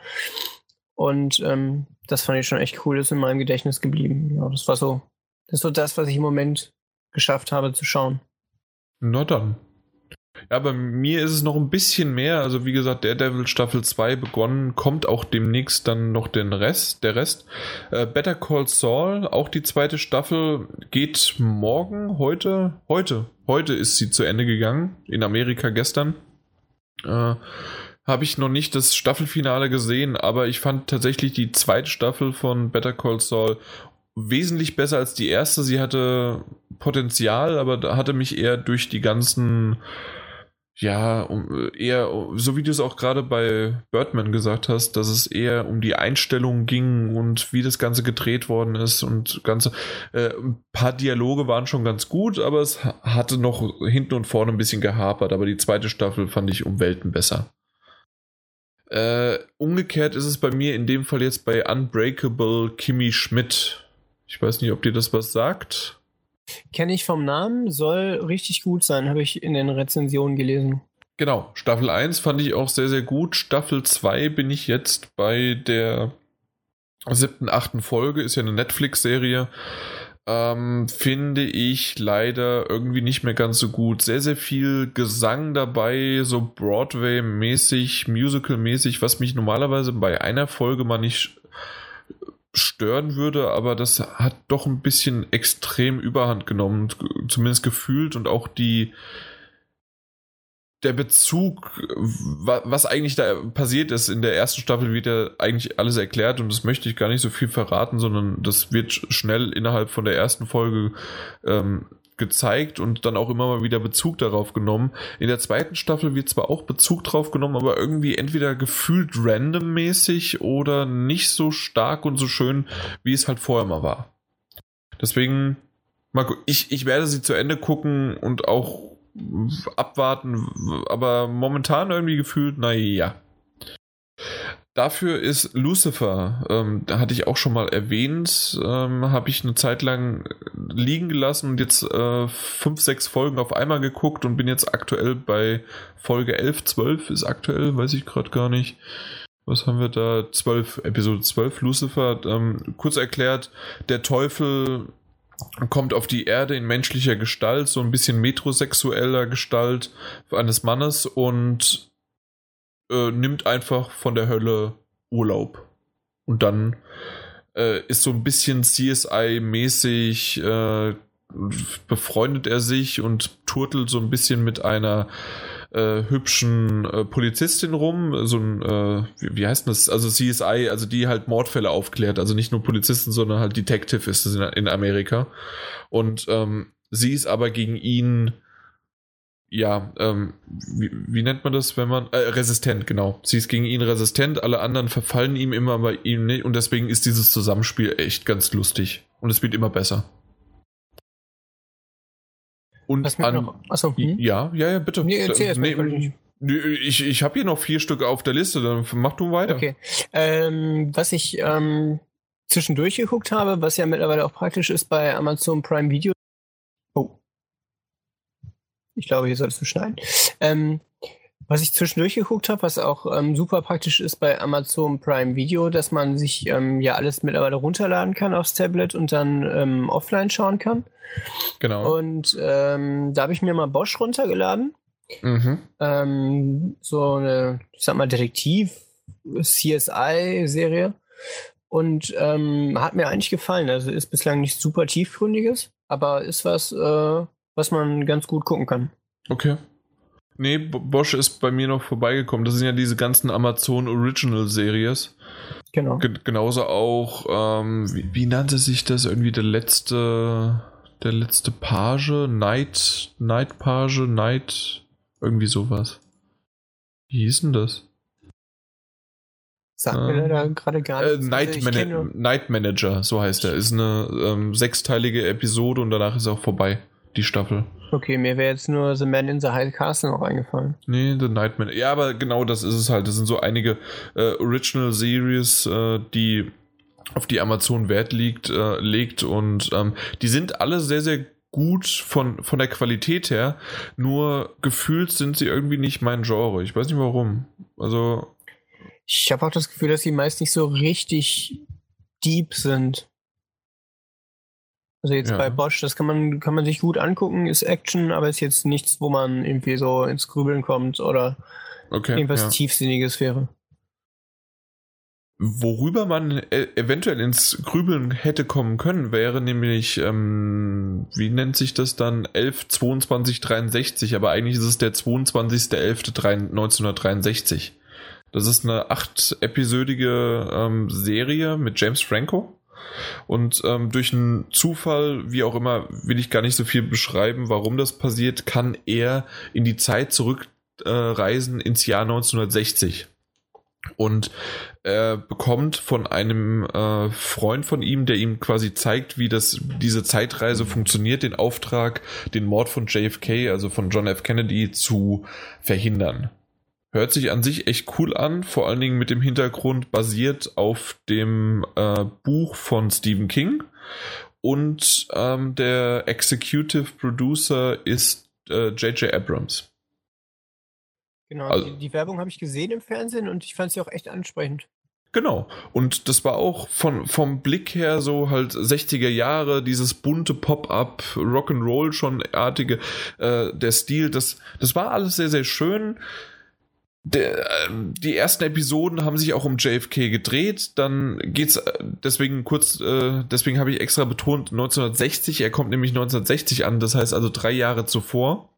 Und ähm, das fand ich schon echt cool, das ist in meinem Gedächtnis geblieben. Ja, das war so, das ist so das, was ich im Moment geschafft habe zu schauen. Na dann. Ja, bei mir ist es noch ein bisschen mehr. Also wie gesagt, Daredevil Staffel 2 begonnen, kommt auch demnächst dann noch den Rest, der Rest. Äh, Better Call Saul, auch die zweite Staffel, geht morgen, heute, heute, heute ist sie zu Ende gegangen, in Amerika gestern. Äh, Habe ich noch nicht das Staffelfinale gesehen, aber ich fand tatsächlich die zweite Staffel von Better Call Saul wesentlich besser als die erste. Sie hatte Potenzial, aber hatte mich eher durch die ganzen ja, um, eher, so wie du es auch gerade bei Birdman gesagt hast, dass es eher um die Einstellung ging und wie das Ganze gedreht worden ist und ganze, äh, ein paar Dialoge waren schon ganz gut, aber es hatte noch hinten und vorne ein bisschen gehapert, aber die zweite Staffel fand ich um Welten besser. Äh, umgekehrt ist es bei mir in dem Fall jetzt bei Unbreakable Kimmy Schmidt. Ich weiß nicht, ob dir das was sagt. Kenne ich vom Namen, soll richtig gut sein, habe ich in den Rezensionen gelesen. Genau, Staffel 1 fand ich auch sehr, sehr gut. Staffel 2 bin ich jetzt bei der siebten, achten Folge, ist ja eine Netflix-Serie. Ähm, finde ich leider irgendwie nicht mehr ganz so gut. Sehr, sehr viel Gesang dabei, so Broadway-mäßig, Musical-mäßig, was mich normalerweise bei einer Folge mal nicht stören würde, aber das hat doch ein bisschen extrem Überhand genommen, zumindest gefühlt und auch die der Bezug, was eigentlich da passiert ist. In der ersten Staffel, wird ja eigentlich alles erklärt und das möchte ich gar nicht so viel verraten, sondern das wird schnell innerhalb von der ersten Folge ähm, gezeigt und dann auch immer mal wieder Bezug darauf genommen. In der zweiten Staffel wird zwar auch Bezug drauf genommen, aber irgendwie entweder gefühlt randommäßig oder nicht so stark und so schön, wie es halt vorher mal war. Deswegen, Marco, ich, ich werde sie zu Ende gucken und auch abwarten, aber momentan irgendwie gefühlt, naja. Dafür ist Lucifer, ähm, da hatte ich auch schon mal erwähnt, ähm, habe ich eine Zeit lang liegen gelassen und jetzt äh, fünf, sechs Folgen auf einmal geguckt und bin jetzt aktuell bei Folge 11, 12 ist aktuell, weiß ich gerade gar nicht. Was haben wir da? 12, Episode 12, Lucifer. Ähm, kurz erklärt, der Teufel kommt auf die Erde in menschlicher Gestalt, so ein bisschen metrosexueller Gestalt eines Mannes und äh, nimmt einfach von der Hölle Urlaub. Und dann äh, ist so ein bisschen CSI-mäßig, äh, befreundet er sich und turtelt so ein bisschen mit einer äh, hübschen äh, Polizistin rum, so ein, äh, wie, wie, heißt das? Also CSI, also die halt Mordfälle aufklärt, also nicht nur Polizisten, sondern halt Detective ist es in, in Amerika. Und ähm, sie ist aber gegen ihn ja, ähm, wie, wie, nennt man das, wenn man, äh, resistent, genau. Sie ist gegen ihn resistent, alle anderen verfallen ihm immer, aber ihm nicht und deswegen ist dieses Zusammenspiel echt ganz lustig und es wird immer besser. Und Was an, noch? Achso, hm? ja, ja, ja, bitte. Nee, erzähl erst nee, ich, ich habe hier noch vier Stücke auf der Liste, dann mach du weiter. Okay. Ähm, was ich ähm, zwischendurch geguckt habe, was ja mittlerweile auch praktisch ist bei Amazon Prime Video, ich glaube, hier sollst du schneiden. Ähm, was ich zwischendurch geguckt habe, was auch ähm, super praktisch ist bei Amazon Prime Video, dass man sich ähm, ja alles mittlerweile runterladen kann aufs Tablet und dann ähm, offline schauen kann. Genau. Und ähm, da habe ich mir mal Bosch runtergeladen. Mhm. Ähm, so eine, ich sag mal, Detektiv-CSI-Serie. Und ähm, hat mir eigentlich gefallen. Also ist bislang nichts super tiefgründiges, aber ist was, äh, was man ganz gut gucken kann. Okay. Nee, Bosch ist bei mir noch vorbeigekommen. Das sind ja diese ganzen Amazon Original Series. Genau. G genauso auch, ähm, wie, wie, nannte sich das irgendwie der letzte, der letzte Page? Night, Night Page, Night, irgendwie sowas. Wie hieß denn das? Sagt mir leider gerade gar nichts. Äh, Night, also Mana Night Manager, so heißt er. Ist eine ähm, sechsteilige Episode und danach ist er auch vorbei die Staffel. Okay, mir wäre jetzt nur The Man in the High Castle noch eingefallen. Nee, The Nightman. Ja, aber genau das ist es halt. Das sind so einige äh, Original Series, äh, die auf die Amazon Wert liegt, äh, legt und ähm, die sind alle sehr, sehr gut von, von der Qualität her, nur gefühlt sind sie irgendwie nicht mein Genre. Ich weiß nicht warum. Also. Ich habe auch das Gefühl, dass sie meist nicht so richtig deep sind. Also jetzt ja. bei Bosch, das kann man, kann man sich gut angucken, ist Action, aber ist jetzt nichts, wo man irgendwie so ins Grübeln kommt oder okay, irgendwas ja. Tiefsinniges wäre. Worüber man e eventuell ins Grübeln hätte kommen können, wäre nämlich, ähm, wie nennt sich das dann, 11, 22, 63, aber eigentlich ist es der 22.11.1963. Das ist eine acht-episodige ähm, Serie mit James Franco. Und ähm, durch einen Zufall, wie auch immer, will ich gar nicht so viel beschreiben, warum das passiert, kann er in die Zeit zurückreisen äh, ins Jahr 1960 und er bekommt von einem äh, Freund von ihm, der ihm quasi zeigt, wie das diese Zeitreise funktioniert, den Auftrag, den Mord von JFK, also von John F. Kennedy, zu verhindern. Hört sich an sich echt cool an, vor allen Dingen mit dem Hintergrund basiert auf dem äh, Buch von Stephen King. Und ähm, der Executive Producer ist J.J. Äh, Abrams. Genau, also, die, die Werbung habe ich gesehen im Fernsehen und ich fand sie auch echt ansprechend. Genau. Und das war auch von, vom Blick her so halt 60er Jahre, dieses bunte Pop-up, Rock'n'Roll schon artige, äh, der Stil, das, das war alles sehr, sehr schön der, ähm, die ersten Episoden haben sich auch um JFK gedreht. Dann geht's äh, deswegen kurz, äh, deswegen habe ich extra betont 1960. Er kommt nämlich 1960 an, das heißt also drei Jahre zuvor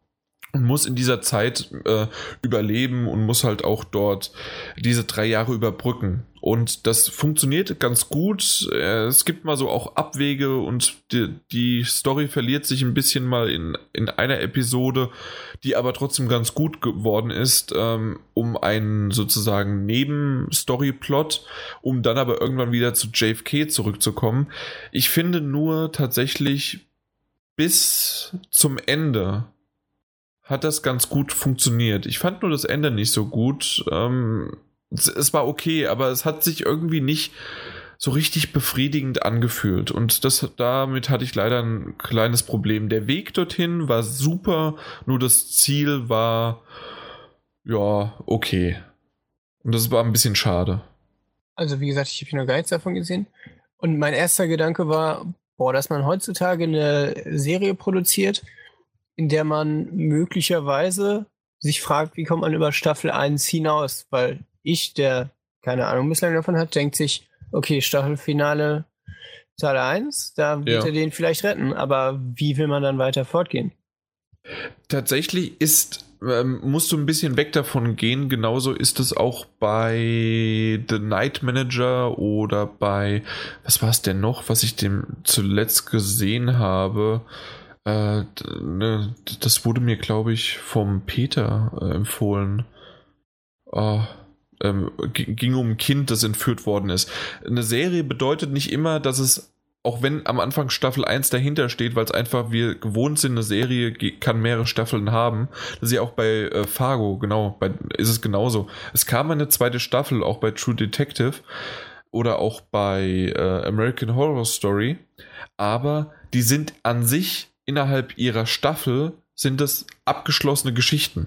muss in dieser Zeit äh, überleben und muss halt auch dort diese drei Jahre überbrücken. Und das funktioniert ganz gut. Äh, es gibt mal so auch Abwege und die, die Story verliert sich ein bisschen mal in, in einer Episode, die aber trotzdem ganz gut geworden ist, ähm, um einen sozusagen Nebenstory-Plot, um dann aber irgendwann wieder zu JFK zurückzukommen. Ich finde nur tatsächlich bis zum Ende hat das ganz gut funktioniert. Ich fand nur das Ende nicht so gut. Ähm, es war okay, aber es hat sich irgendwie nicht so richtig befriedigend angefühlt. Und das, damit hatte ich leider ein kleines Problem. Der Weg dorthin war super, nur das Ziel war, ja, okay. Und das war ein bisschen schade. Also, wie gesagt, ich habe hier nur Guides davon gesehen. Und mein erster Gedanke war, boah, dass man heutzutage eine Serie produziert, in der man möglicherweise sich fragt, wie kommt man über Staffel 1 hinaus? Weil ich, der keine Ahnung bislang davon hat, denkt sich, okay, Staffelfinale Teil 1, da wird ja. er den vielleicht retten, aber wie will man dann weiter fortgehen? Tatsächlich ist, ähm, musst du ein bisschen weg davon gehen. Genauso ist es auch bei The Night Manager oder bei, was war es denn noch, was ich dem zuletzt gesehen habe? Äh, ne, das wurde mir, glaube ich, vom Peter äh, empfohlen. Oh, ähm, ging um ein Kind, das entführt worden ist. Eine Serie bedeutet nicht immer, dass es, auch wenn am Anfang Staffel 1 dahinter steht, weil es einfach wir gewohnt sind, eine Serie kann mehrere Staffeln haben. Das ist ja auch bei äh, Fargo, genau, bei, ist es genauso. Es kam eine zweite Staffel, auch bei True Detective oder auch bei äh, American Horror Story, aber die sind an sich innerhalb ihrer Staffel sind das abgeschlossene Geschichten.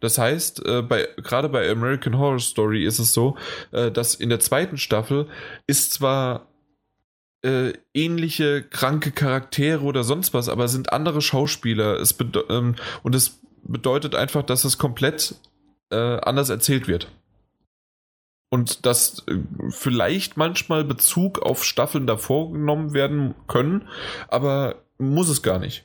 Das heißt, äh, bei, gerade bei American Horror Story ist es so, äh, dass in der zweiten Staffel ist zwar äh, ähnliche kranke Charaktere oder sonst was, aber es sind andere Schauspieler. Es ähm, und es bedeutet einfach, dass es komplett äh, anders erzählt wird. Und dass äh, vielleicht manchmal Bezug auf Staffeln davor genommen werden können, aber muss es gar nicht.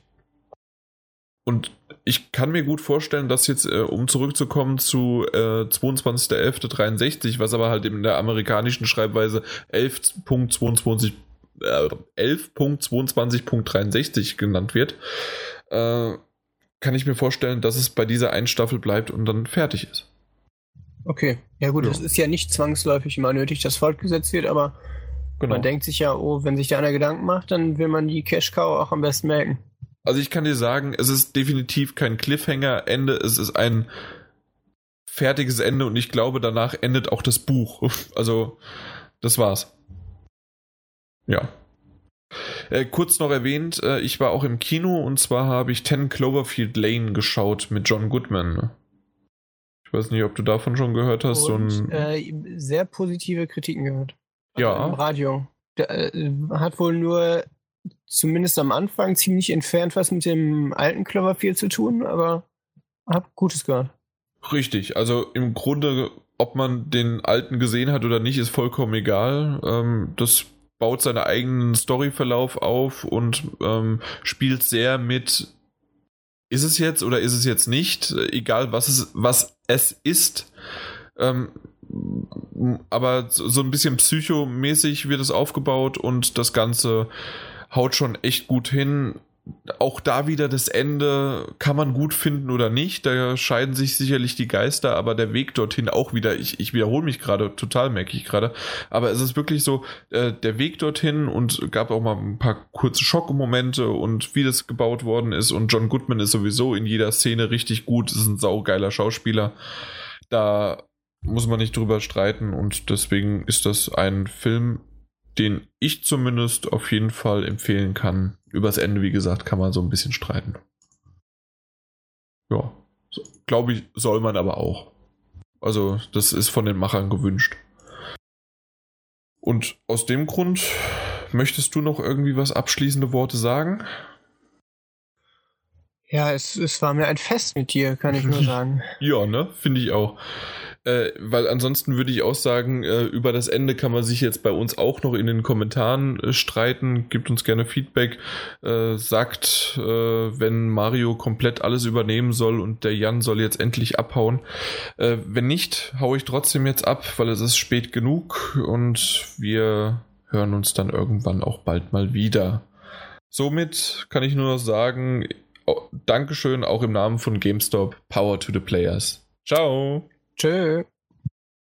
Und ich kann mir gut vorstellen, dass jetzt, äh, um zurückzukommen zu äh, 22.11.63, was aber halt in der amerikanischen Schreibweise 11.22 äh, 11.22.63 genannt wird, äh, kann ich mir vorstellen, dass es bei dieser einen Staffel bleibt und dann fertig ist. Okay, ja gut, es ist ja nicht zwangsläufig immer nötig, dass fortgesetzt wird, aber Genau. Man denkt sich ja, oh, wenn sich da einer Gedanken macht, dann will man die Cash Cow auch am besten melken. Also ich kann dir sagen, es ist definitiv kein Cliffhanger-Ende, es ist ein fertiges Ende und ich glaube, danach endet auch das Buch. Also, das war's. Ja. Äh, kurz noch erwähnt, äh, ich war auch im Kino und zwar habe ich 10 Cloverfield Lane geschaut mit John Goodman. Ich weiß nicht, ob du davon schon gehört hast. Und, so ein äh, sehr positive Kritiken gehört. Ja. Im Radio. Der äh, hat wohl nur zumindest am Anfang ziemlich entfernt was mit dem alten Cloverfield zu tun, aber hab Gutes gehört. Richtig, also im Grunde, ob man den alten gesehen hat oder nicht, ist vollkommen egal. Ähm, das baut seinen eigenen Storyverlauf auf und ähm, spielt sehr mit, ist es jetzt oder ist es jetzt nicht, egal was es, was es ist. Ähm, aber so ein bisschen psychomäßig wird es aufgebaut und das Ganze haut schon echt gut hin. Auch da wieder das Ende kann man gut finden oder nicht. Da scheiden sich sicherlich die Geister, aber der Weg dorthin auch wieder. Ich, ich wiederhole mich gerade, total merke ich gerade. Aber es ist wirklich so, äh, der Weg dorthin und gab auch mal ein paar kurze Schockmomente und wie das gebaut worden ist. Und John Goodman ist sowieso in jeder Szene richtig gut, ist ein saugeiler Schauspieler. Da muss man nicht drüber streiten und deswegen ist das ein Film, den ich zumindest auf jeden Fall empfehlen kann. Übers Ende, wie gesagt, kann man so ein bisschen streiten. Ja, so, glaube ich, soll man aber auch. Also, das ist von den Machern gewünscht. Und aus dem Grund möchtest du noch irgendwie was abschließende Worte sagen? Ja, es, es war mir ein Fest mit dir, kann ich nur sagen. ja, ne? Finde ich auch. Äh, weil ansonsten würde ich auch sagen, äh, über das Ende kann man sich jetzt bei uns auch noch in den Kommentaren äh, streiten. Gibt uns gerne Feedback. Äh, sagt, äh, wenn Mario komplett alles übernehmen soll und der Jan soll jetzt endlich abhauen. Äh, wenn nicht, haue ich trotzdem jetzt ab, weil es ist spät genug und wir hören uns dann irgendwann auch bald mal wieder. Somit kann ich nur noch sagen, Dankeschön auch im Namen von GameStop. Power to the Players. Ciao. Tschö.